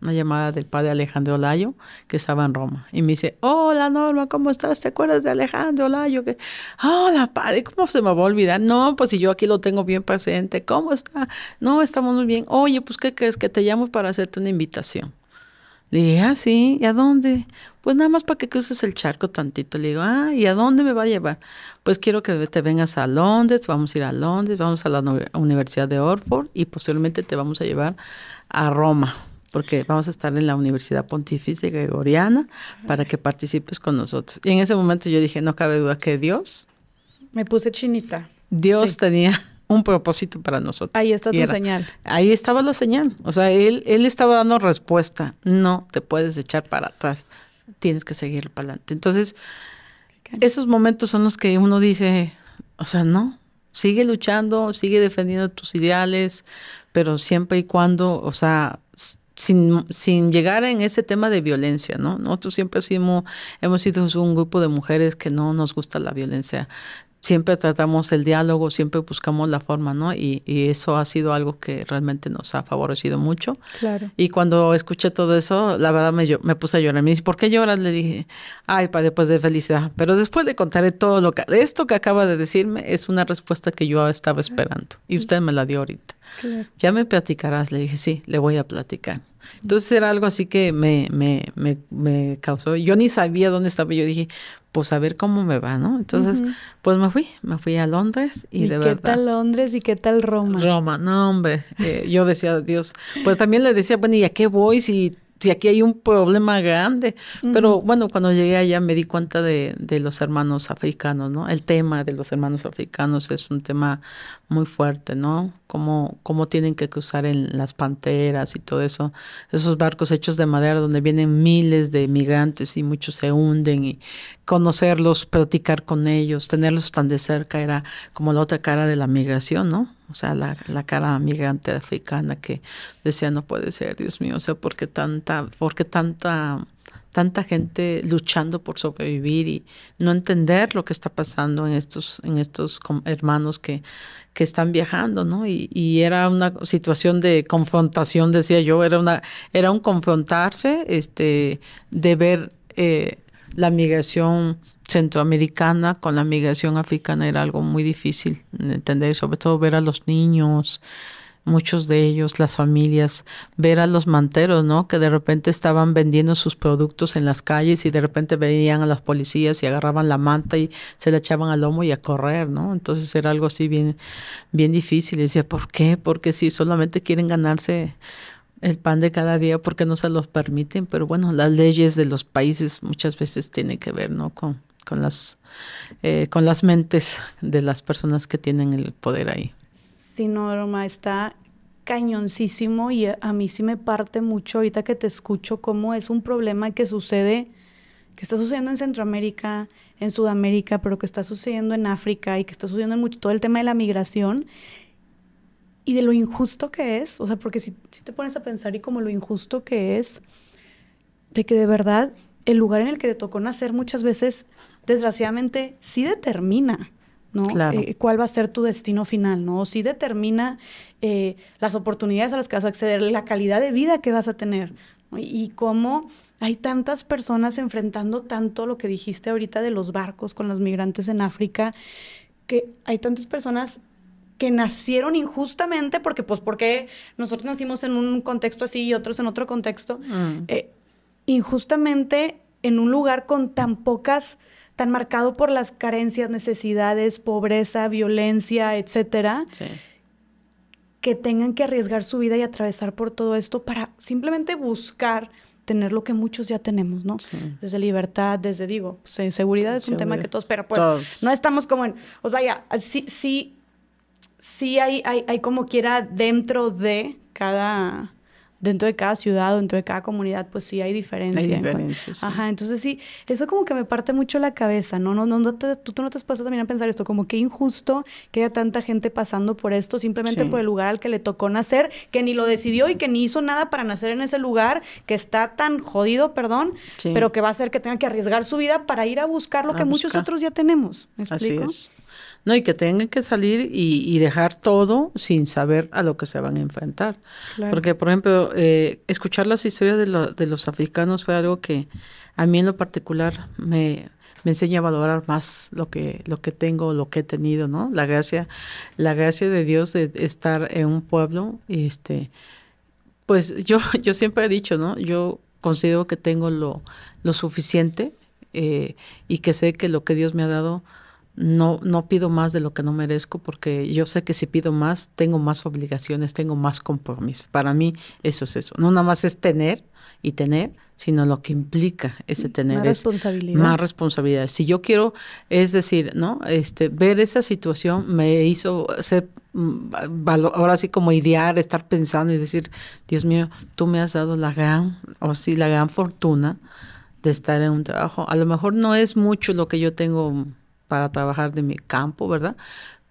una llamada del padre Alejandro Olayo, que estaba en Roma. Y me dice, hola Norma, ¿cómo estás? ¿Te acuerdas de Alejandro Olayo? Que, hola padre, ¿cómo se me va a olvidar? No, pues si yo aquí lo tengo bien presente, ¿cómo está? No, estamos muy bien. Oye, pues ¿qué crees? Que te llamo para hacerte una invitación. Le dije, ah, sí, ¿y a dónde? Pues nada más para que cruces el charco tantito. Le digo, ah, ¿y a dónde me va a llevar? Pues quiero que te vengas a Londres, vamos a ir a Londres, vamos a la Universidad de Oxford y posiblemente te vamos a llevar a Roma porque vamos a estar en la Universidad Pontificia Gregoriana para que participes con nosotros. Y en ese momento yo dije, no cabe duda que Dios... Me puse chinita. Dios tenía un propósito para nosotros. Ahí está tu señal. Ahí estaba la señal. O sea, él, él estaba dando respuesta. No te puedes echar para atrás. Tienes que seguir para adelante. Entonces, esos momentos son los que uno dice, o sea, no, sigue luchando, sigue defendiendo tus ideales, pero siempre y cuando, o sea, sin, sin llegar en ese tema de violencia, ¿no? Nosotros siempre hemos, hemos sido un grupo de mujeres que no nos gusta la violencia siempre tratamos el diálogo, siempre buscamos la forma, ¿no? Y, y, eso ha sido algo que realmente nos ha favorecido mucho. Claro. Y cuando escuché todo eso, la verdad me, me puse a llorar. Me dice, ¿por qué lloras? Le dije, ay, padre, pues de felicidad. Pero después le contaré todo lo que... Esto que acaba de decirme es una respuesta que yo estaba esperando. Y usted me la dio ahorita. Claro. Ya me platicarás. Le dije, sí, le voy a platicar. Entonces era algo así que me, me, me, me causó. Yo ni sabía dónde estaba. Yo dije, pues a ver cómo me va, ¿no? Entonces, uh -huh. pues me fui, me fui a Londres y, ¿Y de verdad. ¿Qué tal Londres y qué tal Roma? Roma, no, hombre. Eh, yo decía, Dios, pues también le decía, bueno, ¿y a qué voy si si aquí hay un problema grande. Uh -huh. Pero bueno, cuando llegué allá me di cuenta de, de, los hermanos africanos, ¿no? El tema de los hermanos africanos es un tema muy fuerte, ¿no? Cómo, cómo tienen que cruzar en las panteras y todo eso. Esos barcos hechos de madera donde vienen miles de migrantes y muchos se hunden y conocerlos, platicar con ellos, tenerlos tan de cerca era como la otra cara de la migración, ¿no? O sea, la, la cara migrante africana que decía, no puede ser, Dios mío, o sea, ¿por qué tanta, por qué tanta, tanta gente luchando por sobrevivir y no entender lo que está pasando en estos, en estos hermanos que, que están viajando, ¿no? Y, era una situación de confrontación, decía yo, era una, era un confrontarse, este, de ver eh, la migración centroamericana con la migración africana era algo muy difícil de entender, sobre todo ver a los niños, muchos de ellos, las familias, ver a los manteros, ¿no? Que de repente estaban vendiendo sus productos en las calles y de repente venían a las policías y agarraban la manta y se la echaban al lomo y a correr, ¿no? Entonces era algo así bien, bien difícil. Decía, ¿por qué? Porque si solamente quieren ganarse el pan de cada día porque no se los permiten, pero bueno, las leyes de los países muchas veces tienen que ver, ¿no? Con, con las eh, con las mentes de las personas que tienen el poder ahí. Sí, Norma, está cañoncísimo y a mí sí me parte mucho ahorita que te escucho cómo es un problema que sucede, que está sucediendo en Centroamérica, en Sudamérica, pero que está sucediendo en África y que está sucediendo en mucho, todo el tema de la migración y de lo injusto que es, o sea, porque si, si te pones a pensar y como lo injusto que es, de que de verdad el lugar en el que te tocó nacer muchas veces, desgraciadamente, sí determina, ¿no? Claro. Eh, cuál va a ser tu destino final, ¿no? Sí determina eh, las oportunidades a las que vas a acceder, la calidad de vida que vas a tener, ¿no? y, y cómo hay tantas personas enfrentando tanto lo que dijiste ahorita de los barcos con los migrantes en África, que hay tantas personas que nacieron injustamente, porque pues porque nosotros nacimos en un contexto así y otros en otro contexto, Mm. eh, injustamente en un lugar con tan pocas, tan marcado por las carencias, necesidades, pobreza, violencia, etcétera, Sí. que tengan que arriesgar su vida y atravesar por todo esto para simplemente buscar tener lo que muchos ya tenemos, ¿no? Sí. Desde libertad, desde, digo, pues, seguridad es un tema que todos, pero pues Todos. no estamos como en, pues vaya, sí, sí, sí hay, hay, hay como quiera dentro de cada, dentro de cada ciudad o dentro de cada comunidad, pues sí hay diferencias, sí. Ajá, entonces sí, eso como que me parte mucho la cabeza, ¿no? no, no, no te- tú, tú no te has puesto también a pensar esto, como que injusto que haya tanta gente pasando por esto simplemente Sí. por el lugar al que le tocó nacer, que ni lo decidió y que ni hizo nada para nacer en ese lugar, que está tan jodido, perdón, Sí. pero que va a hacer que tenga que arriesgar su vida para ir a buscar lo A que muchos otros ya tenemos. ¿Me Así explico? es. No, y que tengan que salir y, y dejar todo sin saber a lo que se van a enfrentar. Claro. Porque, por ejemplo, eh, escuchar las historias de, lo- de los africanos fue algo que a mí en lo particular me, me enseña a valorar más lo que, lo que tengo, lo que he tenido, ¿no? La gracia, la gracia de Dios de estar en un pueblo, este, pues yo, yo siempre he dicho, ¿no? Yo considero que tengo lo, lo suficiente eh, y que sé que lo que Dios me ha dado no, no pido más de lo que no merezco porque yo sé que si pido más, tengo más obligaciones, tengo más compromisos. Para mí eso es eso. No nada más es tener y tener, sino lo que implica ese tener. Más es responsabilidad. Más responsabilidad. Si yo quiero, es decir, ¿no? Este, ver esa situación me hizo ser, mm, ahora sí como idear, estar pensando y decir, Dios mío, tú me has dado la gran, o sí, la gran fortuna de estar en un trabajo. A lo mejor no es mucho lo que yo tengo para trabajar de mi campo, ¿verdad?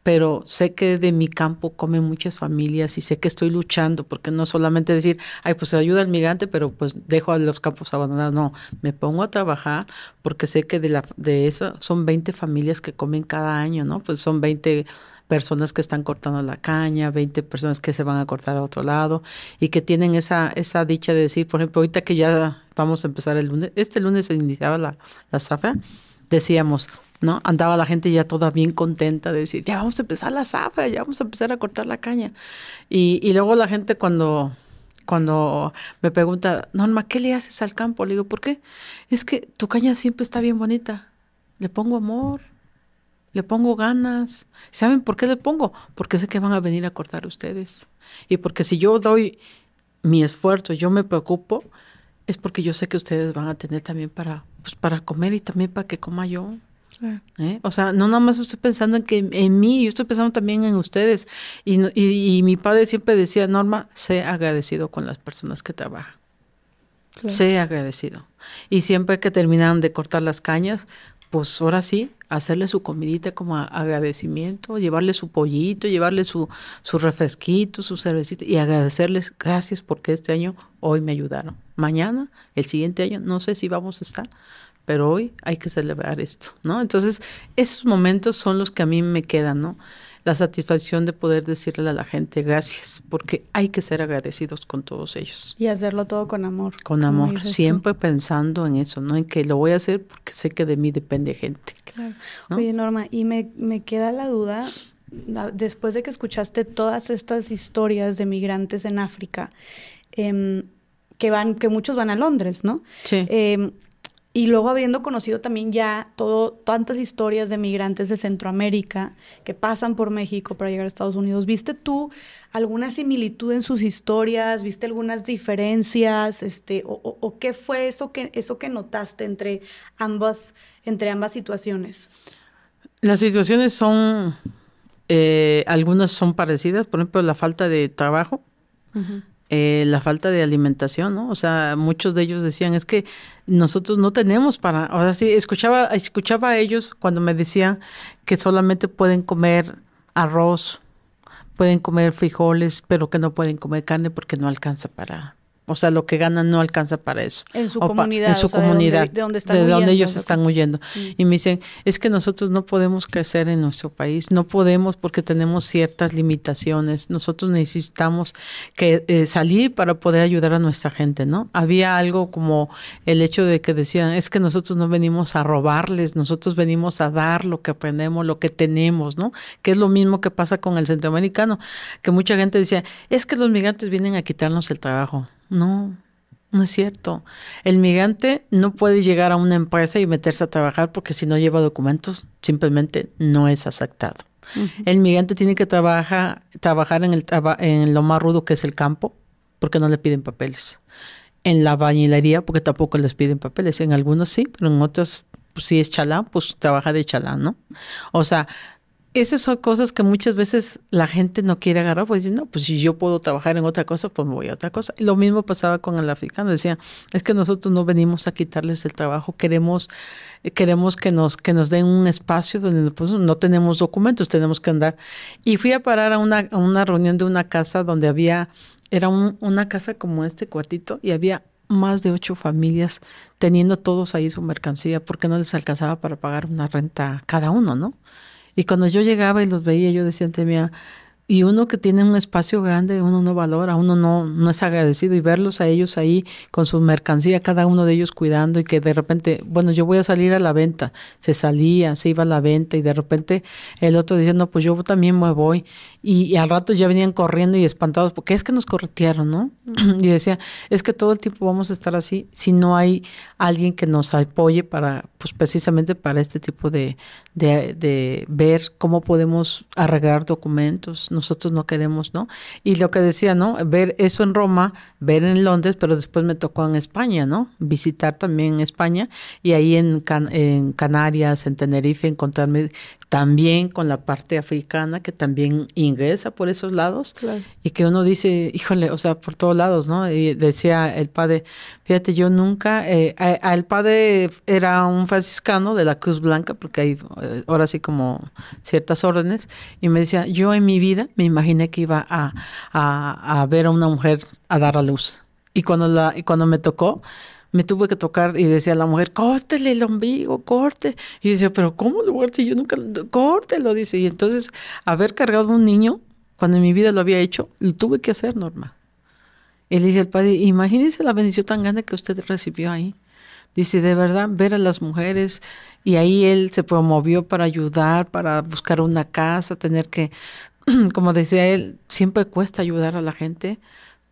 pero sé que de mi campo comen muchas familias y sé que estoy luchando, porque no solamente decir, ay, pues ayuda al migrante, pero pues dejo a los campos abandonados. No, me pongo a trabajar porque sé que de, la, de eso son 20 familias que comen cada año, ¿no? Pues son 20 personas que están cortando la caña, 20 personas que se van a cortar a otro lado y que tienen esa, esa dicha de decir, por ejemplo, ahorita que ya vamos a empezar el lunes, este lunes se iniciaba la, la zafra, decíamos, ¿no? Andaba la gente ya toda bien contenta de decir, ya vamos a empezar la zafra, ya vamos a empezar a cortar la caña. Y, y luego la gente cuando, cuando me pregunta, Norma, ¿qué le haces al campo? Le digo, ¿por qué? Es que tu caña siempre está bien bonita. Le pongo amor, le pongo ganas. ¿Saben por qué le pongo? Porque sé que van a venir a cortar ustedes. Y porque si yo doy mi esfuerzo, yo me preocupo, es porque yo sé que ustedes van a tener también para, pues, para comer y también para que coma yo. ¿Eh? O sea, no nada más estoy pensando en que en mí, yo estoy pensando también en ustedes. Y, y, y mi padre siempre decía, Norma, sé agradecido con las personas que trabajan. Sé agradecido. Y siempre que terminan de cortar las cañas, pues ahora sí, hacerle su comidita como agradecimiento, llevarle su pollito, llevarle su, su refresquito, su cervecita y agradecerles gracias porque este año hoy me ayudaron. Mañana, el siguiente año, no sé si vamos a estar, pero hoy hay que celebrar esto, ¿no? Entonces, esos momentos son los que a mí me quedan, ¿no? La satisfacción de poder decirle a la gente gracias, porque hay que ser agradecidos con todos ellos. Y hacerlo todo con amor. Con amor, siempre pensando en eso, ¿no? En que lo voy a hacer porque sé que de mí depende gente. Claro. Oye, Norma, y me, me queda la duda, después de que escuchaste todas estas historias de migrantes en África, eh, que van, que muchos van a Londres, ¿no? Sí. Eh, y luego habiendo conocido también ya todo, tantas historias de migrantes de Centroamérica que pasan por México para llegar a Estados Unidos, ¿viste tú alguna similitud en sus historias? ¿Viste algunas diferencias? Este, o, o, qué fue eso que, eso que notaste entre ambas, entre ambas situaciones? Las situaciones son, eh, algunas son parecidas, por ejemplo, la falta de trabajo. Uh -huh eh, la falta de alimentación, ¿no? O sea, muchos de ellos decían, es que nosotros no tenemos para, ahora sí, escuchaba, escuchaba a ellos cuando me decían que solamente pueden comer arroz, pueden comer frijoles, pero que no pueden comer carne porque no alcanza para, o sea, lo que ganan no alcanza para eso. En su comunidad. En su comunidad. De donde, están de huyendo, donde ellos están huyendo. Y me dicen, es que nosotros no podemos crecer en nuestro país, no podemos porque tenemos ciertas limitaciones. Nosotros necesitamos que eh, salir para poder ayudar a nuestra gente, ¿no? Había algo como el hecho de que decían, es que nosotros no venimos a robarles, nosotros venimos a dar lo que aprendemos, lo que tenemos, ¿no? Que es lo mismo que pasa con el centroamericano, que mucha gente decía, es que los migrantes vienen a quitarnos el trabajo. No, no es cierto. El migrante no puede llegar a una empresa y meterse a trabajar porque si no lleva documentos, simplemente no es aceptado. Uh -huh. El migrante tiene que trabajar, trabajar en, el, en lo más rudo que es el campo, porque no le piden papeles. En la bañilería, porque tampoco les piden papeles. En algunos sí, pero en otros, pues, si es chalán, pues trabaja de chalán, ¿no? O sea, esas son cosas que muchas veces la gente no quiere agarrar, pues dicen, no, pues si yo puedo trabajar en otra cosa, pues me voy a otra cosa. Y lo mismo pasaba con el africano, decía, es que nosotros no venimos a quitarles el trabajo, queremos, queremos que nos, que nos den un espacio donde pues, no tenemos documentos, tenemos que andar. Y fui a parar a una, a una reunión de una casa donde había, era un, una casa como este cuartito, y había más de ocho familias teniendo todos ahí su mercancía porque no les alcanzaba para pagar una renta cada uno, ¿no? Y cuando yo llegaba y los veía, yo decía ante mía, y uno que tiene un espacio grande, uno no valora, uno no, no es agradecido y verlos a ellos ahí con su mercancía, cada uno de ellos cuidando y que de repente, bueno, yo voy a salir a la venta, se salía, se iba a la venta y de repente el otro diciendo, pues yo también me voy y, al rato ya venían corriendo y espantados porque es que nos corretearon, ¿no? y decía, es que todo el tiempo vamos a estar así si no hay alguien que nos apoye para, pues precisamente para este tipo de, de, de ver cómo podemos arreglar documentos, nosotros no queremos, ¿no? Y lo que decía, ¿no? Ver eso en Roma, ver en Londres, pero después me tocó en España, ¿no? Visitar también España y ahí en, en Canarias, en Tenerife, encontrarme también con la parte africana que también ingresa por esos lados y que uno dice, híjole, o sea, por todos lados, ¿no? Y decía el padre, fíjate, yo nunca, eh, el padre era un franciscano de la Cruz Blanca, porque hay eh, ahora sí como ciertas órdenes, y me decía, yo en mi vida me imaginé que iba a, a, ver a una mujer a dar a luz. Y cuando, la, y cuando me tocó, me tuve que tocar y decía la mujer, córtele el ombligo, corte. Y decía, pero ¿cómo lo corte? Yo nunca, córtelo, dice. Y entonces, haber cargado un niño, cuando en mi vida lo había hecho, lo tuve que hacer, Norma. Y le dije al padre, imagínese la bendición tan grande que usted recibió ahí. Dice, de verdad, ver a las mujeres. Y ahí él se promovió para ayudar, para buscar una casa, tener que, como decía él, siempre cuesta ayudar a la gente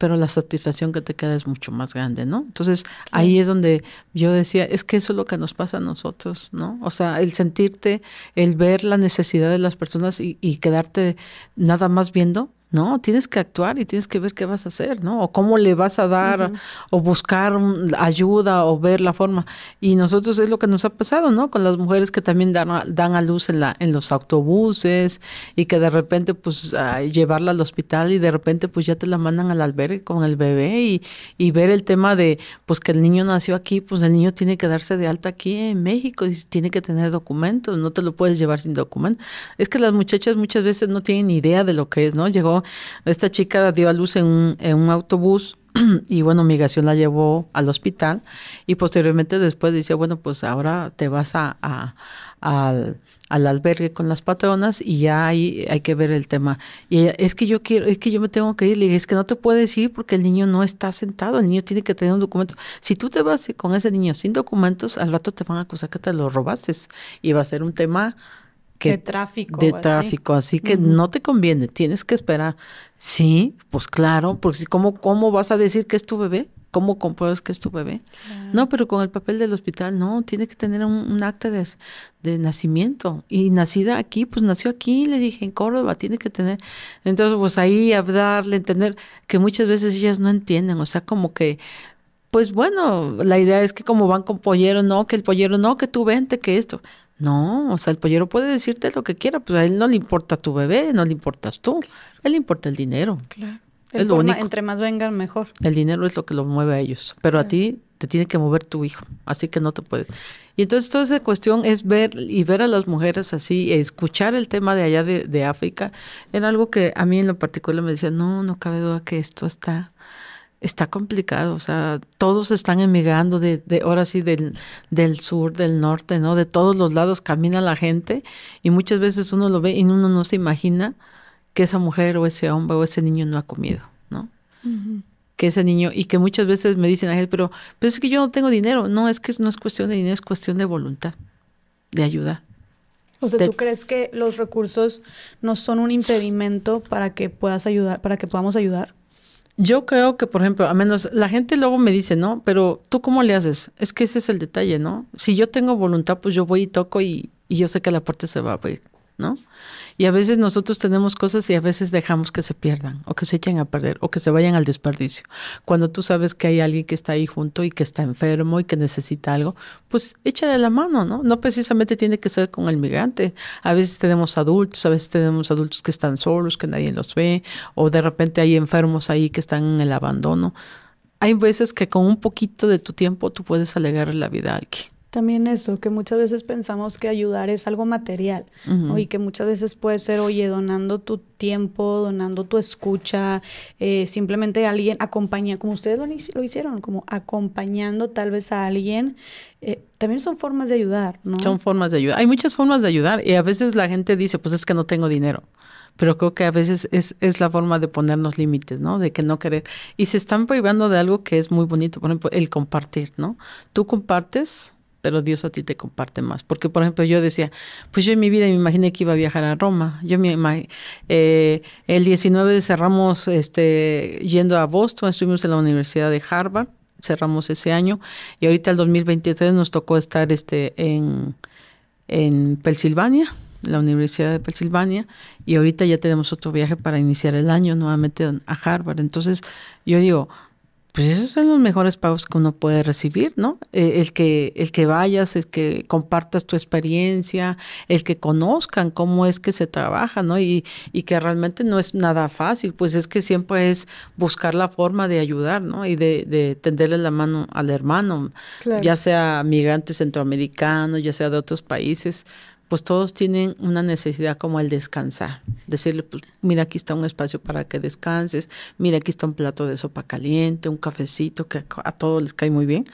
pero la satisfacción que te queda es mucho más grande, ¿no? Entonces ahí es donde yo decía, es que eso es lo que nos pasa a nosotros, ¿no? O sea, el sentirte, el ver la necesidad de las personas y, y quedarte nada más viendo, no, tienes que actuar y tienes que ver qué vas a hacer, ¿no? O cómo le vas a dar o buscar ayuda o ver la forma. Y nosotros es lo que nos ha pasado, ¿no? Con las mujeres que también dan a, dan a luz en, la, en los autobuses y que de repente pues llevarla al hospital y de repente pues ya te la mandan al albergue con el bebé y, y ver el tema de pues que el niño nació aquí, pues el niño tiene que darse de alta aquí en México y tiene que tener documentos, no te lo puedes llevar sin documentos. Es que las muchachas muchas veces no tienen idea de lo que es, ¿no? Llegó esta chica dio a luz en un, en un autobús y bueno, migración la llevó al hospital y posteriormente después dice, bueno, pues ahora te vas a, al, albergue con las patronas y ya ahí hay que ver el tema. Y ella, es que yo quiero, es que yo me tengo que ir, le es que no te puedes ir porque el niño no está sentado, el niño tiene que tener un documento. Si tú te vas con ese niño sin documentos, al rato te van a acusar que te lo robaste y va a ser un tema de tráfico. De tráfico, así, que no te conviene, tienes que esperar. Sí, pues claro, porque si cómo, cómo vas a decir que es tu bebé, ¿cómo compruebas que es tu bebé? No, pero con el papel del hospital, no, tiene que tener un, acta de, de, nacimiento. Y nacida aquí, pues nació aquí, le dije, en Córdoba, tiene que tener. Entonces, pues ahí hablarle, entender que muchas veces ellas no entienden, o sea, como que pues bueno, la idea es que como van con pollero, no, que el pollero, no, que tú vente, que esto. No, o sea, el pollero puede decirte lo que quiera, pues a él no le importa tu bebé, no le importas tú, a él le importa el dinero. Claro. Es lo único. Entre más vengan, mejor. El dinero es lo que lo mueve a ellos, pero a ti te tiene que mover tu hijo, así que no te puedes. Y entonces toda esa cuestión es ver y ver a las mujeres así, escuchar el tema de allá de, de África, era algo que a mí en lo particular me decía, no, no cabe duda que esto está está complicado, o sea, todos están emigrando de, de ahora sí del, del sur, del norte, ¿no? De todos los lados camina la gente y muchas veces uno lo ve y uno no se imagina que esa mujer o ese hombre o ese niño no ha comido, ¿no? Que ese niño, y que muchas veces me dicen, pero, pero es que yo no tengo dinero. No, es que no es cuestión de dinero, es cuestión de voluntad, de ayudar. O sea, ¿tú crees que los recursos no son un impedimento para que puedas ayudar, para que podamos ayudar? Yo creo que, por ejemplo, a menos la gente luego me dice, ¿no? Pero tú cómo le haces? Es que ese es el detalle, ¿no? Si yo tengo voluntad, pues yo voy y toco y, y yo sé que la puerta se va a abrir, ¿no? Y a veces nosotros tenemos cosas y a veces dejamos que se pierdan o que se echen a perder o que se vayan al desperdicio. Cuando tú sabes que hay alguien que está ahí junto y que está enfermo y que necesita algo, pues échale la mano, ¿no? No precisamente tiene que ser con el migrante. A veces tenemos adultos, a veces tenemos adultos que están solos, que nadie los ve, o de repente hay enfermos ahí que están en el abandono. Hay veces que con un poquito de tu tiempo tú puedes alegar la vida a alguien. También eso, que muchas veces pensamos que ayudar es algo material, y que muchas veces puede ser, oye, donando tu tiempo, donando tu escucha, eh, simplemente alguien acompaña, como ustedes lo, hicieron, como acompañando tal vez a alguien, eh, también son formas de ayudar, ¿no? Son formas de ayudar. Hay muchas formas de ayudar y a veces la gente dice, pues es que no tengo dinero pero creo que a veces es, es la forma de ponernos límites, ¿no? De que no querer. Y se están privando de algo que es muy bonito, por ejemplo, el compartir, ¿no? Tú compartes pero Dios a ti te comparte más. Porque, por ejemplo, yo decía, pues yo en mi vida me imaginé que iba a viajar a Roma. Yo me eh, el 19 cerramos este, yendo a Boston, estuvimos en la Universidad de Harvard, cerramos ese año, y ahorita el 2023 nos tocó estar este, en, en Pensilvania, la Universidad de Pensilvania, y ahorita ya tenemos otro viaje para iniciar el año nuevamente a Harvard. Entonces, yo digo, pues esos son los mejores pagos que uno puede recibir, ¿no? Eh, el que el que vayas, el que compartas tu experiencia, el que conozcan cómo es que se trabaja, ¿no? Y, y que realmente no es nada fácil, pues es que siempre es buscar la forma de ayudar, ¿no? Y de, de tenderle la mano al hermano, ya sea migrante centroamericano, ya sea de otros países, pues todos tienen una necesidad como el descansar. Decirle, pues mira, aquí está un espacio para que descanses, mira, aquí está un plato de sopa caliente, un cafecito que a todos les cae muy bien.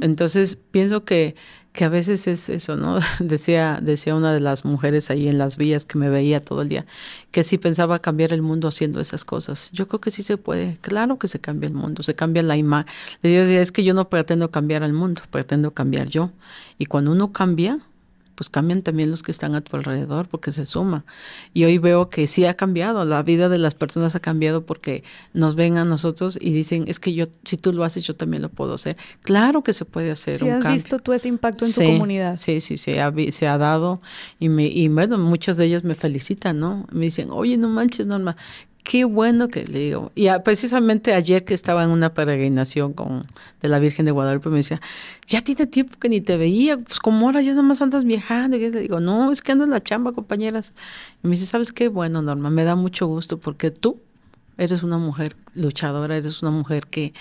Entonces, pienso que, que a veces es eso, ¿no? decía, decía una de las mujeres ahí en las vías que me veía todo el día, que si pensaba cambiar el mundo haciendo esas cosas. Yo creo que sí se puede, claro que se cambia el mundo, se cambia la imagen. Es que yo no pretendo cambiar al mundo, pretendo cambiar yo. Y cuando uno cambia, pues cambian también los que están a tu alrededor porque se suma. Y hoy veo que sí ha cambiado, la vida de las personas ha cambiado porque nos ven a nosotros y dicen, es que yo, si tú lo haces, yo también lo puedo hacer. Claro que se puede hacer. Sí, has visto tú ese impacto en tu comunidad. Sí, sí, sí, se ha dado y, me, y bueno, muchos de ellos me felicitan, ¿no? Me dicen, oye, no manches, Norma, qué bueno que le digo. Y precisamente ayer que estaba en una peregrinación con, de la Virgen de Guadalupe, me decía, ya tiene tiempo que ni te veía, pues como ahora ya nada más andas viajando. Y le digo, no, es que ando en la chamba, compañeras. Y me dice, ¿sabes qué? Bueno, Norma, me da mucho gusto porque tú eres una mujer luchadora, eres una mujer que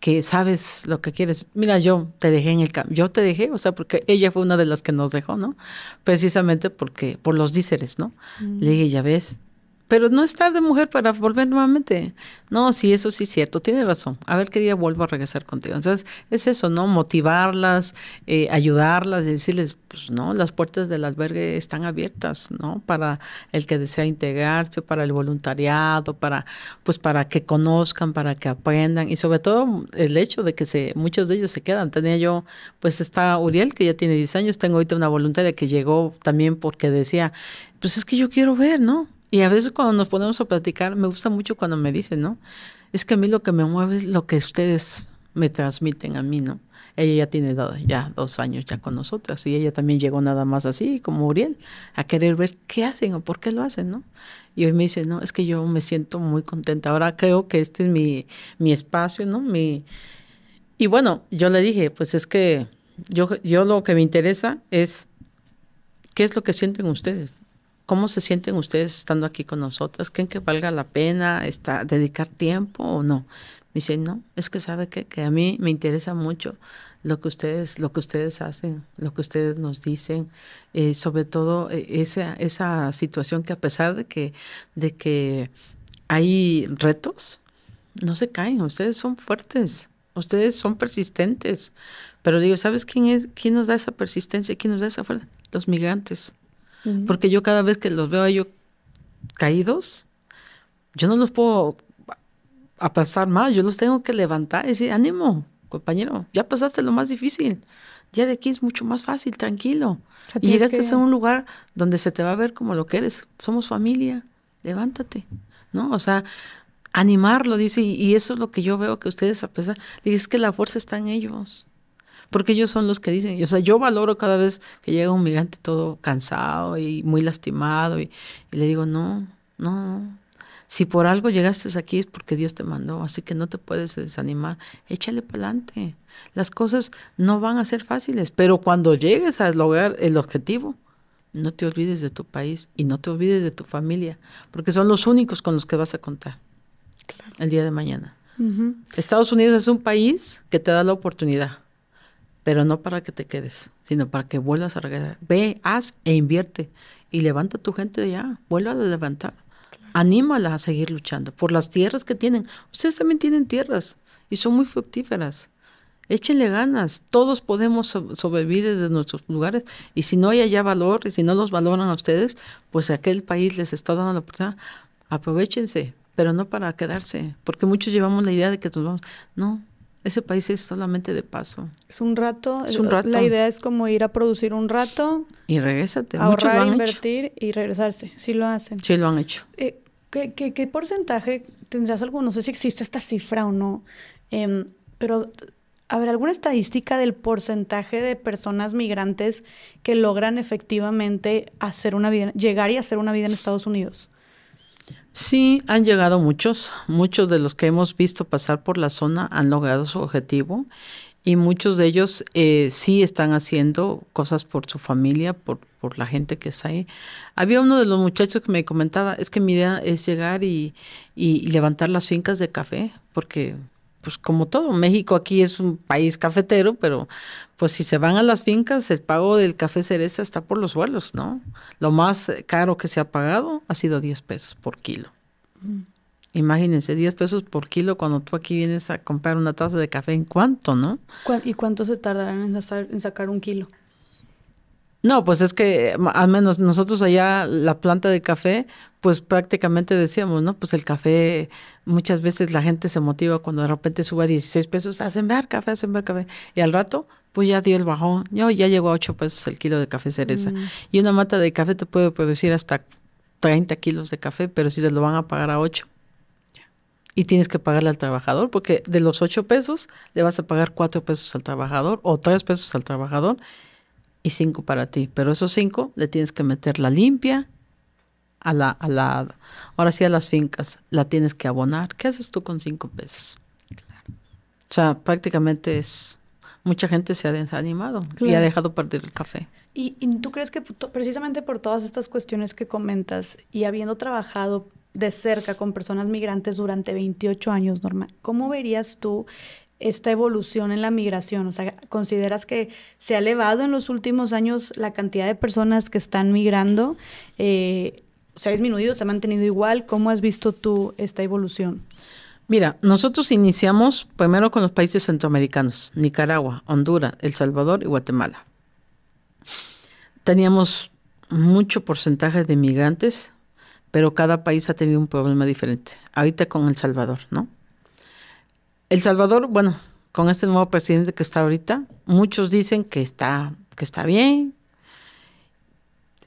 que sabes lo que quieres. Mira, yo te dejé en el campo, yo te dejé, o sea, porque ella fue una de las que nos dejó, ¿no? Precisamente porque, por los díceres, ¿no? Mm. Le dije, ya ves, pero no es tarde, mujer, para volver nuevamente. No, sí, eso sí es cierto, tiene razón. A ver qué día vuelvo a regresar contigo. Entonces, es eso, ¿no? Motivarlas, eh, ayudarlas y decirles, pues no, las puertas del albergue están abiertas, ¿no? Para el que desea integrarse, para el voluntariado, para, pues para que conozcan, para que aprendan y sobre todo el hecho de que se, muchos de ellos se quedan. Tenía yo, pues está Uriel, que ya tiene 10 años, tengo ahorita una voluntaria que llegó también porque decía, pues es que yo quiero ver, ¿no? Y a veces cuando nos ponemos a platicar, me gusta mucho cuando me dicen, ¿no? Es que a mí lo que me mueve es lo que ustedes me transmiten a mí, ¿no? Ella ya tiene ya dos años ya con nosotras y ella también llegó nada más así, como Uriel, a querer ver qué hacen o por qué lo hacen, ¿no? Y hoy me dice, no, es que yo me siento muy contenta. Ahora creo que este es mi, mi espacio, ¿no? Mi... Y bueno, yo le dije, pues es que yo, yo lo que me interesa es qué es lo que sienten ustedes. ¿Cómo se sienten ustedes estando aquí con nosotras? ¿Creen que valga la pena está, dedicar tiempo o no? Me dicen, no, es que sabe que, que a mí me interesa mucho lo que ustedes, lo que ustedes hacen, lo que ustedes nos dicen, eh, sobre todo eh, esa, esa situación que a pesar de que, de que hay retos, no se caen, ustedes son fuertes, ustedes son persistentes. Pero digo, ¿sabes quién es, quién nos da esa persistencia? ¿Quién nos da esa fuerza? Los migrantes. Porque yo cada vez que los veo a ellos caídos, yo no los puedo aplastar más, yo los tengo que levantar y decir, ánimo, compañero, ya pasaste lo más difícil, ya de aquí es mucho más fácil, tranquilo. y llegaste a un lugar donde se te va a ver como lo que eres, somos familia, levántate, ¿no? O sea, animarlo, dice, y, eso es lo que yo veo que ustedes, a pesar, es que la fuerza está en ellos porque ellos son los que dicen, o sea, yo valoro cada vez que llega un migrante todo cansado y muy lastimado y, le digo, no, no, si por algo llegaste aquí es porque Dios te mandó, así que no te puedes desanimar, échale para adelante. Las cosas no van a ser fáciles, pero cuando llegues a lograr el objetivo, no te olvides de tu país y no te olvides de tu familia, porque son los únicos con los que vas a contar el día de mañana. Estados Unidos es un país que te da la oportunidad pero no para que te quedes, sino para que vuelvas a regresar. Ve, haz e invierte y levanta a tu gente de allá, vuelva a levantar. Anímala a seguir luchando por las tierras que tienen. Ustedes también tienen tierras y son muy fructíferas. Échenle ganas, todos podemos sobrevivir desde nuestros lugares y si no hay allá valor y si no los valoran a ustedes, pues aquel país les está dando la oportunidad, aprovechense, pero no para quedarse, porque muchos llevamos la idea de que nos vamos. No, ese país es solamente de paso. Es un rato. Es un rato. La idea es como ir a producir un rato. Y regresarte. Ahorrar, invertir y regresarse. Sí lo hacen. Sí lo han hecho. Eh, ¿qué, qué, porcentaje tendrás algo? No sé si existe esta cifra o no. Em, pero a ver, ¿alguna estadística del porcentaje de personas migrantes que logran efectivamente hacer una vida, llegar y hacer una vida en Estados Unidos? Sí, han llegado muchos. Muchos de los que hemos visto pasar por la zona han logrado su objetivo y muchos de ellos eh, sí están haciendo cosas por su familia, por, por la gente que está ahí. Había uno de los muchachos que me comentaba, es que mi idea es llegar y, y levantar las fincas de café, porque pues como todo, México aquí es un país cafetero, pero pues si se van a las fincas, el pago del café cereza está por los suelos, ¿no? Lo más caro que se ha pagado ha sido 10 pesos por kilo. Imagínense, 10 pesos por kilo cuando tú aquí vienes a comprar una taza de café, ¿en cuánto, no? ¿Y cuánto se tardarán en sacar un kilo? No, pues es que al menos nosotros allá la planta de café, pues prácticamente decíamos, ¿no? Pues el café, muchas veces la gente se motiva cuando de repente sube a 16 pesos, hacen ver café, hacen ver café. Y al rato, pues ya dio el bajón, ya, ya llegó a 8 pesos el kilo de café cereza. Mm. Y una mata de café te puede producir hasta 30 kilos de café, pero si te lo van a pagar a 8. Y tienes que pagarle al trabajador, porque de los 8 pesos le vas a pagar 4 pesos al trabajador o 3 pesos al trabajador y cinco para ti. Pero esos cinco le tienes que meter la limpia a la, a la, ahora sí a las fincas, la tienes que abonar. ¿Qué haces tú con cinco pesos? Claro. O sea, prácticamente es, mucha gente se ha desanimado y ha dejado perder el café. ¿Y, ¿Y, tú crees que precisamente por todas estas cuestiones que comentas y habiendo trabajado de cerca con personas migrantes durante 28 años, Norma, ¿cómo verías tú esta evolución en la migración? O sea, ¿consideras que se ha elevado en los últimos años la cantidad de personas que están migrando? Eh, ¿Se ha disminuido? ¿Se ha mantenido igual? ¿Cómo has visto tú esta evolución? Mira, nosotros iniciamos primero con los países centroamericanos, Nicaragua, Honduras, El Salvador y Guatemala. Teníamos mucho porcentaje de migrantes, pero cada país ha tenido un problema diferente. Ahorita con El Salvador, ¿no? El Salvador, bueno, con este nuevo presidente que está ahorita, muchos dicen que está, que está bien.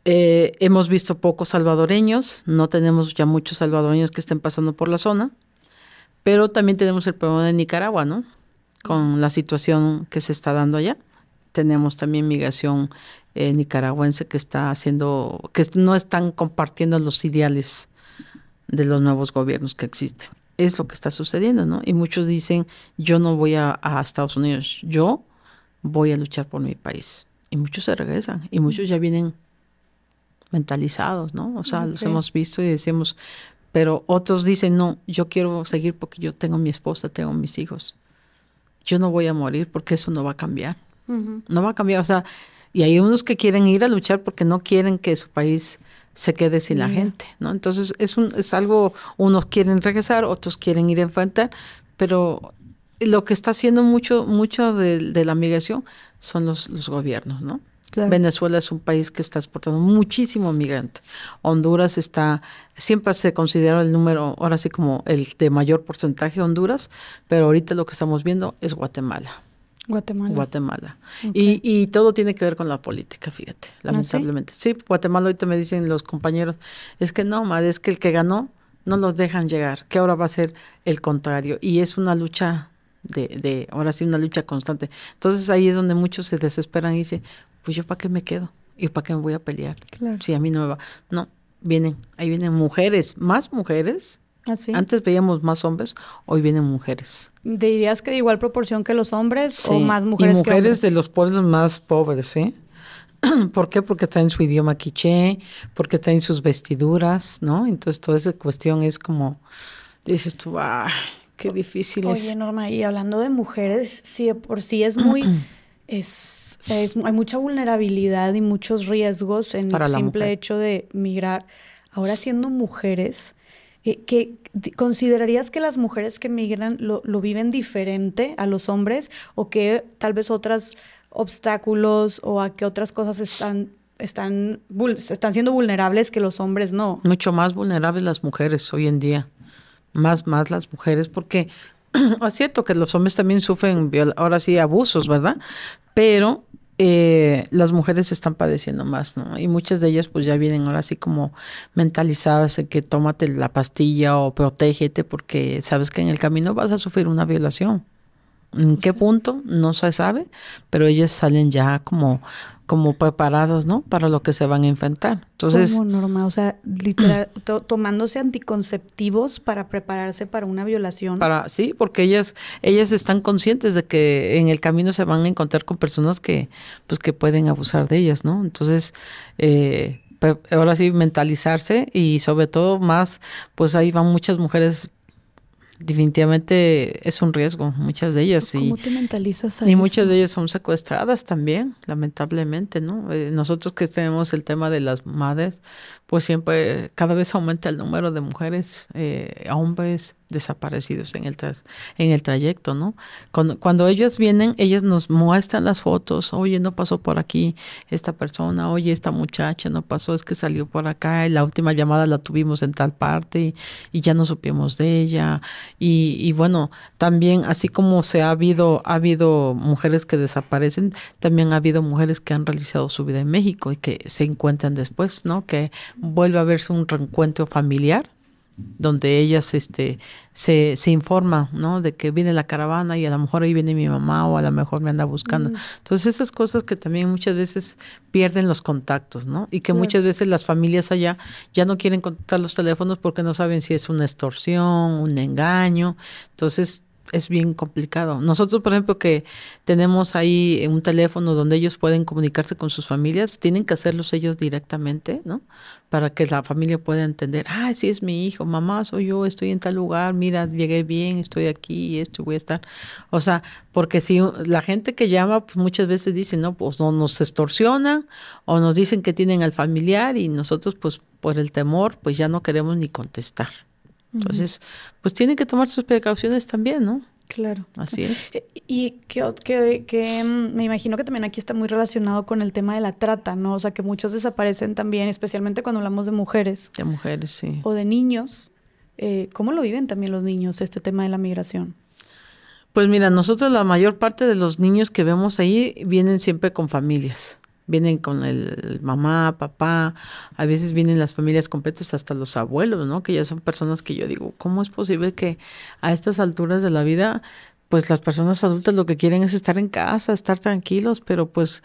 Eh, hemos visto pocos salvadoreños, no tenemos ya muchos salvadoreños que estén pasando por la zona, pero también tenemos el problema de Nicaragua, ¿no? Con la situación que se está dando allá. Tenemos también migración eh, nicaragüense que está haciendo, que no están compartiendo los ideales de los nuevos gobiernos que existen es lo que está sucediendo, ¿no? Y muchos dicen, yo no voy a, Estados Unidos, yo voy a luchar por mi país. Y muchos se regresan y muchos ya vienen mentalizados, ¿no? O sea, los hemos visto y decimos, pero otros dicen, no, yo quiero seguir porque yo tengo mi esposa, tengo mis hijos. Yo no voy a morir porque eso no va a cambiar. No va a cambiar, o sea, y hay unos que quieren ir a luchar porque no quieren que su país se quede sin la gente, ¿no? Entonces es un es algo unos quieren regresar, otros quieren ir a enfrentar, pero lo que está haciendo mucho mucho de, la migración son los, los gobiernos, ¿no? Venezuela es un país que está exportando muchísimo migrante. Honduras está, siempre se considera el número, ahora sí como el de mayor porcentaje Honduras, pero ahorita lo que estamos viendo es Guatemala. Guatemala. Guatemala. Y, y, todo tiene que ver con la política, fíjate, ¿Ah, lamentablemente. sí? Guatemala ahorita me dicen los compañeros, es que no, madre, es que el que ganó no los dejan llegar, que ahora va a ser el contrario. Y es una lucha de, de ahora sí, una lucha constante. Entonces ahí es donde muchos se desesperan y dicen, pues yo para qué me quedo y para qué me voy a pelear. Claro. Si a mí no me va. No, vienen, ahí vienen mujeres, más mujeres ¿Ah, Antes veíamos más hombres, hoy vienen mujeres. ¿Dirías que de igual proporción que los hombres o más mujeres? Y mujeres de los pueblos más pobres, ¿sí? ¿Por qué? Porque está en su idioma quiché, porque está en sus vestiduras, ¿no? Entonces toda esa cuestión es como, dices tú, ¡ay, qué difícil es! Oye, Norma, y hablando de mujeres, sí, por sí es muy... es, es, hay mucha vulnerabilidad y muchos riesgos en el simple hecho de migrar. Ahora siendo mujeres eh, que ¿Considerarías que las mujeres que migran lo, viven diferente a los hombres o que tal vez otros obstáculos o a qué otras cosas están, están, están siendo vulnerables que los hombres no? Mucho más vulnerables las mujeres hoy en día, más, más las mujeres, porque es cierto que los hombres también sufren ahora sí abusos, ¿verdad? Pero eh, las mujeres están padeciendo más, ¿no? Y muchas de ellas pues ya vienen ahora así como mentalizadas en que tómate la pastilla o protégete porque sabes que en el camino vas a sufrir una violación. ¿En qué punto? No se sabe, pero ellas salen ya como, como preparadas, ¿no? Para lo que se van a enfrentar. Entonces. Como norma, o sea, literal, tomándose anticonceptivos para prepararse para una violación. Para, sí, porque ellas, ellas están conscientes de que en el camino se van a encontrar con personas que, pues, que pueden abusar de ellas, ¿no? Entonces, eh, ahora sí mentalizarse y sobre todo más, pues ahí van muchas mujeres definitivamente es un riesgo, muchas de ellas. ¿Cómo te mentalizas a Y muchas de ellas son secuestradas también, lamentablemente, ¿no? Eh, nosotros que tenemos el tema de las madres, pues siempre, cada vez aumenta el número de mujeres, eh, hombres, desaparecidos en el, en el trayecto, ¿no? Cuando, cuando ellas vienen, ellas nos muestran las fotos, oye, no pasó por aquí esta persona, oye, esta muchacha no pasó, es que salió por acá, la última llamada la tuvimos en tal parte y, ya no supimos de ella. Y, y, bueno, también así como se ha habido, ha habido mujeres que desaparecen, también ha habido mujeres que han realizado su vida en México y que se encuentran después, ¿no? Que vuelve a verse un reencuentro familiar donde ellas este, se, se informan, ¿no? De que viene la caravana y a lo mejor ahí viene mi mamá o a lo mejor me anda buscando. Mm. Entonces esas cosas que también muchas veces pierden los contactos, ¿no? Y que muchas veces las familias allá ya no quieren contactar los teléfonos porque no saben si es una extorsión, un engaño. Entonces es bien complicado. Nosotros, por ejemplo, que tenemos ahí un teléfono donde ellos pueden comunicarse con sus familias, tienen que hacerlos ellos directamente, ¿no? Para que la familia pueda entender, ah, sí es mi hijo, mamá, soy yo, estoy en tal lugar, mira, llegué bien, estoy aquí, esto voy a estar. O sea, porque si la gente que llama, pues muchas veces dice, no, pues no nos extorsionan o nos dicen que tienen al familiar y nosotros, pues por el temor, pues ya no queremos ni contestar. Entonces, pues tiene que tomar sus precauciones también, ¿no? Claro. Así es. Eh, y que, que, mm, me imagino que también aquí está muy relacionado con el tema de la trata, ¿no? O sea, que muchos desaparecen también, especialmente cuando hablamos de mujeres. De mujeres, sí. O de niños. Eh, ¿Cómo lo viven también los niños este tema de la migración? Pues mira, nosotros la mayor parte de los niños que vemos ahí vienen siempre con familias vienen con el mamá, papá, a veces vienen las familias completas, hasta los abuelos, ¿no? Que ya son personas que yo digo, ¿cómo es posible que a estas alturas de la vida, pues las personas adultas lo que quieren es estar en casa, estar tranquilos, pero pues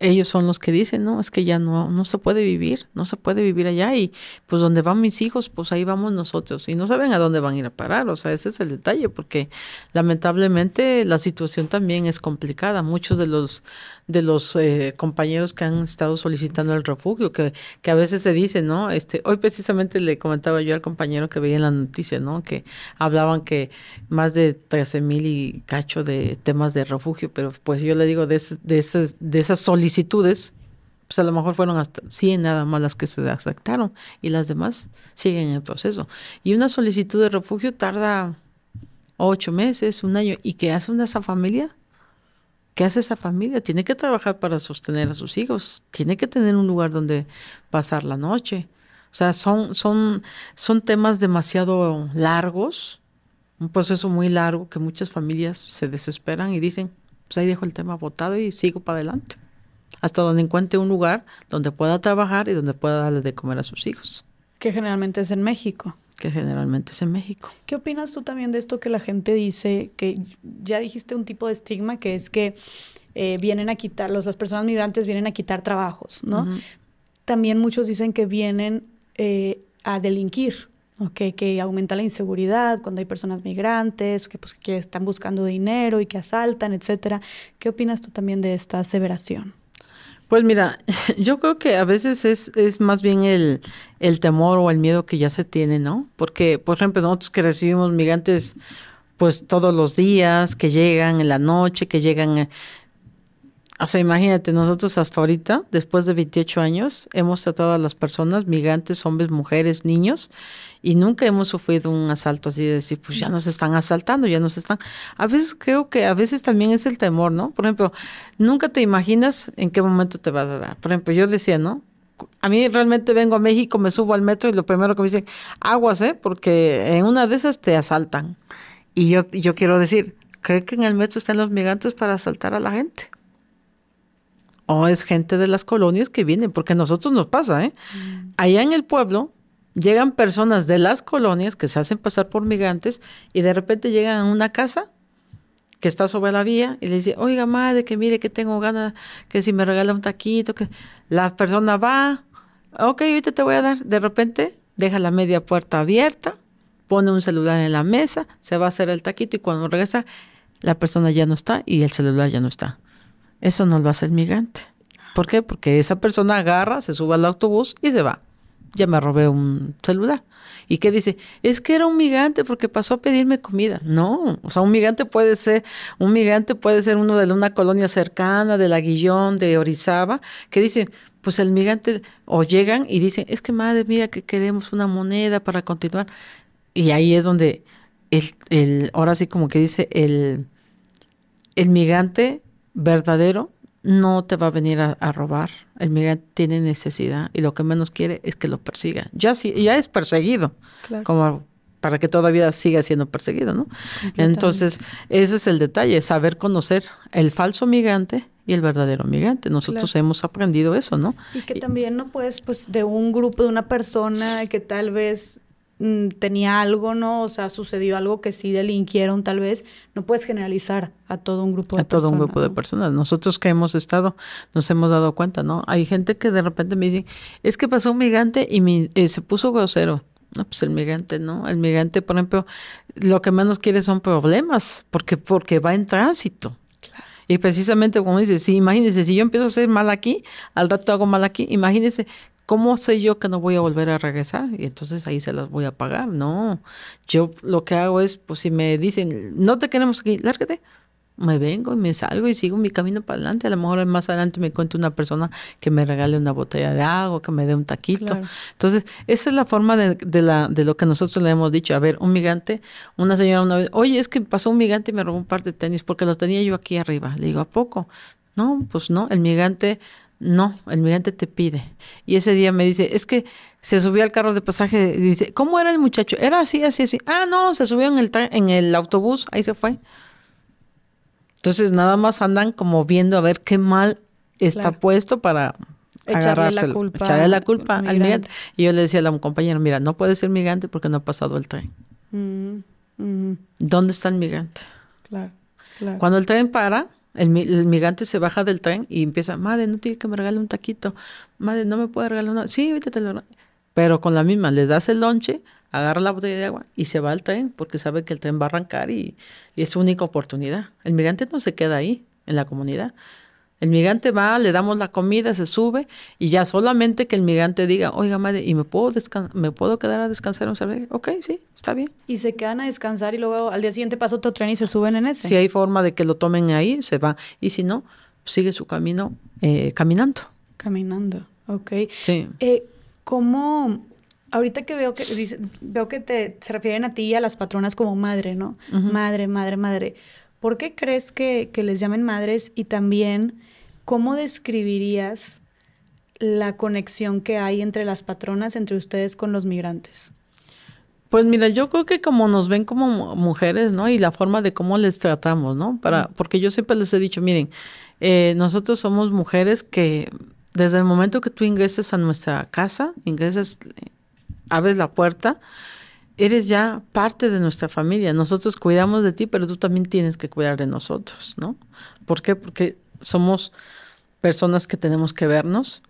ellos son los que dicen, no, es que ya no, no se puede vivir, no se puede vivir allá y pues donde van mis hijos, pues ahí vamos nosotros y no saben a dónde van a ir a parar, o sea, ese es el detalle, porque lamentablemente la situación también es complicada, muchos de los de los eh, compañeros que han estado solicitando el refugio, que, que a veces se dice, ¿no? Este, hoy precisamente le comentaba yo al compañero que veía en la noticia, ¿no? Que hablaban que más de 13 mil y cacho de temas de refugio, pero pues yo le digo, de, de, esas, de esas solicitudes, pues a lo mejor fueron hasta 100 nada más las que se aceptaron y las demás siguen en el proceso. Y una solicitud de refugio tarda ocho meses, un año, y que hace una esa familia ¿Qué hace esa familia? Tiene que trabajar para sostener a sus hijos, tiene que tener un lugar donde pasar la noche. O sea, son, son, son temas demasiado largos, un proceso muy largo que muchas familias se desesperan y dicen, pues ahí dejo el tema botado y sigo para adelante. Hasta donde encuentre un lugar donde pueda trabajar y donde pueda darle de comer a sus hijos. Que generalmente es en México que generalmente es en México. ¿Qué opinas tú también de esto que la gente dice, que ya dijiste un tipo de estigma, que es que eh, vienen a quitar, los, las personas migrantes vienen a quitar trabajos, ¿no? También muchos dicen que vienen eh, a delinquir, ¿okay? que aumenta la inseguridad cuando hay personas migrantes, que, pues, que están buscando dinero y que asaltan, etcétera. ¿Qué opinas tú también de esta aseveración? Pues mira, yo creo que a veces es, es más bien el, el temor o el miedo que ya se tiene, ¿no? Porque, por ejemplo, nosotros que recibimos migrantes pues todos los días, que llegan en la noche, que llegan... O sea, imagínate, nosotros hasta ahorita, después de 28 años, hemos tratado a las personas, migrantes, hombres, mujeres, niños, y nunca hemos sufrido un asalto así de decir, pues ya nos están asaltando, ya nos están. A veces creo que a veces también es el temor, ¿no? Por ejemplo, nunca te imaginas en qué momento te va a dar. Por ejemplo, yo decía, ¿no? A mí realmente vengo a México, me subo al metro y lo primero que me dicen, aguas, ¿eh? Porque en una de esas te asaltan. Y yo, yo quiero decir, ¿cree que en el metro están los migrantes para asaltar a la gente? O es gente de las colonias que vienen, porque a nosotros nos pasa, ¿eh? Mm. Allá en el pueblo llegan personas de las colonias que se hacen pasar por migrantes y de repente llegan a una casa que está sobre la vía y le dice, oiga madre, que mire que tengo ganas, que si me regala un taquito, que la persona va, ok, ahorita te voy a dar. De repente deja la media puerta abierta, pone un celular en la mesa, se va a hacer el taquito y cuando regresa la persona ya no está y el celular ya no está. Eso no lo hace el migrante. ¿Por qué? Porque esa persona agarra, se sube al autobús y se va. Ya me robé un celular. ¿Y qué dice? Es que era un migrante porque pasó a pedirme comida. No, o sea, un migrante puede ser, un migrante puede ser uno de una colonia cercana, de la Guillón, de Orizaba, que dice, pues el migrante, o llegan y dicen, es que madre mía, que queremos una moneda para continuar. Y ahí es donde el, el ahora sí como que dice, el, el migrante verdadero no te va a venir a, robar. El migrante tiene necesidad y lo que menos quiere es que lo persiga. Ya sí, ya es perseguido, como para que todavía siga siendo perseguido, ¿no? Entonces, ese es el detalle, saber conocer el falso migrante y el verdadero migrante. Nosotros hemos aprendido eso, ¿no? Y que también no puedes, pues, de un grupo, de una persona que tal vez Mm, tenía algo, ¿no? O sea, sucedió algo que sí delinquieron tal vez, no puedes generalizar a todo un grupo de personas. A todo un grupo de personas. Nosotros que hemos estado, nos hemos dado cuenta, ¿no? Hay gente que de repente me dice, es que pasó un migrante y eh, se puso grosero. No, pues el migrante, ¿no? El migrante, por ejemplo, lo que menos quiere son problemas, porque, porque va en tránsito. Y precisamente como dice, sí, imagínese, si yo empiezo a hacer mal aquí, al rato hago mal aquí, imagínese ¿Cómo sé yo que no voy a volver a regresar? Y entonces ahí se las voy a pagar. No, yo lo que hago es, pues si me dicen, no te queremos aquí, lárgate. Me vengo y me salgo y sigo mi camino para adelante. A lo mejor más adelante me encuentro una persona que me regale una botella de agua, que me dé un taquito. Entonces, esa es la forma de, de, la, de lo que nosotros le hemos dicho. A ver, un migrante, una señora una vez, oye, es que pasó un migrante y me robó un par de tenis porque los tenía yo aquí arriba. Le digo, ¿a poco? No, pues no, el migrante no, el migrante te pide. Y ese día me dice, es que se subió al carro de pasaje y dice, ¿cómo era el muchacho? Era así, así, así. Ah, no, se subió en el, en el autobús, ahí se fue. Entonces nada más andan como viendo a ver qué mal está puesto para echarle la culpa, echarle la culpa al migrante. Y yo le decía a la compañera, mira, no puede ser migrante porque no ha pasado el tren. Mm, mm. ¿Dónde está el migrante? Claro, claro. Cuando el tren para, el, migrante se baja del tren y empieza, madre, no tiene que me regale un taquito. Madre, no me puede regalar una. Sí, ahorita te lo Pero con la misma, le das el lonche, agarra la botella de agua y se va al tren porque sabe que el tren va a arrancar y, y es su única oportunidad. El migrante no se queda ahí, en la comunidad. El migrante va, le damos la comida, se sube y ya solamente que el migrante diga, oiga madre, ¿y me puedo, me puedo quedar a descansar? Ok, sí, está bien. Y se quedan a descansar y luego al día siguiente pasa otro tren y se suben en ese. Si hay forma de que lo tomen ahí, se va. Y si no, sigue su camino eh, caminando. Caminando, ok. Sí. Eh, ¿Cómo, ahorita que veo que dice, veo que te, se refieren a ti y a las patronas como madre, ¿no? Madre, madre, madre. ¿Por qué crees que, que les llamen madres y también ¿cómo describirías la conexión que hay entre las patronas, entre ustedes con los migrantes? Pues mira, yo creo que como nos ven como mujeres, ¿no? Y la forma de cómo les tratamos, ¿no? Para, porque yo siempre les he dicho, miren, eh, nosotros somos mujeres que desde el momento que tú ingresas a nuestra casa, ingresas, abres la puerta, eres ya parte de nuestra familia. Nosotros cuidamos de ti, pero tú también tienes que cuidar de nosotros, ¿no? ¿Por qué? Porque somos personas que tenemos que vernos,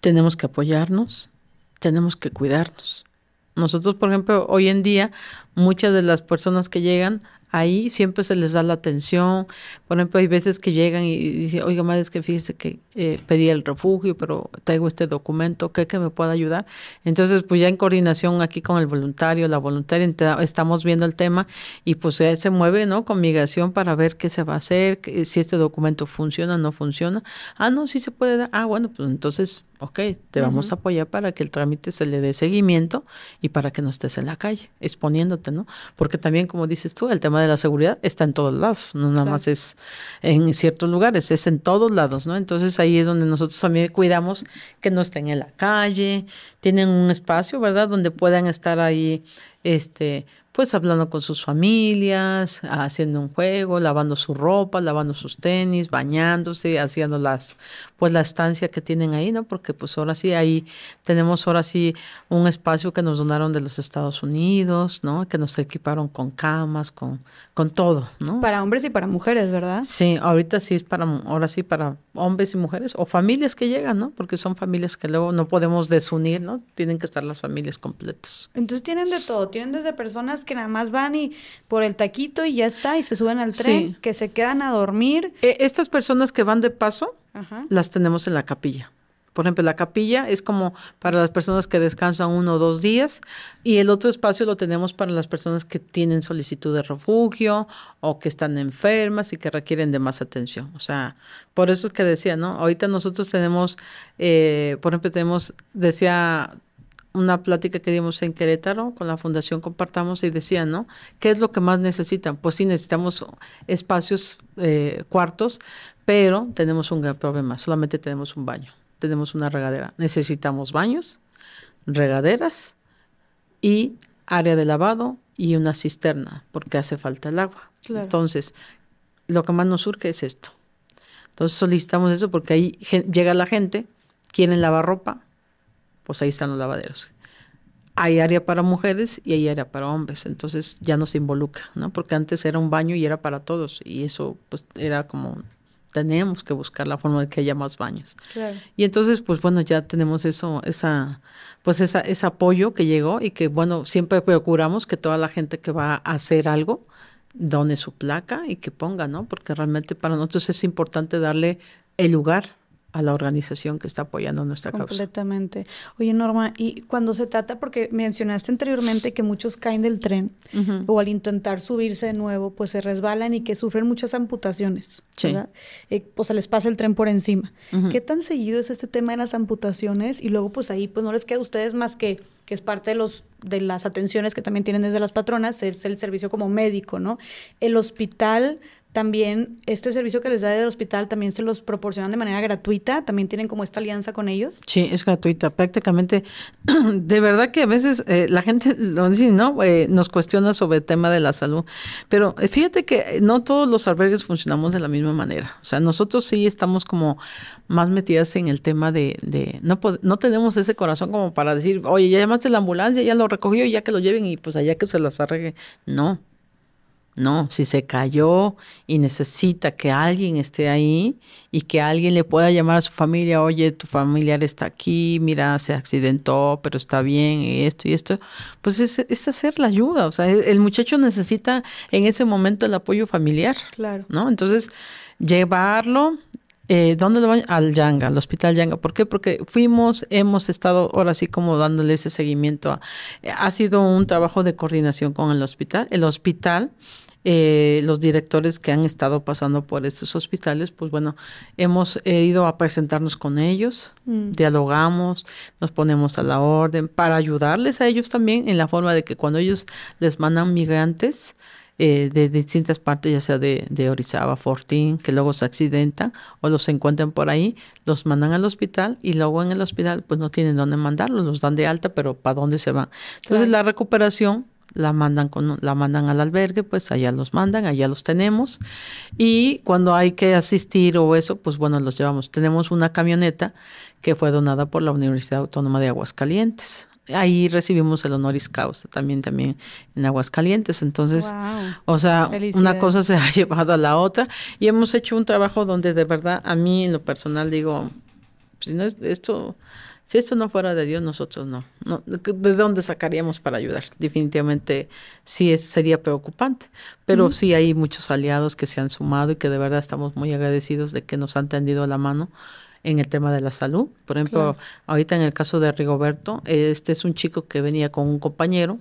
tenemos que apoyarnos, tenemos que cuidarnos. Nosotros, por ejemplo, hoy en día, muchas de las personas que llegan ahí siempre se les da la atención. Por ejemplo, hay veces que llegan y dicen, oiga, madre, es que fíjese que eh, pedí el refugio, pero traigo este documento, ¿qué que me pueda ayudar? Entonces, pues ya en coordinación aquí con el voluntario, la voluntaria, estamos viendo el tema y pues se mueve, ¿no? Con migración para ver qué se va a hacer, si este documento funciona o no funciona. Ah, no, sí se puede dar. Ah, bueno, pues entonces ok, te vamos a apoyar para que el trámite se le dé seguimiento y para que no estés en la calle exponiéndote, ¿no? Porque también, como dices tú, el tema de la seguridad está en todos lados, no nada más es en ciertos lugares, es en todos lados, ¿no? Entonces ahí es donde nosotros también cuidamos que no estén en la calle, tienen un espacio, ¿verdad? Donde puedan estar ahí este, pues hablando con sus familias, haciendo un juego, lavando su ropa, lavando sus tenis, bañándose, haciendo las, pues la estancia que tienen ahí, ¿no? Porque pues ahora sí ahí tenemos ahora sí un espacio que nos donaron de los Estados Unidos, ¿no? Que nos equiparon con camas, con, con todo, ¿no? Para hombres y para mujeres, ¿verdad? Sí, ahorita sí es para, ahora sí para hombres y mujeres o familias que llegan, ¿no? Porque son familias que luego no podemos desunir, ¿no? Tienen que estar las familias completas. Entonces tienen de todo, tienen desde personas que nada más van y por el taquito y ya está, y se suben al tren, que se quedan a dormir. E, estas personas que van de paso, las tenemos en la capilla. Por ejemplo, la capilla es como para las personas que descansan uno o dos días y el otro espacio lo tenemos para las personas que tienen solicitud de refugio o que están enfermas y que requieren de más atención. O sea, por eso es que decía, ¿no? Ahorita nosotros tenemos, eh, por ejemplo, tenemos, decía, una plática que dimos en Querétaro con la Fundación Compartamos y decían, ¿no? ¿Qué es lo que más necesitan? Pues sí, necesitamos espacios, eh, cuartos, pero tenemos un gran problema, solamente tenemos un baño, tenemos una regadera. Necesitamos baños, regaderas y área de lavado y una cisterna, porque hace falta el agua. Entonces, lo que más nos surge es esto. Entonces solicitamos eso porque ahí llega la gente, quieren lavar ropa, pues ahí están los lavaderos. Hay área para mujeres y hay área para hombres, entonces ya no se involucra, ¿no? Porque antes era un baño y era para todos y eso pues era como tenemos que buscar la forma de que haya más baños. Y entonces, pues bueno, ya tenemos eso, esa, pues esa, ese apoyo que llegó y que bueno, siempre procuramos que toda la gente que va a hacer algo done su placa y que ponga, ¿no? Porque realmente para nosotros es importante darle el lugar a la organización que está apoyando nuestra causa. Completamente. Oye, Norma, y cuando se trata, porque mencionaste anteriormente que muchos caen del tren o al intentar subirse de nuevo, pues se resbalan y que sufren muchas amputaciones. Sí. Eh, pues se les pasa el tren por encima. ¿Qué tan seguido es este tema de las amputaciones? Y luego, pues ahí, pues no les queda a ustedes más que que es parte de los de las atenciones que también tienen desde las patronas, es el servicio como médico, ¿no? El hospital también este servicio que les da del hospital también se los proporcionan de manera gratuita, también tienen como esta alianza con ellos. Sí, es gratuita, prácticamente. De verdad que a veces eh, la gente lo dice, ¿no? Eh, nos cuestiona sobre el tema de la salud, pero eh, fíjate que no todos los albergues funcionamos de la misma manera. O sea, nosotros sí estamos como más metidas en el tema de, de no, no tenemos ese corazón como para decir, oye, ya llamaste la ambulancia, ya lo recogió, ya que lo lleven y pues allá que se las arregle. No, no, si se cayó y necesita que alguien esté ahí y que alguien le pueda llamar a su familia, oye, tu familiar está aquí, mira, se accidentó, pero está bien, y esto y esto, pues es, es hacer la ayuda. O sea, el muchacho necesita en ese momento el apoyo familiar. Claro. ¿No? Entonces, llevarlo, eh, ¿Dónde lo van? Al Yanga, al Hospital Yanga. ¿Por qué? Porque fuimos, hemos estado ahora sí como dándole ese seguimiento. ha sido un trabajo de coordinación con el hospital. El hospital eh, los directores que han estado pasando por estos hospitales, pues bueno, hemos ido a presentarnos con ellos, mm. dialogamos, nos ponemos a la orden para ayudarles a ellos también en la forma de que cuando ellos les mandan migrantes, eh, de, distintas partes, ya sea de, de, Orizaba, Fortín, que luego se accidentan o los encuentran por ahí, los mandan al hospital y luego en el hospital pues no tienen dónde mandarlos, los dan de alta, pero ¿para dónde se van? Entonces la recuperación la mandan con, la mandan al albergue, pues allá los mandan, allá los tenemos. Y cuando hay que asistir o eso, pues bueno, los llevamos. Tenemos una camioneta que fue donada por la Universidad Autónoma de Aguascalientes. Ahí recibimos el honoris causa también, también en Aguascalientes. Entonces, o sea, una cosa se ha llevado a la otra y hemos hecho un trabajo donde de verdad a mí en lo personal digo, si no es esto, si esto no fuera de Dios, nosotros no. no ¿De dónde sacaríamos para ayudar? Definitivamente sí es, sería preocupante. Pero sí hay muchos aliados que se han sumado y que de verdad estamos muy agradecidos de que nos han tendido la mano en el tema de la salud. Por ejemplo, ahorita en el caso de Rigoberto, este es un chico que venía con un compañero,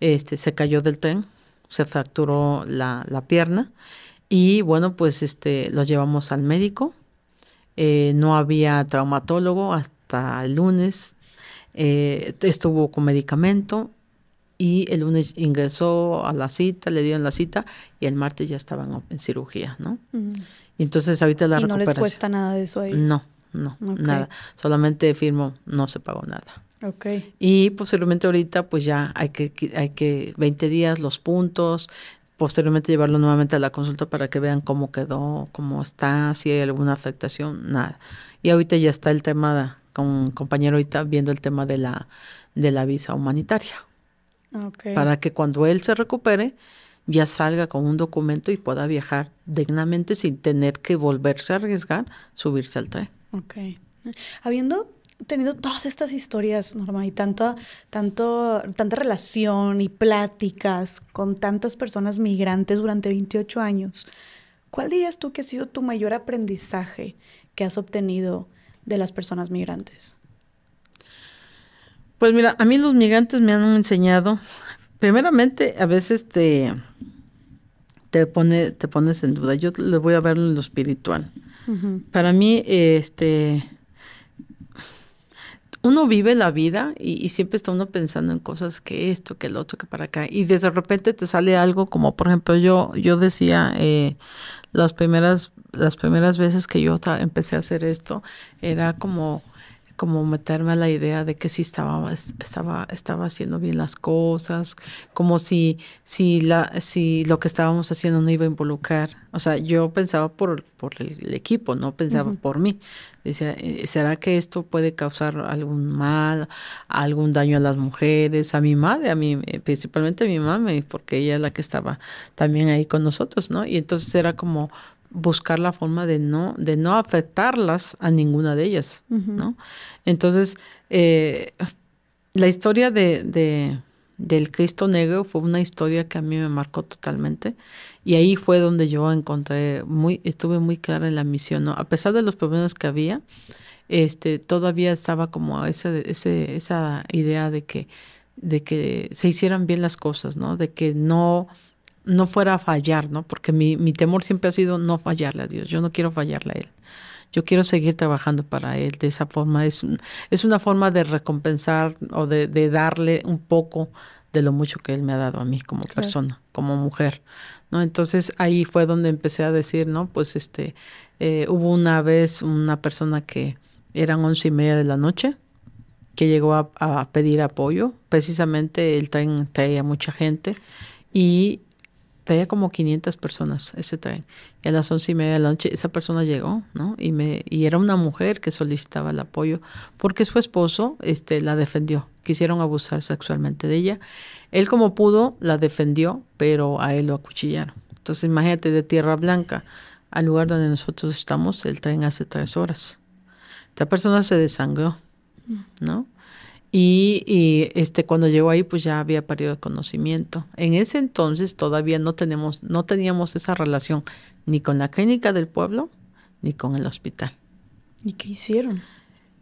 este se cayó del tren, se fracturó la, la pierna y bueno, pues este lo llevamos al médico. Eh, no había traumatólogo hasta hasta el lunes. Eh, estuvo con medicamento y el lunes ingresó a la cita, le dieron la cita y el martes ya estaban en cirugía, ¿no? Y entonces ahorita la ¿Y no les cuesta nada de eso a ellos? No, no, nada. Solamente firmo, no se pagó nada. Ok. Y posteriormente ahorita pues ya hay que, hay que 20 días, los puntos, posteriormente llevarlo nuevamente a la consulta para que vean cómo quedó, cómo está, si hay alguna afectación, nada. Y ahorita ya está el tema, con un compañero ahorita viendo el tema de la, de la visa humanitaria. Okay. Para que cuando él se recupere, ya salga con un documento y pueda viajar dignamente sin tener que volverse a arriesgar, subirse al tren. Ok. Habiendo tenido todas estas historias, Norma, y tanto, tanto, tanta relación y pláticas con tantas personas migrantes durante 28 años, ¿cuál dirías tú que ha sido tu mayor aprendizaje que has obtenido de las personas migrantes? Pues mira, a mí los migrantes me han enseñado, primeramente, a veces te, te, pone, te pones en duda. Yo le voy a ver en lo espiritual. Para mí, este, uno vive la vida y, siempre está uno pensando en cosas que esto, que el otro, que para acá. Y de repente te sale algo como, por ejemplo, yo, yo decía, eh, las primeras, las primeras veces que yo empecé a hacer esto, era como como meterme a la idea de que sí estaba, estaba, estaba haciendo bien las cosas, como si, si, la, si lo que estábamos haciendo no iba a involucrar. O sea, yo pensaba por, por el, equipo, no pensaba por mí. Decía, eh, ¿será que esto puede causar algún mal, algún daño a las mujeres, a mi madre, a mí, eh, principalmente a mi mamá, porque ella es la que estaba también ahí con nosotros, ¿no? Y entonces era como, buscar la forma de no, de no afectarlas a ninguna de ellas, ¿no? Entonces, eh, la historia de, de, del Cristo Negro fue una historia que a mí me marcó totalmente y ahí fue donde yo encontré, muy, estuve muy clara en la misión, ¿no? A pesar de los problemas que había, este, todavía estaba como ese, ese, esa idea de que, de que se hicieran bien las cosas, ¿no? De que no no fuera a fallar, ¿no? Porque mi, mi temor siempre ha sido no fallarle a Dios. Yo no quiero fallarle a Él. Yo quiero seguir trabajando para Él de esa forma. Es, es una forma de recompensar o de, de, darle un poco de lo mucho que Él me ha dado a mí como persona, como mujer. ¿no? Entonces ahí fue donde empecé a decir, ¿no? Pues este, eh, hubo una vez una persona que eran once y media de la noche que llegó a, a pedir apoyo. Precisamente él traía mucha gente y traía como 500 personas ese tren. Y a las once y media de la noche esa persona llegó, ¿no? Y, me, y era una mujer que solicitaba el apoyo porque su esposo este, la defendió. Quisieron abusar sexualmente de ella. Él como pudo la defendió, pero a él lo acuchillaron. Entonces imagínate de Tierra Blanca al lugar donde nosotros estamos, el tren hace tres horas. Esta persona se desangró, ¿no? Y, este, cuando llegó ahí, pues ya había perdido el conocimiento. En ese entonces todavía no, tenemos, no teníamos esa relación ni con la clínica del pueblo ni con el hospital. ¿Y qué hicieron?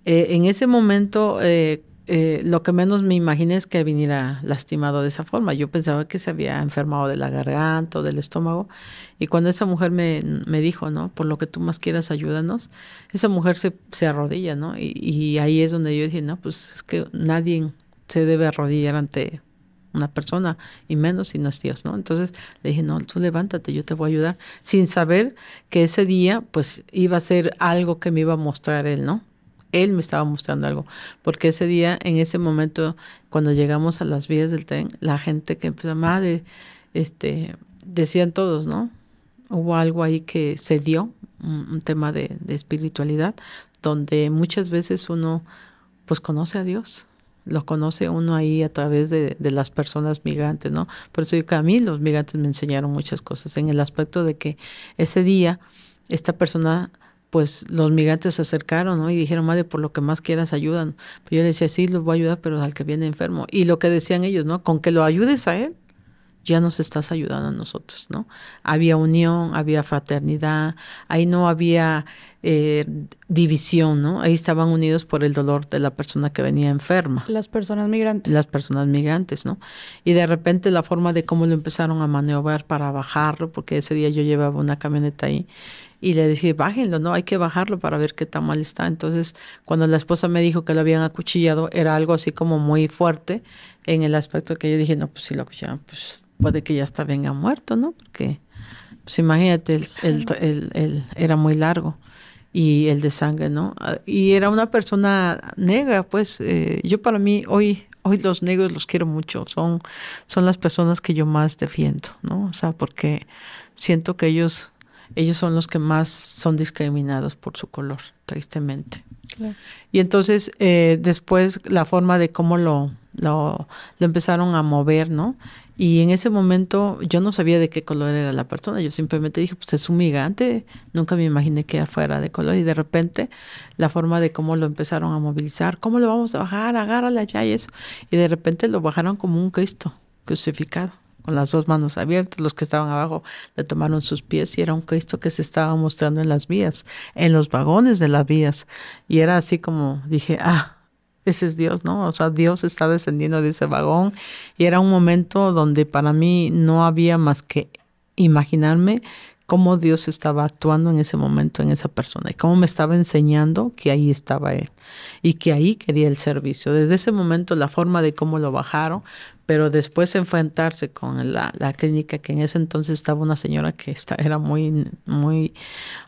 Eh, en ese momento, eh, eh, lo que menos me imaginé es que viniera lastimado de esa forma. Yo pensaba que se había enfermado de la garganta o del estómago. Y cuando esa mujer me, me dijo, ¿no? Por lo que tú más quieras, ayúdanos, esa mujer se, se arrodilla, ¿no? Y, y, ahí es donde yo dije, no, pues es que nadie se debe arrodillar ante una persona y menos si no es Dios, ¿no? Entonces le dije, no, tú levántate, yo te voy a ayudar, sin saber que ese día, pues iba a ser algo que me iba a mostrar él, ¿no? Él me estaba mostrando algo, porque ese día, en ese momento, cuando llegamos a las vías del tren, la gente que empezó, madre, este, decían todos, ¿no? Hubo algo ahí que se dio, un, tema de, espiritualidad, donde muchas veces uno, pues, conoce a Dios, lo conoce uno ahí a través de, de, las personas migrantes, ¿no? Por eso digo que a mí los migrantes me enseñaron muchas cosas, en el aspecto de que ese día esta persona pues los migrantes se acercaron ¿no? y dijeron, madre, por lo que más quieras ayudan. Pues yo le decía, sí, los voy a ayudar, pero al que viene enfermo. Y lo que decían ellos, ¿no? Con que lo ayudes a él, ya nos estás ayudando a nosotros, ¿no? Había unión, había fraternidad, ahí no había eh, división, ¿no? Ahí estaban unidos por el dolor de la persona que venía enferma. Las personas migrantes. Las personas migrantes, ¿no? Y de repente la forma de cómo lo empezaron a maniobrar para bajarlo, porque ese día yo llevaba una camioneta ahí, y le decía, bájenlo, no, hay que bajarlo para ver qué tan mal está. Entonces, cuando la esposa me dijo que lo habían acuchillado, era algo así como muy fuerte en el aspecto que yo dije, no, pues si lo acuchillaron, pues puede que ya está venga muerto, ¿no? Porque, pues imagínate, el, el, el, era muy largo. y el de sangre, ¿no? Ah, y era una persona negra, pues eh, yo para mí hoy hoy los negros los quiero mucho, son son las personas que yo más defiendo, ¿no? O sea, porque siento que ellos ellos son los que más son discriminados por su color, tristemente. Y entonces eh, después la forma de cómo lo, lo, lo empezaron a mover, ¿no? Y en ese momento yo no sabía de qué color era la persona, yo simplemente dije, pues es un migrante, nunca me imaginé que fuera de color. Y de repente la forma de cómo lo empezaron a movilizar, cómo lo vamos a bajar, agárrale allá y eso, y de repente lo bajaron como un Cristo crucificado, con las dos manos abiertas, los que estaban abajo le tomaron sus pies y era un Cristo que se estaba mostrando en las vías, en los vagones de las vías, y era así como dije, ah, ese es Dios, ¿no? O sea, Dios está descendiendo de ese vagón y era un momento donde para mí no había más que imaginarme cómo Dios estaba actuando en ese momento en esa persona y cómo me estaba enseñando que ahí estaba Él y que ahí quería el servicio. Desde ese momento la forma de cómo lo bajaron pero después enfrentarse con la, la, clínica que en ese entonces estaba una señora que está, era muy, muy,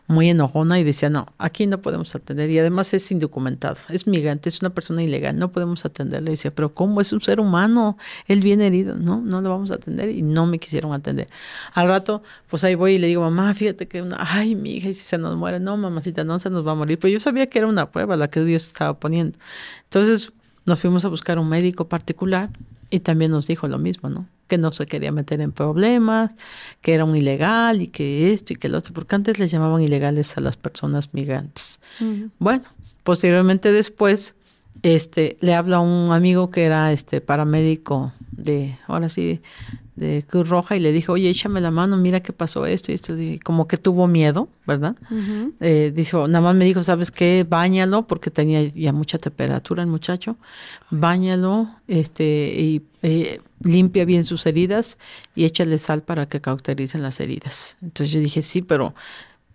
muy enojona y decía, no, aquí no podemos atender y además es indocumentado, es migrante, es una persona ilegal, no podemos atenderle. Y decía, pero ¿cómo es un ser humano? Él viene herido, no, no lo vamos a atender y no me quisieron atender. Al rato, pues ahí voy y le digo, mamá, fíjate que una, ay, mi hija, y si se nos muere, no, mamacita, no se nos va a morir, pero yo sabía que era una prueba la que Dios estaba poniendo. Entonces nos fuimos a buscar un médico particular y también nos dijo lo mismo, ¿no? Que no se quería meter en problemas, que era un ilegal y que esto y que lo otro, porque antes les llamaban ilegales a las personas migrantes. Bueno, posteriormente después, este, le habla a un amigo que era este paramédico de, ahora sí, de Cruz Roja y le dijo, oye, échame la mano, mira qué pasó esto y esto. Y como que tuvo miedo, ¿verdad? Eh, dijo, nada más me dijo, ¿sabes qué? Báñalo, porque tenía ya mucha temperatura el muchacho. Báñalo este, y eh, limpia bien sus heridas y échale sal para que cautericen las heridas. Entonces yo dije, sí, pero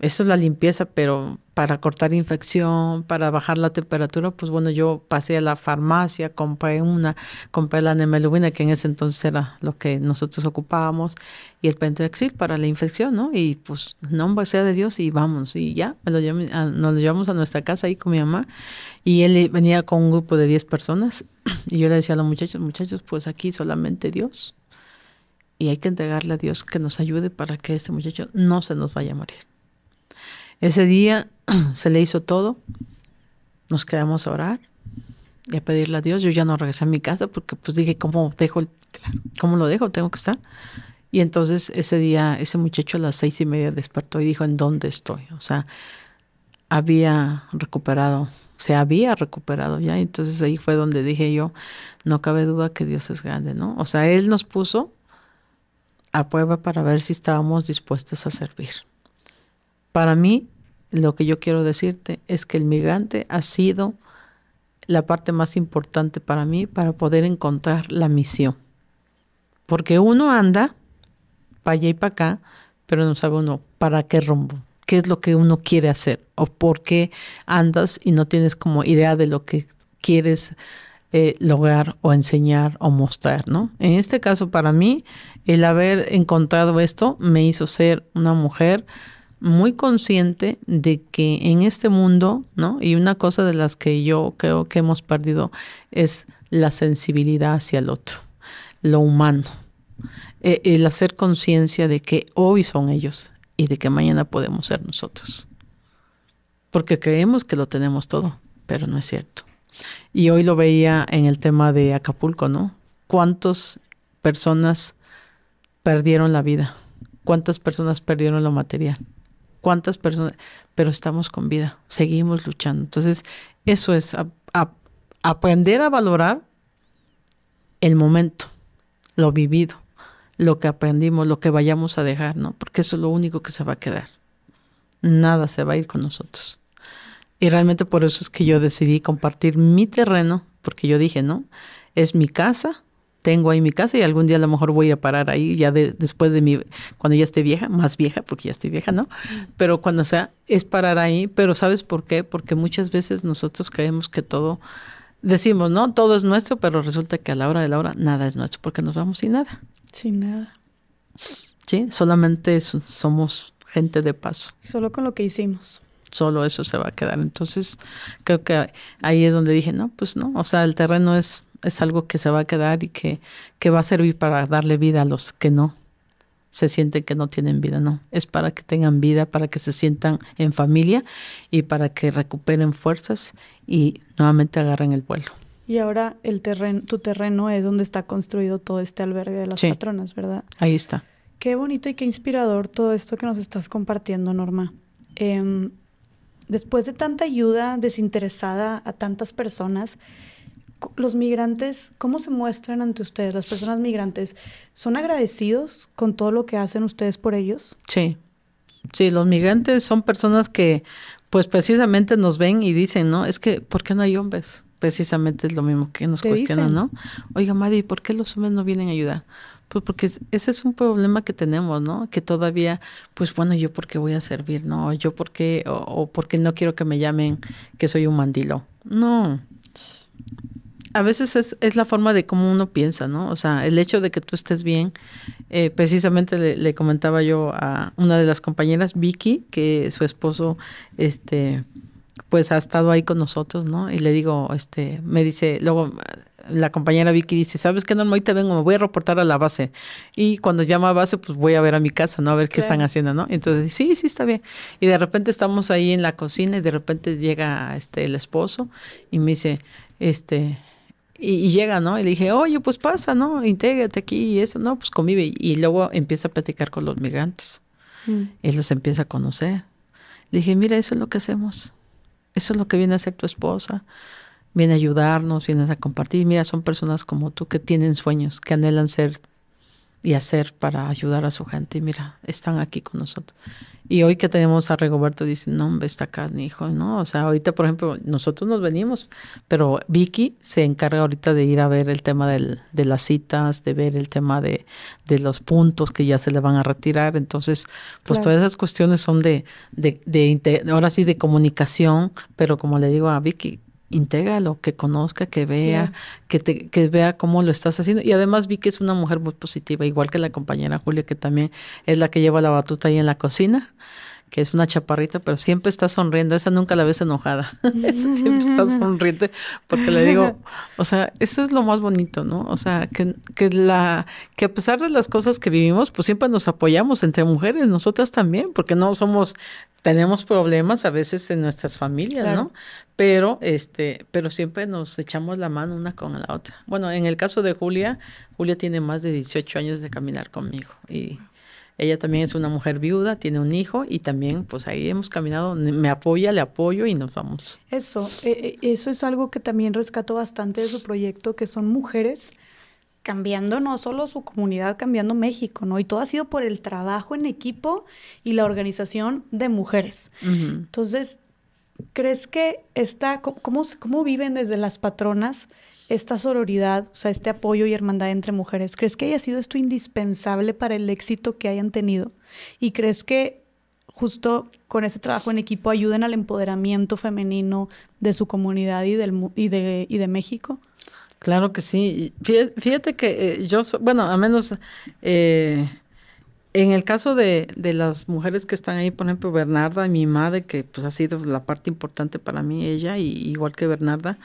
eso es la limpieza, pero para cortar infección, para bajar la temperatura, pues bueno, yo pasé a la farmacia, compré una, compré la nemelubina, que en ese entonces era lo que nosotros ocupábamos, y el pentexil para la infección, ¿no? Y pues, nombre sea de Dios, y vamos, y ya, me lo nos lo llevamos a nuestra casa ahí con mi mamá, y él venía con un grupo de 10 personas, y yo le decía a los muchachos, muchachos, pues aquí solamente Dios, y hay que entregarle a Dios que nos ayude para que este muchacho no se nos vaya a morir. Ese día se le hizo todo. Nos quedamos a orar y a pedirle a Dios. Yo ya no regresé a mi casa porque pues dije, ¿cómo dejo? ¿Cómo lo dejo? Tengo que estar. Y entonces ese día, ese muchacho a las seis y media despertó y dijo, ¿en dónde estoy? O sea, había recuperado, se había recuperado ya. Entonces ahí fue donde dije yo, no cabe duda que Dios es grande, ¿no? O sea, Él nos puso a prueba para ver si estábamos dispuestos a servir. Para mí, lo que yo quiero decirte es que el migrante ha sido la parte más importante para mí para poder encontrar la misión. Porque uno anda para allá y para acá, pero no sabe uno para qué rumbo, qué es lo que uno quiere hacer o por qué andas y no tienes como idea de lo que quieres eh, lograr o enseñar o mostrar, ¿no? En este caso, para mí, el haber encontrado esto me hizo ser una mujer muy consciente de que en este mundo, ¿no? Y una cosa de las que yo creo que hemos perdido es la sensibilidad hacia el otro, lo humano, e, el hacer conciencia de que hoy son ellos y de que mañana podemos ser nosotros. Porque creemos que lo tenemos todo, pero no es cierto. Y hoy lo veía en el tema de Acapulco, ¿no? ¿Cuántas personas perdieron la vida? ¿Cuántas personas perdieron lo material? Cuántas personas, pero estamos con vida, seguimos luchando. Entonces, eso es aprender a valorar el momento, lo vivido, lo que aprendimos, lo que vayamos a dejar, ¿no? Porque eso es lo único que se va a quedar. Nada se va a ir con nosotros. Y realmente por eso es que yo decidí compartir mi terreno, porque yo dije, ¿no? Es mi casa, tengo ahí mi casa y algún día a lo mejor voy a ir a parar ahí ya después de mi, cuando ya esté vieja, más vieja, porque ya estoy vieja, ¿no? Pero cuando sea, es parar ahí, pero ¿sabes por qué? Porque muchas veces nosotros creemos que todo, decimos, ¿no? Todo es nuestro, pero resulta que a la hora de la hora nada es nuestro, porque nos vamos sin nada. Sin nada. Sí, solamente somos gente de paso. Solo con lo que hicimos. solo eso se va a quedar. Entonces, creo que ahí es donde dije, no, pues no, o sea, el terreno es, es algo que se va a quedar y que, que va a servir para darle vida a los que no se sienten que no tienen vida, no, es para que tengan vida, para que se sientan en familia y para que recuperen fuerzas y nuevamente agarren el vuelo. Y ahora el terreno, tu terreno es donde está construido todo este albergue de las patronas, ¿verdad? Ahí está. Qué bonito y qué inspirador todo esto que nos estás compartiendo, Norma. Em, después de tanta ayuda desinteresada a tantas personas, los migrantes, ¿cómo se muestran ante ustedes, las personas migrantes? ¿Son agradecidos con todo lo que hacen ustedes por ellos? Sí, sí, los migrantes son personas que pues precisamente nos ven y dicen, ¿no? Es que, ¿por qué no hay hombres? Precisamente es lo mismo que nos cuestionan, ¿no? Oiga, Mari, ¿por qué los hombres no vienen a ayudar? Pues porque ese es un problema que tenemos, ¿no? Que todavía, pues bueno, yo por qué voy a servir, ¿no? Yo por qué, o, o porque no quiero que me llamen que soy un mandilo. No, a veces es, es, la forma de cómo uno piensa, ¿no? O sea, el hecho de que tú estés bien, eh, precisamente le, comentaba yo a una de las compañeras, Vicky, que su esposo, este, pues ha estado ahí con nosotros, ¿no? Y le digo, este, me dice, luego la compañera Vicky dice, ¿sabes qué, Norma? te vengo, me voy a reportar a la base. Y cuando llama a base, pues voy a ver a mi casa, ¿no? A ver qué están haciendo, ¿no? Entonces, sí, sí, está bien. Y de repente estamos ahí en la cocina y de repente llega este el esposo y me dice, este, y, llega, ¿no? Y le dije, oye, pues pasa, ¿no? Intégrate aquí y eso, no, pues convive. Y luego empieza a platicar con los migrantes. Mm. Él los empieza a conocer. Le dije, mira, eso es lo que hacemos. Eso es lo que viene a hacer tu esposa. Viene a ayudarnos, viene a compartir. Mira, son personas como tú que tienen sueños, que anhelan ser y hacer para ayudar a su gente. Y mira, están aquí con nosotros. Y hoy que tenemos a Rigoberto, dice, no, hombre, está acá, mi hijo, ¿no? O sea, ahorita, por ejemplo, nosotros nos venimos, pero Vicky se encarga ahorita de ir a ver el tema del, de las citas, de ver el tema de, de, los puntos que ya se le van a retirar. Entonces, pues todas esas cuestiones son de, de, de, ahora sí, de comunicación, pero como le digo a Vicky, intégralo, que conozca, que vea, que, te, que vea cómo lo estás haciendo. Y además vi que es una mujer muy positiva, igual que la compañera Julia, que también es la que lleva la batuta ahí en la cocina que es una chaparrita, pero siempre está sonriendo. Esa nunca la ves enojada. Esa siempre está sonriente porque le digo, o sea, eso es lo más bonito, ¿no? O sea, que, que, la, que a pesar de las cosas que vivimos, pues siempre nos apoyamos entre mujeres, nosotras también, porque no somos, tenemos problemas a veces en nuestras familias, ¿no? Pero, este, pero siempre nos echamos la mano una con la otra. Bueno, en el caso de Julia, Julia tiene más de 18 años de caminar conmigo y ella también es una mujer viuda, tiene un hijo y también pues ahí hemos caminado, me apoya, le apoyo y nos vamos. Eso, eh, eh, eso es algo que también rescato bastante de su proyecto, que son mujeres cambiando no solo su comunidad, cambiando México, ¿no? Y todo ha sido por el trabajo en equipo y la organización de mujeres. Entonces, ¿crees que esta, cómo, cómo viven desde las patronas esta sororidad, o sea, este apoyo y hermandad entre mujeres, ¿crees que haya sido esto indispensable para el éxito que hayan tenido? ¿Y crees que justo con ese trabajo en equipo ayuden al empoderamiento femenino de su comunidad y, del, y, de, y de México? Claro que sí. Fíjate, que eh, yo, bueno, a menos eh, en el caso de, de, las mujeres que están ahí, por ejemplo, Bernarda, mi madre, que pues ha sido la parte importante para mí, ella, y igual que Bernarda,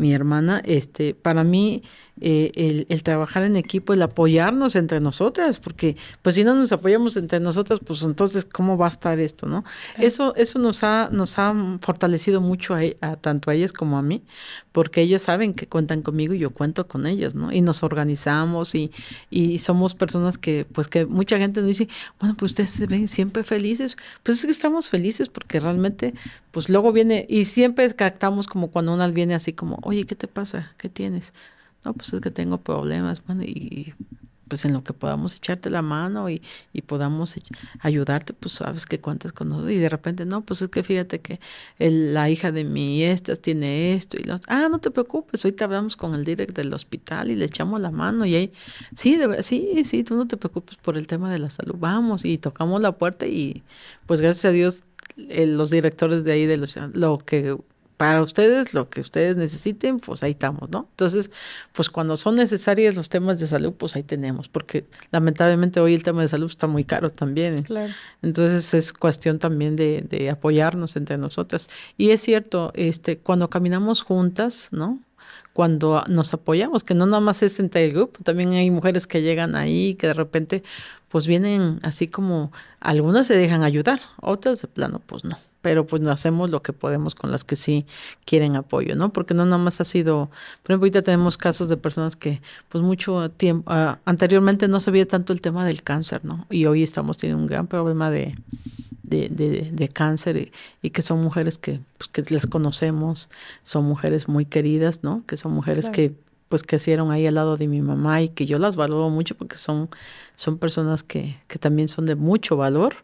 mi hermana, este, para mí eh, el, el, trabajar en equipo, el apoyarnos entre nosotras, porque pues si no nos apoyamos entre nosotras, pues entonces cómo va a estar esto, ¿no? Eso, eso nos ha, nos ha fortalecido mucho a, a, tanto a ellas como a mí, porque ellas saben que cuentan conmigo y yo cuento con ellas, ¿no? Y nos organizamos y, y somos personas que, pues que mucha gente nos dice, bueno, pues ustedes se ven siempre felices, pues es que estamos felices porque realmente, pues luego viene, y siempre captamos como cuando una viene así como, oye, ¿qué te pasa? ¿Qué tienes? no, pues es que tengo problemas, bueno, y pues en lo que podamos echarte la mano y, y podamos ayudarte, pues sabes que cuentas con nosotros. Y de repente, no, pues es que fíjate que la hija de mi estas tiene esto y los, ah, no te preocupes, hoy te hablamos con el direct del hospital y le echamos la mano y ahí, sí, de verdad, sí, sí, tú no te preocupes por el tema de la salud, vamos y tocamos la puerta y pues gracias a Dios los directores de ahí de los, lo que para ustedes, lo que ustedes necesiten, pues ahí estamos, ¿no? Entonces, pues cuando son necesarios los temas de salud, pues ahí tenemos, porque lamentablemente hoy el tema de salud está muy caro también. Claro. Entonces es cuestión también de, de apoyarnos entre nosotras. Y es cierto, este, cuando caminamos juntas, ¿no? cuando nos apoyamos, que no nada más es entre el grupo, también hay mujeres que llegan ahí que de repente pues vienen así como algunas se dejan ayudar, otras de plano pues no pero pues no hacemos lo que podemos con las que sí quieren apoyo, ¿no? Porque no nada más ha sido, por ejemplo, ahorita tenemos casos de personas que pues mucho tiempo, ah, anteriormente no se veía tanto el tema del cáncer, ¿no? Y hoy estamos teniendo un gran problema de, de, de, cáncer y, que son mujeres que, pues, que les conocemos, son mujeres muy queridas, ¿no? Que son mujeres que pues crecieron ahí al lado de mi mamá y que yo las valoro mucho porque son, son personas que, que también son de mucho valor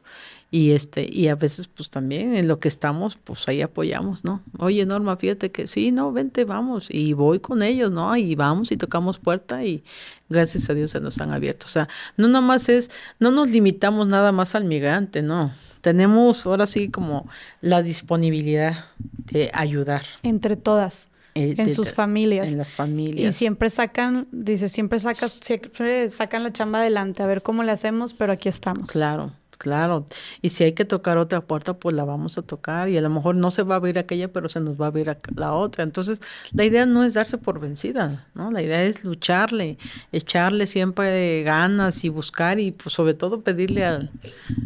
y este y a veces pues también en lo que estamos pues ahí apoyamos no oye Norma fíjate que sí no vente vamos y voy con ellos no y vamos y tocamos puerta y gracias a Dios se nos han abierto o sea no nada más es no nos limitamos nada más al migrante no tenemos ahora sí como la disponibilidad de ayudar entre todas eh, en sus familias. En las familias. Y siempre sacan, dice, siempre sacas, siempre sacan la chamba adelante, a ver cómo le hacemos, pero aquí estamos. Claro, Claro, y si hay que tocar otra puerta, pues la vamos a tocar y a lo mejor no se va a abrir aquella, pero se nos va a abrir la otra. Entonces, la idea no es darse por vencida, ¿no? La idea es lucharle, echarle siempre ganas y buscar y pues sobre todo pedirle al,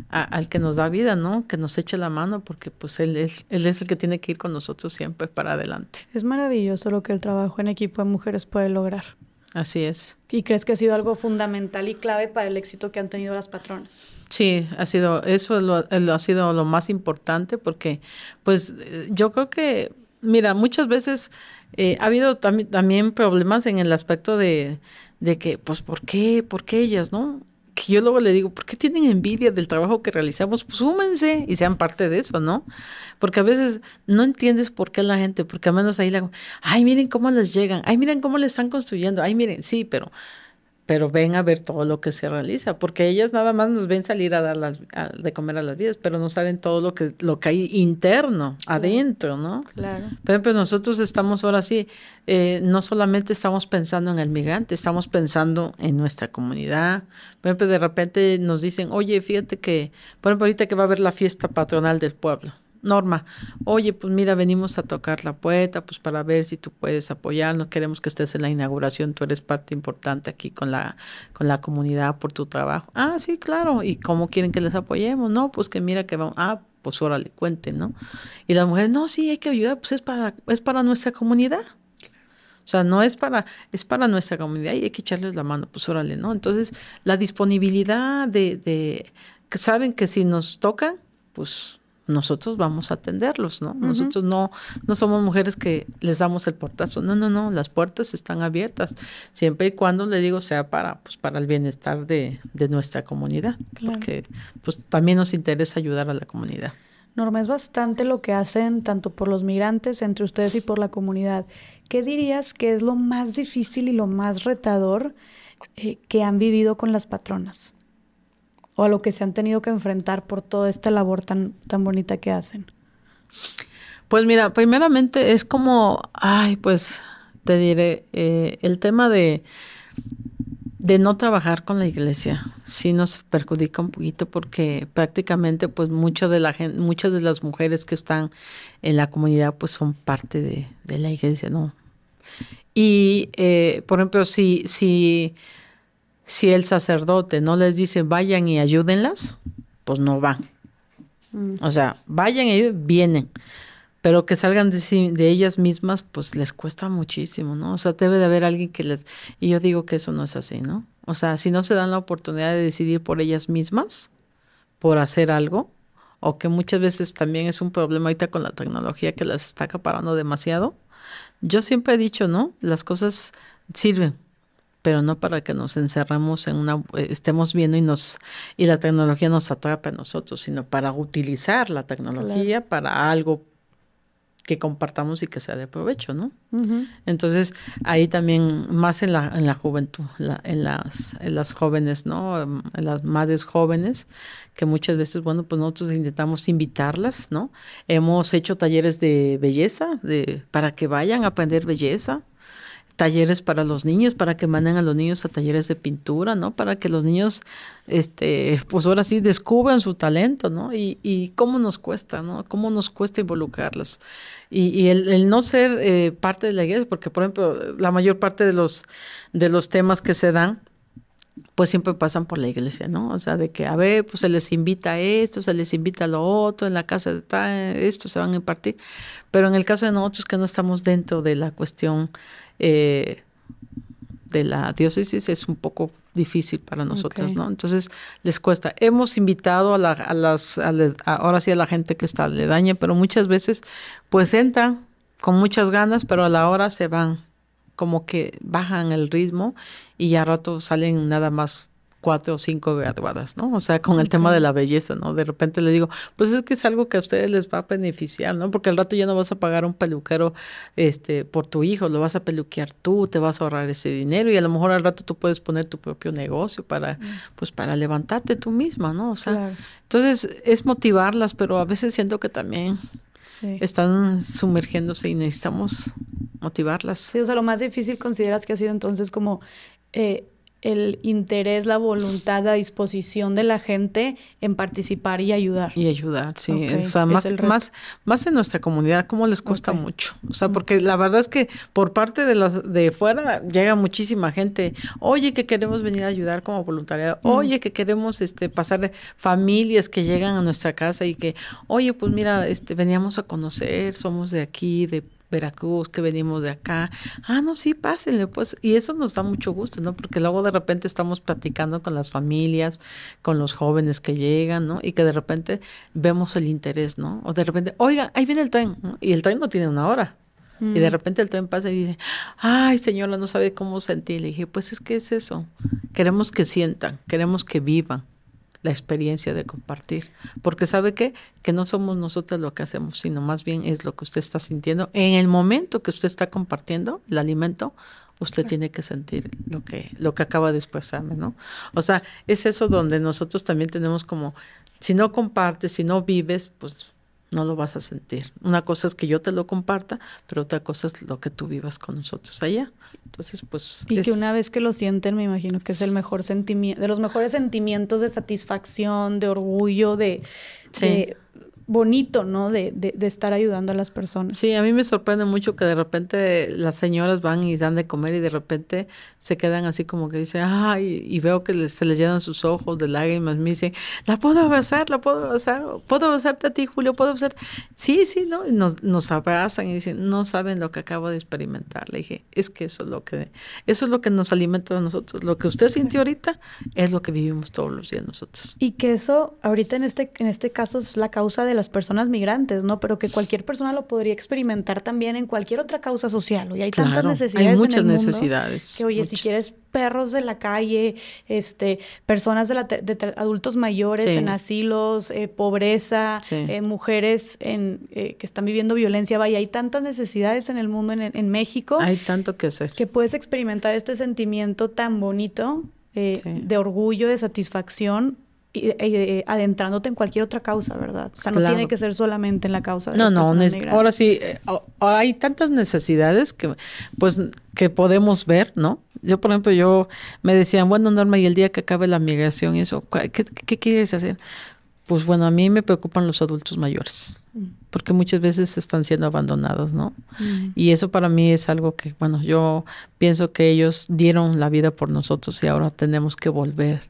al que nos da vida, ¿no? Que nos eche la mano porque pues él es, él es el que tiene que ir con nosotros siempre para adelante. Es maravilloso lo que el trabajo en equipo de mujeres puede lograr. Así es. ¿Y crees que ha sido algo fundamental y clave para el éxito que han tenido las patronas? Sí, ha sido, eso lo, ha sido lo más importante porque, pues, yo creo que, mira, muchas veces eh, ha habido también problemas en el aspecto de, de que, pues, ¿por qué? ¿Por qué ellas, no? Que yo luego le digo, ¿por qué tienen envidia del trabajo que realizamos? Pues súmense y sean parte de eso, ¿no? Porque a veces no entiendes por qué la gente, porque a menos ahí la, ay, miren cómo les llegan, ay, miren cómo le están construyendo, ay, miren, sí, pero pero ven a ver todo lo que se realiza, porque ellas nada más nos ven salir a dar las, de comer a las vidas, pero no saben todo lo que, lo que hay interno, adentro, ¿no? Claro. Por ejemplo, nosotros estamos ahora sí, eh, no solamente estamos pensando en el migrante, estamos pensando en nuestra comunidad. Por ejemplo, de repente nos dicen, oye, fíjate que, por ejemplo, ahorita que va a haber la fiesta patronal del pueblo. Norma, oye, pues mira, venimos a tocar la puerta, pues para ver si tú puedes apoyarnos, queremos que estés en la inauguración, tú eres parte importante aquí con la, con la comunidad por tu trabajo. Ah, sí, claro, ¿y cómo quieren que les apoyemos? No, pues que mira que vamos, ah, pues órale, cuenten, ¿no? Y las mujeres, no, sí, hay que ayudar, pues es para, es para nuestra comunidad. O sea, no es para, es para nuestra comunidad y hay que echarles la mano, pues órale, ¿no? Entonces, la disponibilidad de, de que saben que si nos toca, pues nosotros vamos a atenderlos, ¿no? Nosotros no, no somos mujeres que les damos el portazo, no, no, no, las puertas están abiertas, siempre y cuando, le digo, sea para, pues, para el bienestar de, de nuestra comunidad, porque pues también nos interesa ayudar a la comunidad. Norma, es bastante lo que hacen tanto por los migrantes, entre ustedes y por la comunidad. ¿Qué dirías que es lo más difícil y lo más retador eh, que han vivido con las patronas? O a lo que se han tenido que enfrentar por toda esta labor tan, tan bonita que hacen? Pues mira, primeramente es como, ay, pues te diré, eh, el tema de, de no trabajar con la iglesia sí nos perjudica un poquito porque prácticamente pues mucho de la gente, muchas de las mujeres que están en la comunidad pues son parte de, de la iglesia, ¿no? Y eh, por ejemplo, si, si si el sacerdote no les dice vayan y ayúdenlas, pues no van. Mm. O sea, vayan y vienen. Pero que salgan de, de, ellas mismas, pues les cuesta muchísimo, ¿no? O sea, debe de haber alguien que les... Y yo digo que eso no es así, ¿no? O sea, si no se dan la oportunidad de decidir por ellas mismas, por hacer algo, o que muchas veces también es un problema ahorita con la tecnología que las está acaparando demasiado. Yo siempre he dicho, ¿no? Las cosas sirven, pero no para que nos encerramos en una, eh, estemos viendo y nos, y la tecnología nos atrape a nosotros, sino para utilizar la tecnología para algo que compartamos y que sea de provecho, ¿no? Entonces, ahí también, más en la, en la juventud, en, las, en las jóvenes, ¿no? En las madres jóvenes, que muchas veces, bueno, pues nosotros intentamos invitarlas, ¿no? Hemos hecho talleres de belleza, de, para que vayan a aprender belleza, talleres para los niños, para que manden a los niños a talleres de pintura, ¿no? Para que los niños, este, pues ahora sí descubran su talento, ¿no? Y, y cómo nos cuesta, ¿no? Cómo nos cuesta involucrarlas. Y, y el, el, no ser eh, parte de la iglesia, porque por ejemplo, la mayor parte de los, de los temas que se dan, pues siempre pasan por la iglesia, ¿no? O sea, de que, a ver, pues se les invita a esto, se les invita a lo otro, en la casa de tal, esto se van a impartir. Pero en el caso de nosotros que no estamos dentro de la cuestión eh, de la diócesis es un poco difícil para nosotros, ¿no? Entonces les cuesta. Hemos invitado a, la, a las, ahora sí a la gente que está le dañe, pero muchas veces pues entran con muchas ganas, pero a la hora se van, como que bajan el ritmo y ya a rato salen nada más cuatro o cinco graduadas, ¿no? O sea, con el tema de la belleza, ¿no? De repente le digo, pues es que es algo que a ustedes les va a beneficiar, ¿no? Porque al rato ya no vas a pagar un peluquero este por tu hijo, lo vas a peluquear tú, te vas a ahorrar ese dinero y a lo mejor al rato tú puedes poner tu propio negocio para pues para levantarte tú misma, ¿no? O sea, entonces es motivarlas, pero a veces siento que también están sumergiéndose y necesitamos motivarlas. Sí, o sea, lo más difícil consideras que ha sido entonces como eh, el interés, la voluntad, la disposición de la gente en participar y ayudar. Y ayudar, sí. o sea, más, más, más en nuestra comunidad, como les cuesta mucho. O sea, porque la verdad es que por parte de las de fuera llega muchísima gente, oye, que queremos venir a ayudar como voluntariado, oye, que queremos este pasar familias que llegan a nuestra casa y que, oye, pues mira, este veníamos a conocer, somos de aquí, de Veracruz, que venimos de acá. Ah, no, sí, pásenle, pues. Y eso nos da mucho gusto, ¿no? Porque luego de repente estamos platicando con las familias, con los jóvenes que llegan, ¿no? Y que de repente vemos el interés, ¿no? O de repente, oiga, ahí viene el tren, Y el tren no tiene una hora. Y de mm. repente el tren pasa y dice, ay señora, no sabe cómo sentir. Le dije, pues es que es eso. Queremos que sientan, queremos que vivan la experiencia de compartir. Porque sabe qué? Que no somos nosotros lo que hacemos, sino más bien es lo que usted está sintiendo. En el momento que usted está compartiendo el alimento, usted tiene que sentir lo que, lo que acaba de expresarme, ¿no? O sea, es eso donde nosotros también tenemos como, si no compartes, si no vives, pues no lo vas a sentir. Una cosa es que yo te lo comparta, pero otra cosa es lo que tú vivas con nosotros allá. Entonces, pues... Y que una vez que lo sienten, me imagino que es el mejor sentimiento, de los mejores sentimientos de satisfacción, de orgullo, de bonito, ¿no? De, de, de, estar ayudando a las personas. Sí, a mí me sorprende mucho que de repente las señoras van y dan de comer y de repente se quedan así como que dicen, ay, y veo que se les llenan sus ojos de lágrimas, me dicen, la puedo abrazar, la puedo abrazar, puedo abrazarte a ti, Julio, puedo abrazar. Sí, sí, ¿no? Y nos, nos abrazan y dicen, no saben lo que acabo de experimentar. Le dije, es que eso es lo que, eso es lo que nos alimenta a nosotros. Lo que usted sintió ahorita es lo que vivimos todos los días nosotros. Y que eso, ahorita en este, en este caso, es la causa de la las personas migrantes, ¿no? Pero que cualquier persona lo podría experimentar también en cualquier otra causa social. Y hay tantas necesidades. Hay muchas necesidades. Que, oye, si quieres perros de la calle, este, personas de, la de adultos mayores en asilos, eh, pobreza, eh, mujeres en, eh, que están viviendo violencia. Vaya, hay tantas necesidades en el mundo, en, en México. Hay tanto que hacer. Que puedes experimentar este sentimiento tan bonito de orgullo, de satisfacción eh, adentrándote en cualquier otra causa, ¿verdad? O sea, no tiene que ser solamente en la causa de No, no, ahora sí, eh, ahora hay tantas necesidades que pues que podemos ver, ¿no? Yo, por ejemplo, yo me decían, bueno, Norma, y el día que acabe la migración y eso, ¿qué, qué quieres hacer? Pues bueno, a mí me preocupan los adultos mayores, mm. porque muchas veces están siendo abandonados, ¿no? Mm. Y eso para mí es algo que, bueno, yo pienso que ellos dieron la vida por nosotros y ahora tenemos que volver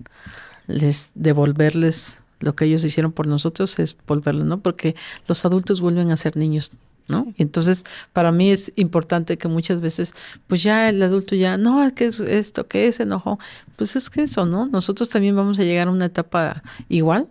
les devolverles lo que ellos hicieron por nosotros es volverlo, ¿no? Porque los adultos vuelven a ser niños, ¿no? Entonces, para mí es importante que muchas veces, pues ya el adulto ya, no, ¿qué es esto? ¿Qué es enojo? Pues es que eso, ¿no? Nosotros también vamos a llegar a una etapa igual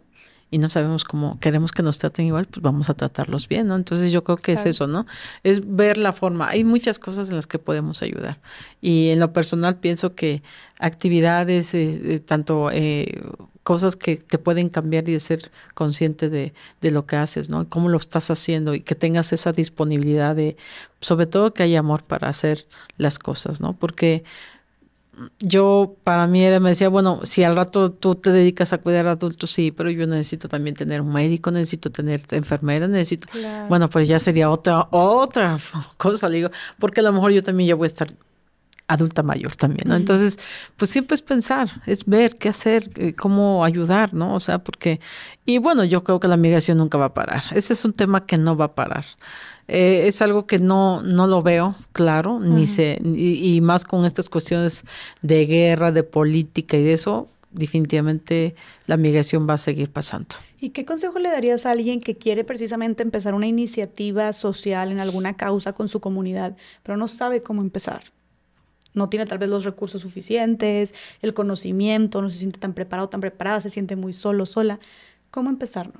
y no sabemos cómo queremos que nos traten igual, pues vamos a tratarlos bien, ¿no? Entonces yo creo que es eso, ¿no? Es ver la forma. Hay muchas cosas en las que podemos ayudar. Y en lo personal pienso que actividades, eh, tanto eh, cosas que te pueden cambiar y de ser consciente de, de lo que haces, ¿no? Cómo lo estás haciendo y que tengas esa disponibilidad de, sobre todo que haya amor para hacer las cosas, ¿no? Porque yo para mí era, me decía, bueno, si al rato tú te dedicas a cuidar a adultos, sí, pero yo necesito también tener un médico, necesito tener enfermera, necesito, bueno, pues ya sería otra, otra cosa, digo, porque a lo mejor yo también ya voy a estar adulta mayor también, ¿no? Entonces, pues siempre es pensar, es ver qué hacer, eh, cómo ayudar, ¿no? O sea, porque, y bueno, yo creo que la migración nunca va a parar. Ese es un tema que no va a parar. Eh, es algo que no, no lo veo claro, ni sé, y, más con estas cuestiones de guerra, de política y de eso, definitivamente la migración va a seguir pasando. ¿Y qué consejo le darías a alguien que quiere precisamente empezar una iniciativa social en alguna causa con su comunidad, pero no sabe cómo empezar? No tiene tal vez los recursos suficientes, el conocimiento, no se siente tan preparado, tan preparada, se siente muy solo, sola. ¿Cómo empezar,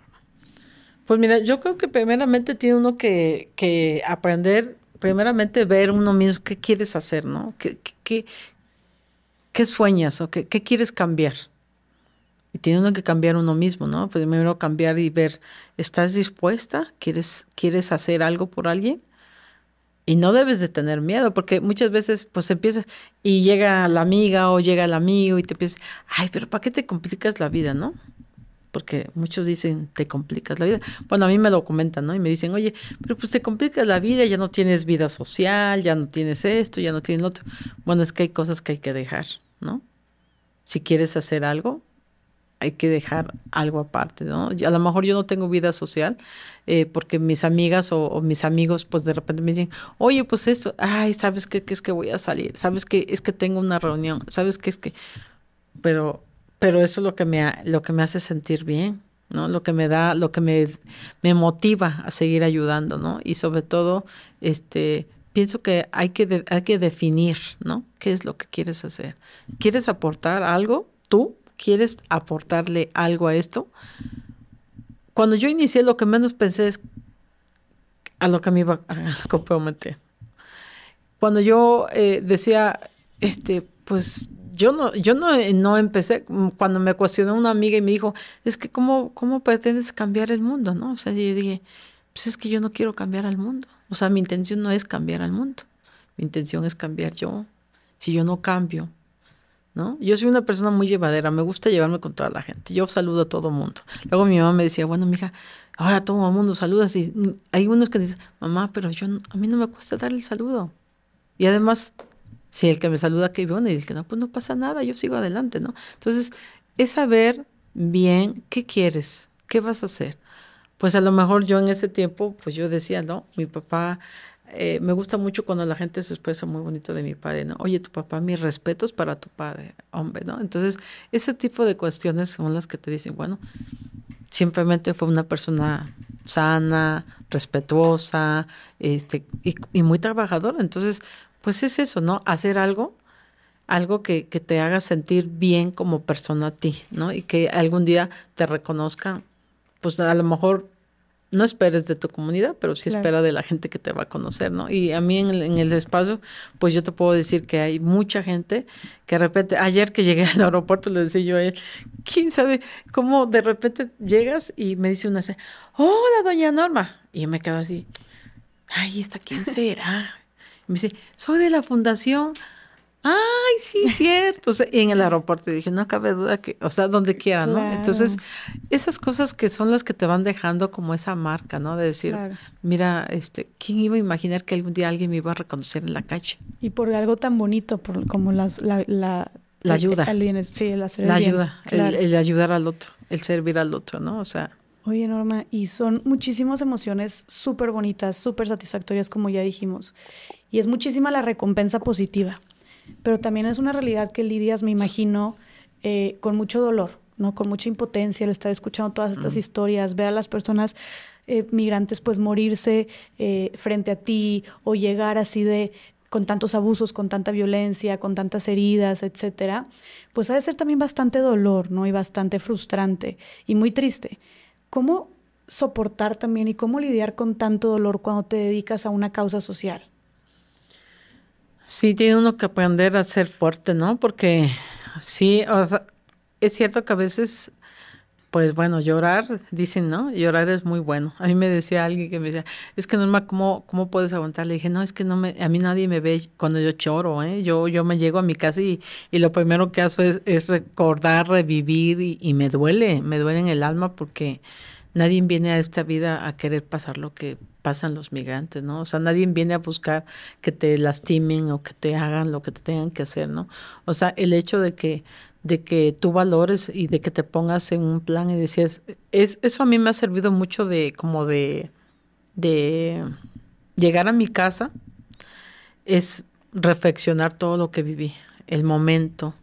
pues mira, yo creo que primeramente tiene uno que, que aprender, primeramente ver uno mismo qué quieres hacer, ¿no? ¿Qué, qué, sueñas o qué, qué, quieres cambiar? Y tiene uno que cambiar uno mismo, ¿no? Primero cambiar y ver, ¿estás dispuesta? ¿Quieres, ¿Quieres hacer algo por alguien? Y no debes de tener miedo, porque muchas veces pues empiezas y llega la amiga o llega el amigo y te empiezas, ay, pero ¿para qué te complicas la vida, no? Porque muchos dicen, te complicas la vida. Bueno, a mí me lo comentan, ¿no? Y me dicen, oye, pero pues te complicas la vida, ya no tienes vida social, ya no tienes esto, ya no tienes lo otro. Bueno, es que hay cosas que hay que dejar, ¿no? Si quieres hacer algo, hay que dejar algo aparte, ¿no? A lo mejor yo no tengo vida social eh, porque mis amigas o, mis amigos pues de repente me dicen, oye, pues esto, ay, ¿sabes qué, qué es que voy a salir? ¿Sabes qué es que tengo una reunión? ¿Sabes qué es que...? Pero pero eso es lo que me, lo que me hace sentir bien, ¿no? Lo que me da, lo que me, me motiva a seguir ayudando, ¿no? Y sobre todo, este, pienso que hay que, hay que definir, ¿no? ¿Qué es lo que quieres hacer? ¿Quieres aportar algo? ¿Tú quieres aportarle algo a esto? Cuando yo inicié, lo que menos pensé es a lo que me iba a comprometer. Cuando yo eh, decía, este, pues yo no, yo no, no empecé, mm, cuando me cuestionó una amiga y me dijo, es que cómo, cómo pretendes cambiar el mundo, ¿no? O sea, yo dije, pues es que yo no quiero cambiar al mundo. O sea, mi intención no es cambiar al mundo. Mi intención es cambiar yo. Si yo no cambio, ¿no? Yo soy una persona muy llevadera, me gusta llevarme con toda la gente. Yo saludo a todo mundo. Luego mi mamá me decía, bueno, mija, ahora todo el mundo saludas y mm, hay unos que dicen, mamá, pero yo a mí no me cuesta dar el saludo. Y además si el que me saluda, que bueno, y el que no, pues no pasa nada, yo sigo adelante, ¿no? Entonces, es saber bien qué quieres, qué vas a hacer. Pues a lo mejor yo en ese tiempo, pues yo decía, no, mi papá, eh, me gusta mucho cuando la gente se expresa muy bonito de mi padre, ¿no? Oye, tu papá, mis respetos para tu padre, hombre, ¿no? Entonces, ese tipo de cuestiones son las que te dicen, bueno, simplemente fue una persona sana, respetuosa, este, y, y muy trabajadora. Entonces, pues es eso, ¿no? Hacer algo, algo que, que, te haga sentir bien como persona a ti, ¿no? Y que algún día te reconozcan, pues a lo mejor no esperes de tu comunidad, pero sí espera de la gente que te va a conocer, ¿no? Y a mí en el, en el, espacio, pues yo te puedo decir que hay mucha gente que de repente, ayer que llegué al aeropuerto, le decía yo a él, ¿quién sabe cómo de repente llegas y me dice una, hola, doña Norma? Y yo me quedo así, ay, ¿esta quién será? Me dice, soy de la fundación. Ay, sí, cierto. y en el aeropuerto dije, no cabe duda que, o sea, donde quiera, ¿no? Entonces, esas cosas que son las que te van dejando como esa marca, ¿no? De decir, mira, este, ¿quién iba a imaginar que algún día alguien me iba a reconocer en la calle? Y por algo tan bonito, por, como las, la, la, la ayuda. sí, el hacer la ayuda, el ayudar al otro, el servir al otro, ¿no? O sea. Oye, Norma, y son muchísimas emociones súper bonitas, súper satisfactorias, como ya dijimos. Y es muchísima la recompensa positiva. Pero también es una realidad que lidias, me imagino, eh, con mucho dolor, ¿no? Con mucha impotencia el estar escuchando todas estas historias, ver a las personas eh, migrantes pues morirse eh, frente a ti o llegar así de con tantos abusos, con tanta violencia, con tantas heridas, etcétera, pues ha de ser también bastante dolor, ¿no? Y bastante frustrante y muy triste. ¿Cómo soportar también y cómo lidiar con tanto dolor cuando te dedicas a una causa social? Sí, tiene uno que aprender a ser fuerte, ¿no? Porque sí, o sea, es cierto que a veces Pues bueno, llorar, dicen, ¿no? Llorar es muy bueno. A mí me decía alguien que me decía, es que Norma, ¿cómo, cómo puedes aguantar? Le dije, no, es que no me, a mí nadie me ve cuando yo choro, ¿eh? Yo, yo me llego a mi casa y, y lo primero que hago es, es recordar, revivir y, y, me duele, me duele en el alma porque nadie viene a esta vida a querer pasar lo que pasan los migrantes, ¿no? O sea, nadie viene a buscar que te lastimen o que te hagan lo que te tengan que hacer, ¿no? O sea, el hecho de que de que tú valores y de que te pongas en un plan y decías, es, eso a mí me ha servido mucho de como de, de llegar a mi casa, es reflexionar todo lo que viví, el momento,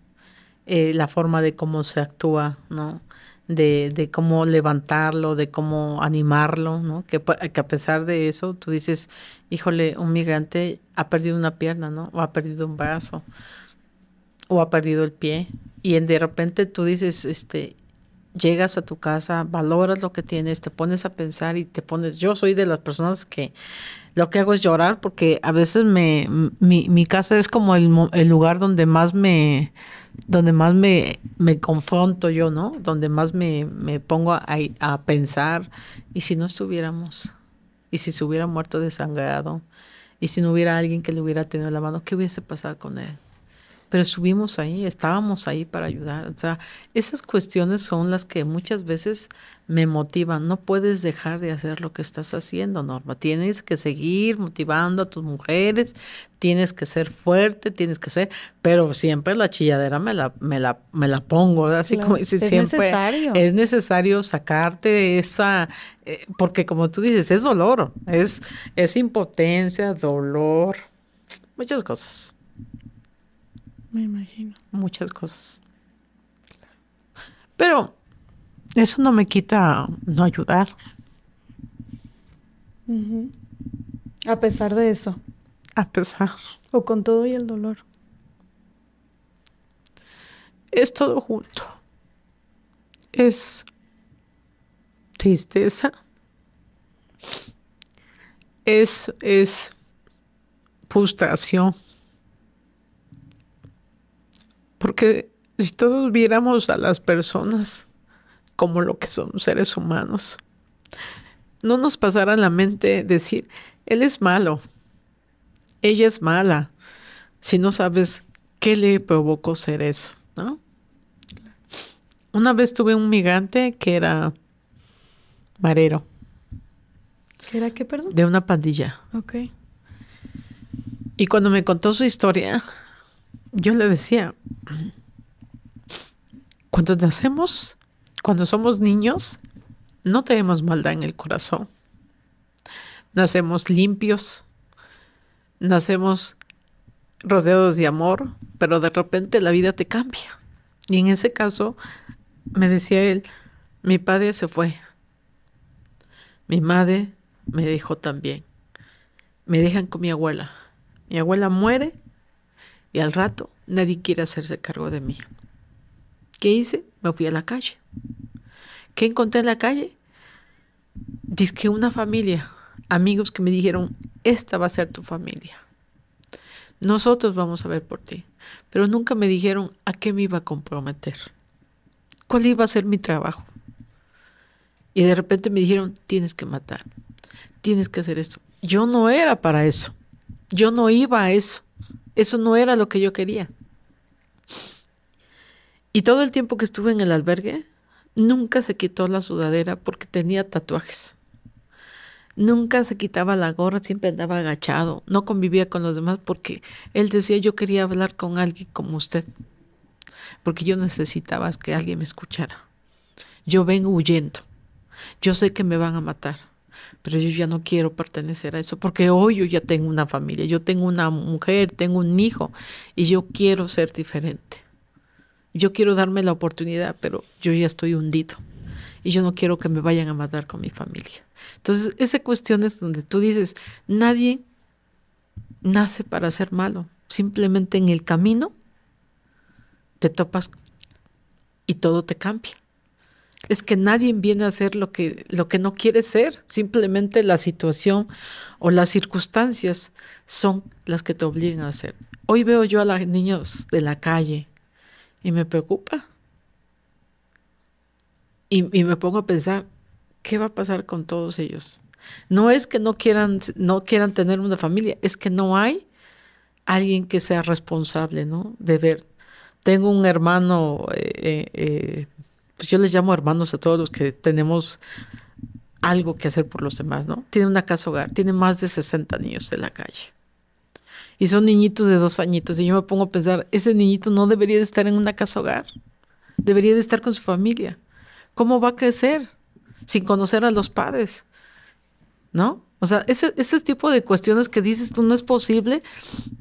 eh, la forma de cómo se actúa, ¿no? De, de, cómo levantarlo, de cómo animarlo, ¿no? Que, que, a pesar de eso tú dices, híjole, un migrante ha perdido una pierna, ¿no? O ha perdido un brazo, o ha perdido el pie, y de repente tú dices, este, llegas a tu casa, valoras lo que tienes, te pones a pensar y te pones, yo soy de las personas que lo que hago es llorar porque a veces me, mi, mi casa es como el, el, lugar donde más me, donde más me, me confronto yo, ¿no? Donde más me, me pongo a, a pensar, ¿y si no estuviéramos? ¿Y si se hubiera muerto desangrado? ¿Y si no hubiera alguien que le hubiera tenido la mano? ¿Qué hubiese pasado con él? Pero estuvimos ahí, estábamos ahí para ayudar. O sea, esas cuestiones son las que muchas veces me motivan. No puedes dejar de hacer lo que estás haciendo, Norma. Tienes que seguir motivando a tus mujeres, tienes que ser fuerte, tienes que ser, pero siempre la chilladera me la, me la, me la pongo, así como dice es siempre. Necesario. Es necesario sacarte de esa, eh, porque como tú dices, es dolor, es, es impotencia, dolor, muchas cosas. Me imagino. Muchas cosas. Pero eso no me quita no ayudar. A pesar de eso. A pesar. O con todo y el dolor. Es todo junto. Es tristeza. Es, es frustración Porque si todos viéramos a las personas como lo que son seres humanos, no nos pasara en la mente decir, él es malo, ella es mala, si no sabes qué le provocó ser eso, ¿no? Una vez tuve un migrante que era marero. ¿Qué era qué, perdón? De una pandilla. Ok. Y cuando me contó su historia, yo le decía, cuando nacemos, cuando somos niños, no tenemos maldad en el corazón. Nacemos limpios, nacemos rodeados de amor, pero de repente la vida te cambia. Y en ese caso, me decía él, mi padre se fue, mi madre me dejó también, me dejan con mi abuela, mi abuela muere y al rato nadie quiere hacerse cargo de mí. ¿Qué hice? Me fui a la calle. ¿Qué encontré en la calle? Dice que una familia, amigos que me dijeron, esta va a ser tu familia. Nosotros vamos a ver por ti. Pero nunca me dijeron a qué me iba a comprometer. ¿Cuál iba a ser mi trabajo? Y de repente me dijeron, tienes que matar, tienes que hacer esto. Yo no era para eso. Yo no iba a eso. Eso no era lo que yo quería. Y todo el tiempo que estuve en el albergue, nunca se quitó la sudadera porque tenía tatuajes. Nunca se quitaba la gorra, siempre andaba agachado. No convivía con los demás porque él decía yo quería hablar con alguien como usted. Porque yo necesitaba que alguien me escuchara. Yo vengo huyendo. Yo sé que me van a matar pero yo ya no quiero pertenecer a eso, porque hoy yo ya tengo una familia, yo tengo una mujer, tengo un hijo, y yo quiero ser diferente. Yo quiero darme la oportunidad, pero yo ya estoy hundido. Y yo no quiero que me vayan a matar con mi familia. Entonces, esa cuestión es donde tú dices, nadie nace para ser malo. Simplemente en el camino te topas y todo te cambia es que nadie viene a hacer lo que, lo que no quiere ser. Simplemente la situación o las circunstancias son las que te obligan a hacer. Hoy veo yo a los niños de la calle y me preocupa. y, me pongo a pensar, ¿qué va a pasar con todos ellos? No es que no quieran, no quieran tener una familia, es que no hay alguien que sea responsable, ¿no? De ver. Tengo un hermano, eh, eh, pues yo les llamo hermanos a todos los que tenemos algo que hacer por los demás, ¿no? Tiene una casa hogar, tiene más de 60 niños de la calle. Y son niñitos de dos añitos. Y yo me pongo a pensar, ese niñito no debería de estar en una casa hogar. Debería de estar con su familia. ¿Cómo va a crecer? Sin conocer a los padres. ¿No? O sea, ese, ese tipo de cuestiones que dices tú, no es posible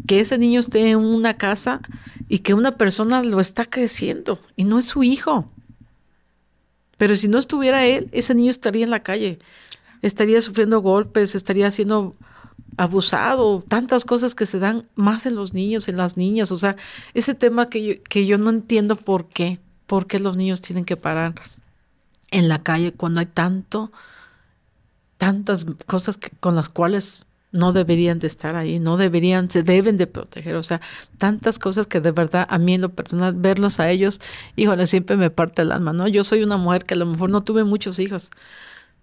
que ese niño esté en una casa y que una persona lo está creciendo y no es su hijo. Pero si no estuviera él, ese niño estaría en la calle, estaría sufriendo golpes, estaría siendo abusado, tantas cosas que se dan más en los niños, en las niñas. O sea, ese tema que yo, que yo no entiendo por qué, por qué los niños tienen que parar en la calle cuando hay tanto, tantas cosas que, con las cuales no deberían de estar ahí, no deberían, se deben de proteger, o sea, tantas cosas que de verdad a mí en lo personal, verlos a ellos, híjole, siempre me parte el alma, ¿no? Yo soy una mujer que a lo mejor no tuve muchos hijos,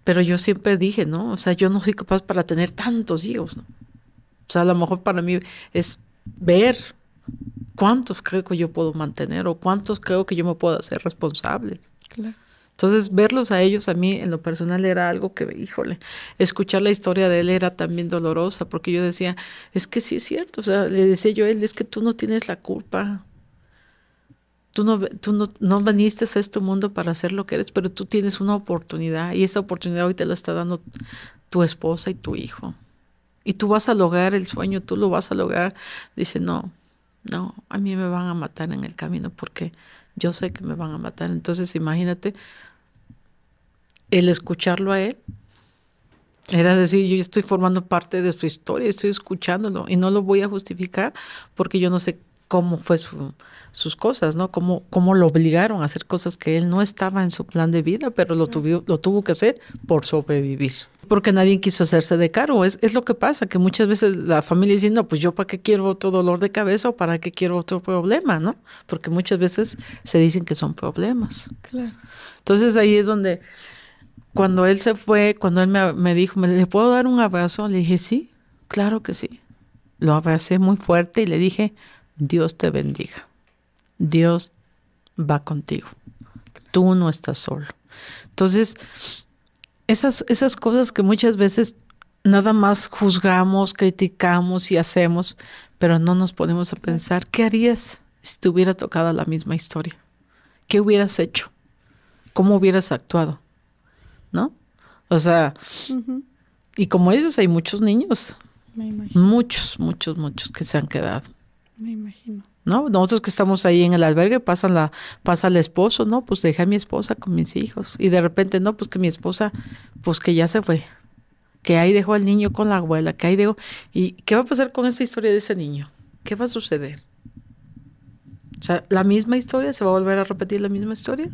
pero yo siempre dije, ¿no? O sea, yo no soy capaz para tener tantos hijos, ¿no? O sea, a lo mejor para mí es ver cuántos creo que yo puedo mantener o cuántos creo que yo me puedo hacer responsable. Claro. Entonces, verlos a ellos a mí en lo personal era algo que, híjole, escuchar la historia de él era también dolorosa, porque yo decía, es que sí es cierto, o sea, le decía yo a él, es que tú no tienes la culpa. Tú no, tú no, no viniste a este mundo para hacer lo que eres, pero tú tienes una oportunidad y esta oportunidad hoy te la está dando tu esposa y tu hijo. Y tú vas a lograr el sueño, tú lo vas a lograr. Dice, no, no, a mí me van a matar en el camino porque yo sé que me van a matar. Entonces imagínate el escucharlo a él. Era decir, yo estoy formando parte de su historia, estoy escuchándolo y no lo voy a justificar porque yo no sé cómo fue sus cosas, ¿no? Cómo, cómo lo obligaron a hacer cosas que él no estaba en su plan de vida, pero lo, tuvo, lo tuvo que hacer por sobrevivir. Porque nadie quiso hacerse de cargo. Es, es lo que pasa, que muchas veces la familia dice, no, pues yo para qué quiero otro dolor de cabeza o para qué quiero otro problema, ¿no? Porque muchas veces se dicen que son problemas. Claro. Entonces ahí es donde, cuando él se fue, cuando él me, me dijo, ¿me le puedo dar un abrazo? Le dije, sí, claro que sí. Lo abracé muy fuerte y le dije, Dios te bendiga. Dios va contigo. Tú no estás solo. Entonces, esas, esas cosas que muchas veces nada más juzgamos, criticamos y hacemos, pero no nos ponemos a pensar, ¿qué harías si te hubiera tocado la misma historia? ¿Qué hubieras hecho? ¿Cómo hubieras actuado? ¿No? O sea, y como ellos hay muchos niños, muchos, muchos, muchos que se han quedado. Me imagino. ¿No? Nosotros que estamos ahí en el albergue, pasa, la, pasa el esposo, ¿no? Pues dejé a mi esposa con mis hijos. Y de repente, no, pues que mi esposa, pues que ya se fue. Que ahí dejó al niño con la abuela, que ahí dejó. ¿Y qué va a pasar con esa historia de ese niño? ¿Qué va a suceder? O sea, la misma historia, ¿se va a volver a repetir la misma historia?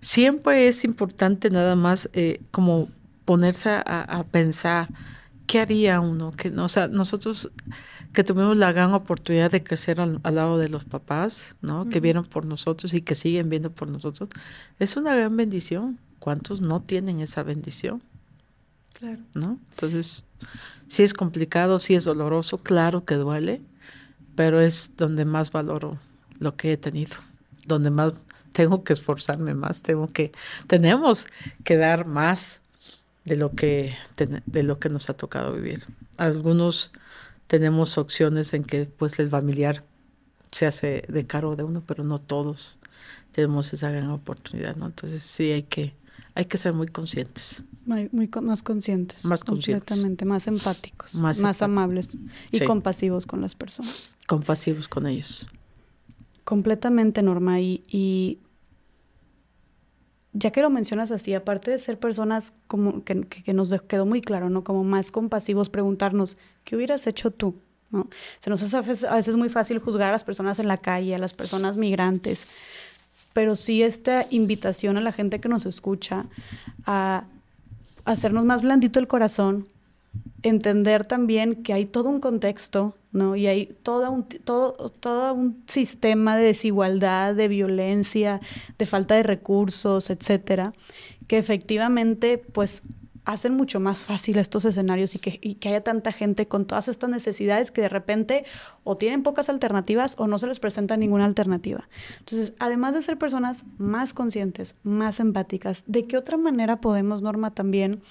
Siempre es importante nada más eh, como ponerse a pensar, ¿qué haría uno? Que, o sea, nosotros que tuvimos la gran oportunidad de crecer al, lado de los papás, ¿no? Que vieron por nosotros y que siguen viendo por nosotros. Es una gran bendición. ¿Cuántos no tienen esa bendición? Claro. ¿No? Entonces, sí es complicado, sí es doloroso, claro que duele, pero es donde más valoro lo que he tenido, donde más tengo que esforzarme más, tengo que tenemos que dar más de lo que de lo que nos ha tocado vivir. Algunos tenemos opciones en que pues el familiar se hace de cargo de uno, pero no todos tenemos esa gran oportunidad, ¿no? Entonces sí hay que hay que ser muy conscientes. Muy, más conscientes. Más conscientes. Completamente, más empáticos, más, amables y compasivos con las personas. Compasivos con ellos. Completamente, Norma. Y, y ya que lo mencionas así, aparte de ser personas como que, que, nos quedó muy claro, ¿no? Como más compasivos, preguntarnos, ¿qué hubieras hecho tú? ¿No? Se nos hace a veces muy fácil juzgar a las personas en la calle, a las personas migrantes, pero sí esta invitación a la gente que nos escucha a hacernos más blandito el corazón, entender también que hay todo un contexto ¿no? Y hay todo un, todo, todo un sistema de desigualdad, de violencia, de falta de recursos, etcétera, que efectivamente, pues, hacen mucho más fácil estos escenarios y que, y que haya tanta gente con todas estas necesidades que de repente o tienen pocas alternativas o no se les presenta ninguna alternativa. Entonces, además de ser personas más conscientes, más empáticas, ¿de qué otra manera podemos, Norma, también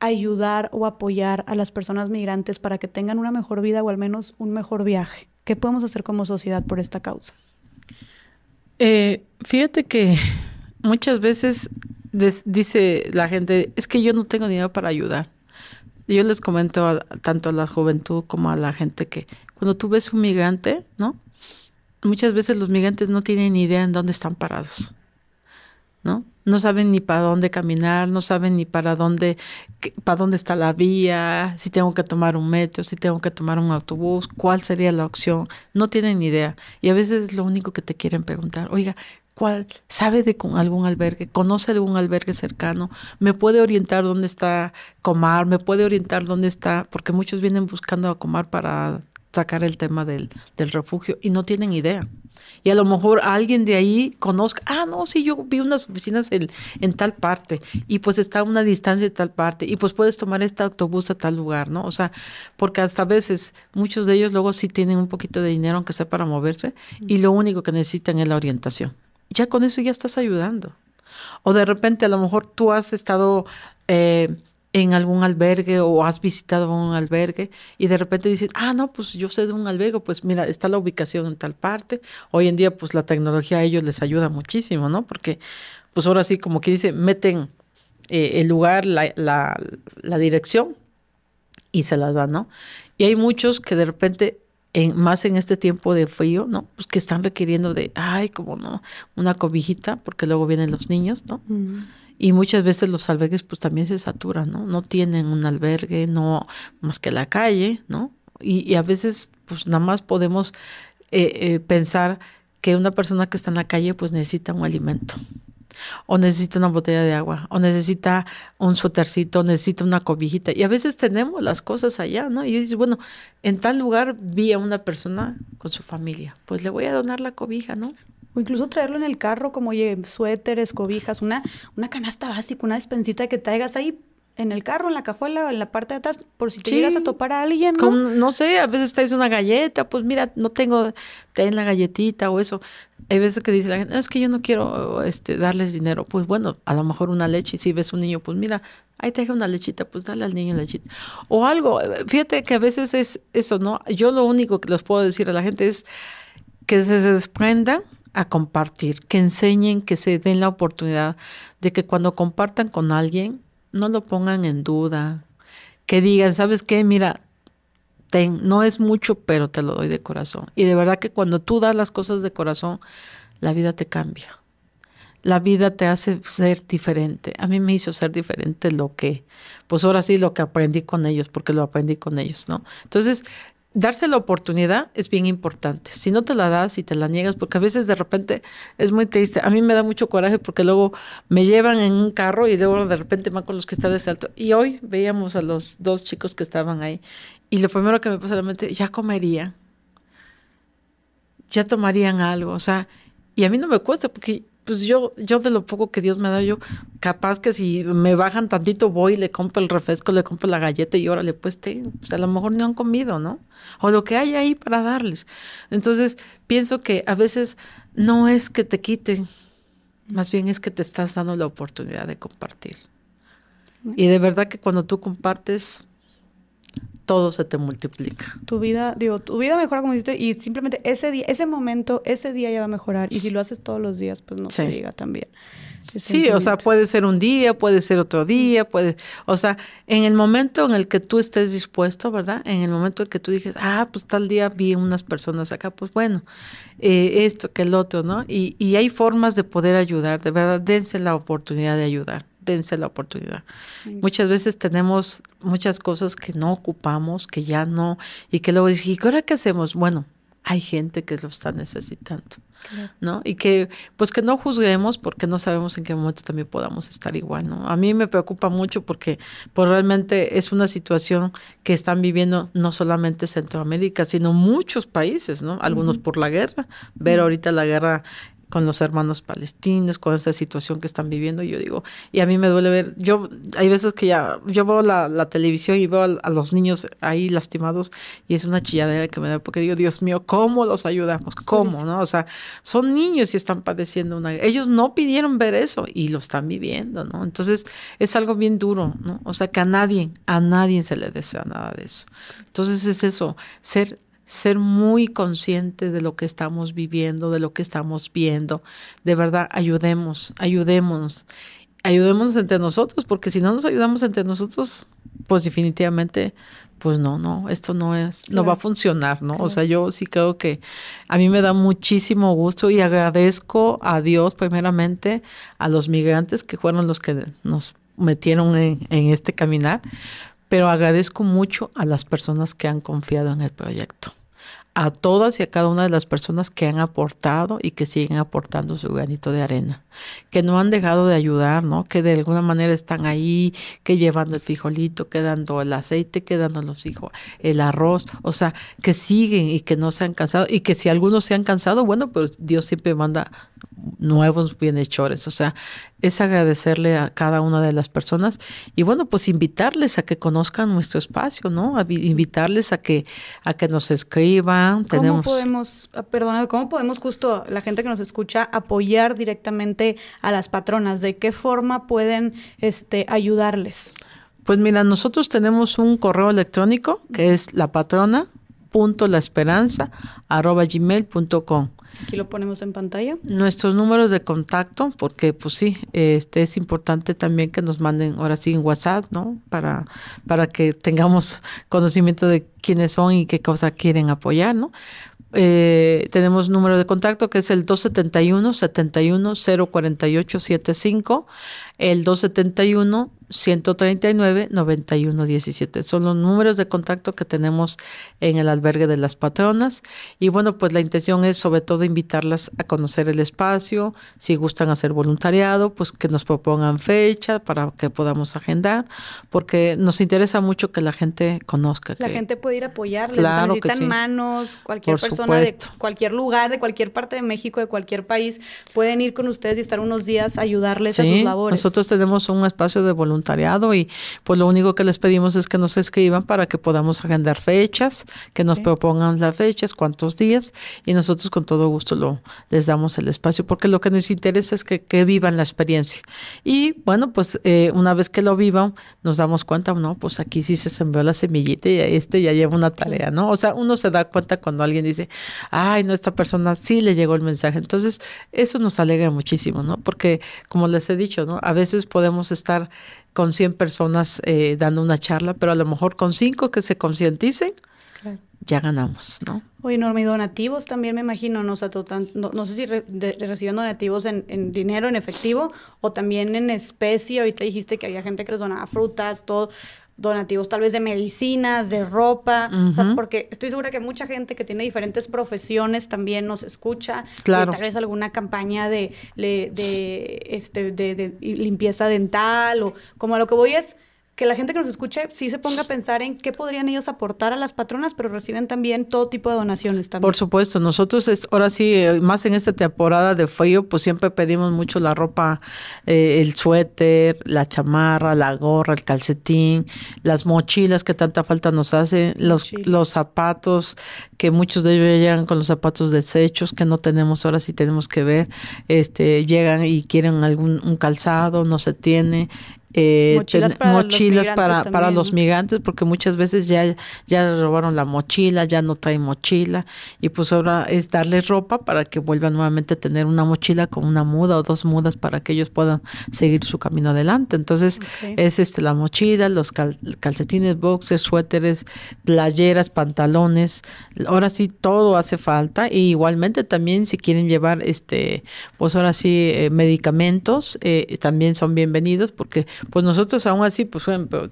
ayudar o apoyar a las personas migrantes para que tengan una mejor vida o al menos un mejor viaje? ¿Qué podemos hacer como sociedad por esta causa? Eh, fíjate que muchas veces dice la gente, es que yo no tengo dinero para ayudar. Yo les comento tanto a la juventud como a la gente que cuando tú ves un migrante, ¿no? Muchas veces los migrantes no tienen ni idea en dónde están parados. ¿no? No saben ni para dónde caminar, no saben ni para dónde, para dónde está la vía, si tengo que tomar un metro, si tengo que tomar un autobús, cuál sería la opción, no tienen ni idea. Y a veces es lo único que te quieren preguntar, oiga, ¿cuál sabe de algún albergue? ¿Conoce algún albergue cercano? ¿Me puede orientar dónde está Comar? ¿Me puede orientar dónde está? Porque muchos vienen buscando a Comar para sacar el tema del, del refugio y no tienen idea. Y a lo mejor alguien de ahí conozca, ah, no, sí, yo vi unas oficinas en, en, tal parte y pues está a una distancia de tal parte y pues puedes tomar este autobús a tal lugar, ¿no? O sea, porque hasta a veces muchos de ellos luego sí tienen un poquito de dinero, aunque sea para moverse, y lo único que necesitan es la orientación. Ya con eso ya estás ayudando. O de repente a lo mejor tú has estado... Eh, en algún albergue o has visitado un albergue y de repente dices, ah, no, pues yo sé de un albergue, pues mira, está la ubicación en tal parte. Hoy en día, pues la tecnología a ellos les ayuda muchísimo, ¿no? Porque, pues ahora sí, como que dice, meten eh, el lugar, la, la, dirección y se la dan, ¿no? Y hay muchos que de repente, en, más en este tiempo de frío, ¿no? Pues que están requiriendo de, ay, como no, una cobijita, porque luego vienen los niños, ¿no? Y muchas veces los albergues pues también se saturan, ¿no? No tienen un albergue, no más que la calle, ¿no? Y, a veces pues nada más podemos eh, eh, pensar que una persona que está en la calle pues necesita un alimento o necesita una botella de agua, o necesita un suétercito, necesita una cobijita. Y a veces tenemos las cosas allá, ¿no? Y yo digo, bueno, en tal lugar vi a una persona con su familia, pues le voy a donar la cobija, ¿no? O incluso traerlo en el carro, como oye, suéteres, cobijas, una, una canasta básica, una despensita que traigas ahí en el carro, en la cajuela, en la parte de atrás, por si te llegas a topar a alguien. ¿no? no sé, a veces traes una galleta, pues mira, no tengo, ten la galletita o eso. Hay veces que dice la gente, es que yo no quiero este, darles dinero. Pues bueno, a lo mejor una leche, si ves un niño, pues mira, ahí te deja una lechita, pues dale al niño lechita. O algo, fíjate que a veces es eso, ¿no? Yo lo único que les puedo decir a la gente es que se desprenda a compartir, que enseñen, que se den la oportunidad de que cuando compartan con alguien, no lo pongan en duda, que digan, ¿sabes qué? Mira, ten, no es mucho, pero te lo doy de corazón. Y de verdad que cuando tú das las cosas de corazón, la vida te cambia. La vida te hace ser diferente. A mí me hizo ser diferente lo que, pues ahora sí, lo que aprendí con ellos, porque lo aprendí con ellos, ¿no? Entonces, darse la oportunidad es bien importante. Si no te la das y te la niegas, porque a veces de repente es muy triste. A mí me da mucho coraje porque luego me llevan en un carro y luego de repente van con los que están de salto. Y hoy veíamos a los dos chicos que estaban ahí. Y lo primero que me pasa a la mente, ya comerían, ya tomarían algo. O sea, y a mí no me cuesta porque pues yo, yo de lo poco que Dios me ha dado, yo capaz que si me bajan tantito voy, le compro el refresco, le compro la galleta y órale, pues, te, pues a lo mejor no han comido, ¿no? O lo que hay ahí para darles. Entonces, pienso que a veces no es que te quiten, más bien es que te estás dando la oportunidad de compartir. Y de verdad que cuando tú compartes, todo se te multiplica. Tu vida, digo, tu vida mejora como dijiste y simplemente ese día, ese momento, ese día ya va a mejorar. Y si lo haces todos los días, pues no se diga también. sí, o sea, puede ser un día, puede ser otro día, puede, o sea, en el momento en el que tú estés dispuesto, ¿verdad? En el momento en que tú dices, ah, pues tal día vi unas personas acá, pues bueno, eh, esto que el otro, ¿no? Y, y hay formas de poder ayudar, de verdad, dense la oportunidad de ayudar dense la oportunidad. Muchas veces tenemos muchas cosas que no ocupamos, que ya no, y que luego dices, ¿y ahora qué hacemos? Bueno, hay gente que lo está necesitando. ¿no? Y que pues que no juzguemos porque no sabemos en qué momento también podamos estar igual, ¿no? A mí me preocupa mucho porque pues realmente es una situación que están viviendo no solamente Centroamérica, sino muchos países, ¿no? Algunos por la guerra, ver ahorita la guerra con los hermanos palestinos, con esta situación que están viviendo. Yo digo, y a mí me duele ver, yo hay veces que ya, yo veo la, televisión y veo a, los niños ahí lastimados y es una chilladera que me da, porque digo, Dios mío, ¿cómo los ayudamos? ¿Cómo? ¿No? O sea, son niños y están padeciendo una... Ellos no pidieron ver eso y lo están viviendo, ¿no? Entonces es algo bien duro, ¿no? O sea, que a nadie, a nadie se le desea nada de eso. Entonces es eso, ser ser muy consciente de lo que estamos viviendo, de lo que estamos viendo. De verdad, ayudemos, ayudémonos. Ayudémonos entre nosotros, porque si no nos ayudamos entre nosotros, pues definitivamente, pues no, no, esto no es, no va a funcionar, ¿no? O sea, yo sí creo que a mí me da muchísimo gusto y agradezco a Dios primeramente, a los migrantes que fueron los que nos metieron en, en este caminar, pero agradezco mucho a las personas que han confiado en el proyecto a todas y a cada una de las personas que han aportado y que siguen aportando su granito de arena, que no han dejado de ayudar, ¿no? Que de alguna manera están ahí, que llevando el frijolito, que dando el aceite, que dando los hijos, el arroz, o sea, que siguen y que no se han cansado y que si algunos se han cansado, bueno, pues Dios siempre manda nuevos bienhechores, o sea, es agradecerle a cada una de las personas y bueno, pues invitarles a que conozcan nuestro espacio, ¿no? invitarles a que a que nos escriban. ¿Cómo podemos, ah, perdona, cómo podemos justo la gente que nos escucha apoyar directamente a las patronas? ¿De qué forma pueden este ayudarles? Pues mira, nosotros tenemos un correo electrónico que es la patrona punto la esperanza arroba gmail.com Aquí lo ponemos en pantalla. Nuestros números de contacto, porque pues sí, este es importante también que nos manden ahora sí en WhatsApp, ¿no? Para, para que tengamos conocimiento de quiénes son y qué cosa quieren apoyar, ¿no? Eh, tenemos número de contacto que es el 271 71 048 75 el 271 139 91 17. Son los números de contacto que tenemos en el albergue de las patronas. Y bueno, pues la intención es sobre todo invitarlas a conocer el espacio. Si gustan hacer voluntariado, pues que nos propongan fecha para que podamos agendar, porque nos interesa mucho que la gente conozca. La gente puede ir a apoyarles, claro necesitan manos, cualquier persona de cualquier lugar, de cualquier parte de México, de cualquier país, pueden ir con ustedes y estar unos días a ayudarles a sus labores. Nosotros tenemos un espacio de voluntariado y pues lo único que les pedimos es que nos escriban para que podamos agendar fechas, que nos propongan las fechas, cuántos días y nosotros con todo gusto lo les damos el espacio porque lo que nos interesa es que, que vivan la experiencia. Y bueno, pues eh, una vez que lo vivan, nos damos cuenta, no, pues aquí sí se sembró la semillita y este ya lleva una tarea, ¿no? O sea, uno se da cuenta cuando alguien dice, ay, no, esta persona sí le llegó el mensaje. Entonces, eso nos alegra muchísimo, ¿no? Porque, como les he dicho, ¿no? A veces podemos estar con 100 personas eh, dando una charla, pero a lo mejor con 5 que se concienticen, ya ganamos, ¿no? Oye, Norma, y donativos también me imagino, no, no, sé si reciben donativos en, en, dinero, en efectivo, o también en especie. Ahorita dijiste que había gente que les donaba frutas, todo donativos tal vez de medicinas, de ropa, porque estoy segura que mucha gente que tiene diferentes profesiones también nos escucha, claro. tal vez alguna campaña de, de, este, de, de limpieza dental o como a lo que voy es que la gente que nos escuche sí se ponga a pensar en qué podrían ellos aportar a las patronas, pero reciben también todo tipo de donaciones también. Por supuesto, nosotros es, ahora sí, eh, más en esta temporada de frío, pues siempre pedimos mucho la ropa, eh, el suéter, la chamarra, la gorra, el calcetín, las mochilas que tanta falta nos hacen, los, los zapatos, que muchos de ellos llegan con los zapatos desechos que no tenemos, ahora sí tenemos que ver, este, llegan y quieren algún un calzado, no se tiene, eh, mochilas, para, para, los migrantes, porque muchas veces ya, ya robaron la mochila, ya no traen mochila, y pues ahora es darles ropa para que vuelvan nuevamente a tener una mochila con una muda o dos mudas para que ellos puedan seguir su camino adelante. Entonces, es este la mochila, los calcetines, boxers, suéteres, playeras, pantalones, ahora sí todo hace falta, y igualmente también si quieren llevar este, pues ahora sí, eh, medicamentos, eh, también son bienvenidos porque pues nosotros aún así, pues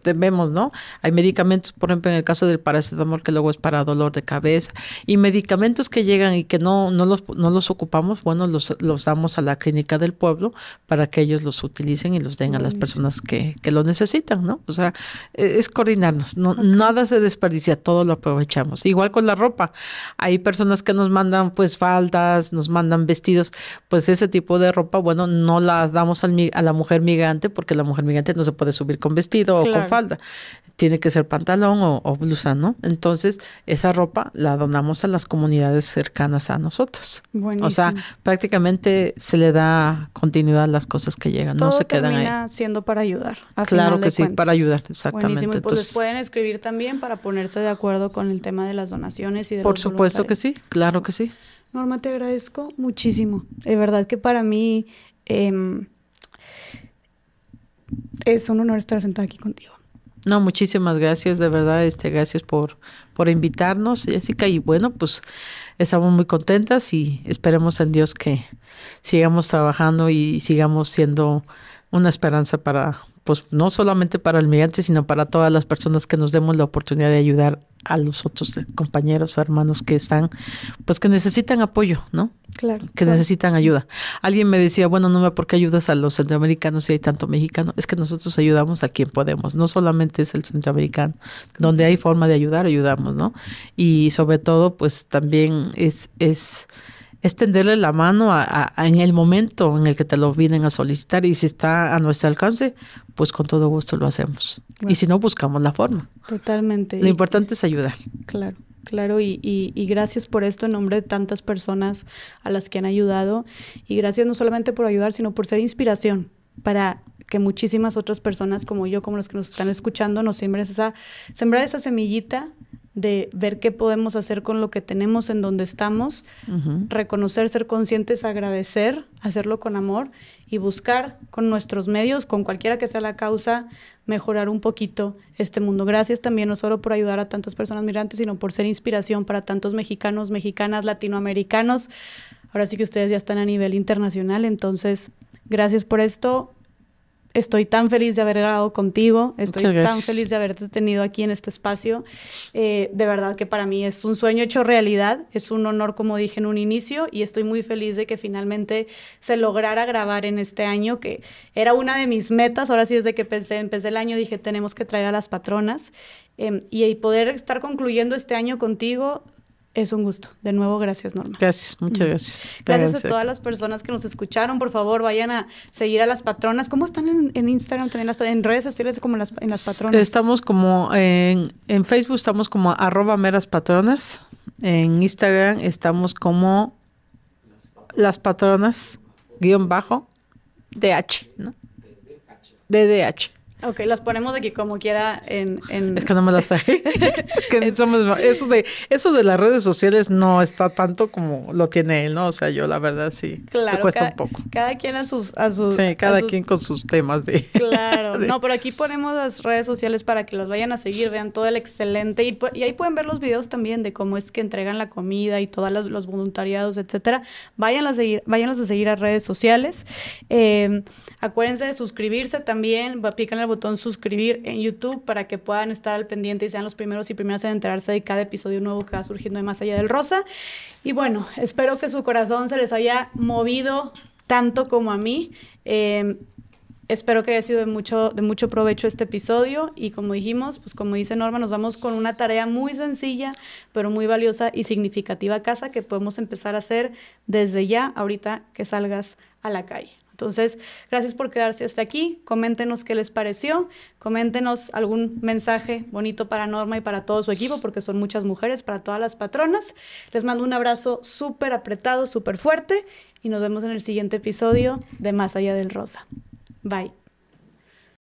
vemos, ¿no? Hay medicamentos, por ejemplo, en el caso del paracetamol, que luego es para dolor de cabeza, y medicamentos que llegan y que no, no, los, no los ocupamos, bueno, los, los damos a la clínica del pueblo para que ellos los utilicen y los den a las personas que, que lo necesitan, ¿no? O sea, e, es coordinarnos, no, nada se desperdicia, todo lo aprovechamos. Igual con la ropa, hay personas que nos mandan pues faldas, nos mandan vestidos, pues ese tipo de ropa, bueno, no las damos al, a la mujer migrante porque la mujer migrante no se puede subir con vestido o con falda, tiene que ser pantalón o, blusa, ¿no? Entonces, esa ropa la donamos a las comunidades cercanas a nosotros. O sea, prácticamente se le da continuidad a las cosas que llegan, no se quedan ahí. siendo para ayudar. claro que sí, para ayudar, exactamente. Buenísimo. pues pueden escribir también para ponerse de acuerdo con el tema de las donaciones y de Por supuesto que sí, claro que sí. Norma, te agradezco muchísimo. De verdad que para mí em, es un honor estar sentada aquí contigo. No, muchísimas gracias, de verdad, este, gracias por, por invitarnos, Jessica, y bueno, pues estamos muy contentas y esperemos en Dios que sigamos trabajando y sigamos siendo una esperanza para, pues no solamente para el migrante, sino para todas las personas que nos demos la oportunidad de ayudar a los otros compañeros o hermanos que están, pues que necesitan apoyo, ¿no? Claro. Que necesitan ayuda. Alguien me decía, bueno, no me por qué ayudas a los centroamericanos si hay tanto mexicano. Es que nosotros ayudamos a quien podemos. No solamente es el centroamericano. Donde hay forma de ayudar, ayudamos, ¿no? Y sobre todo, pues también es, es es tenderle la mano a, en el momento en el que te lo vienen a solicitar y si está a nuestro alcance, pues con todo gusto lo hacemos. Y si no, buscamos la forma. Totalmente. Lo importante es ayudar. Claro. Claro, y, y, y, gracias por esto en nombre de tantas personas a las que han ayudado. Y gracias no solamente por ayudar, sino por ser inspiración para que muchísimas otras personas como yo, como los que nos están escuchando, nos siembren esa, sembrar esa semillita de ver qué podemos hacer con lo que tenemos en donde estamos, reconocer, ser conscientes, agradecer, hacerlo con amor y buscar con nuestros medios, con cualquiera que sea la causa, mejorar un poquito este mundo. Gracias también no solo por ayudar a tantas personas migrantes, sino por ser inspiración para tantos mexicanos, mexicanas, latinoamericanos. Ahora sí que ustedes ya están a nivel internacional, entonces gracias por esto. Estoy tan feliz de haber grabado contigo, estoy tan feliz de haberte tenido aquí en este espacio. Eh, de verdad que para mí es un sueño hecho realidad, es un honor como dije en un inicio y estoy muy feliz de que finalmente se lograra grabar en este año, que era una de mis metas, ahora sí desde que pensé, empecé el año dije tenemos que traer a las patronas em, y poder estar concluyendo este año contigo es un gusto. De nuevo, gracias, Norma. Gracias, muchas gracias. Gracias a todas las personas que nos escucharon. Por favor, vayan a seguir a las patronas. ¿Cómo están en, Instagram también? Las, en redes sociales como las, en las patronas. Estamos como en, en Facebook, estamos como arroba meras patronas. En Instagram estamos como las patronas, guion bajo, DH, ¿no? DDH. Ok, las ponemos aquí como quiera en... en... Es que no me las traje. que somos, eso, de, eso de las redes sociales no está tanto como lo tiene él, ¿no? O sea, yo la verdad sí. Claro. Me cuesta un poco. Cada quien a sus... A sus sí, cada quien con sus temas de... Claro. No, pero aquí ponemos las redes sociales para que los vayan a seguir, vean todo el excelente. Y, y ahí pueden ver los videos también de cómo es que entregan la comida y todos los voluntariados, etcétera. Vayan a seguir, váyanlos a seguir a redes sociales. Eh, acuérdense de suscribirse también. Pícanle el botón suscribir en YouTube para que puedan estar al pendiente y sean los primeros y primeras en enterarse de cada episodio nuevo que va surgiendo de Más Allá del Rosa. Y bueno, espero que su corazón se les haya movido tanto como a mí. Em, espero que haya sido de mucho, de mucho provecho este episodio y como dijimos, pues como dice Norma, nos vamos con una tarea muy sencilla, pero muy valiosa y significativa a casa que podemos empezar a hacer desde ya, ahorita que salgas a la calle. Entonces, gracias por quedarse hasta aquí. Coméntenos qué les pareció. Coméntenos algún mensaje bonito para Norma y para todo su equipo, porque son muchas mujeres, para todas las patronas. Les mando un abrazo súper apretado, súper fuerte y nos vemos en el siguiente episodio de Más allá del Rosa. Bye.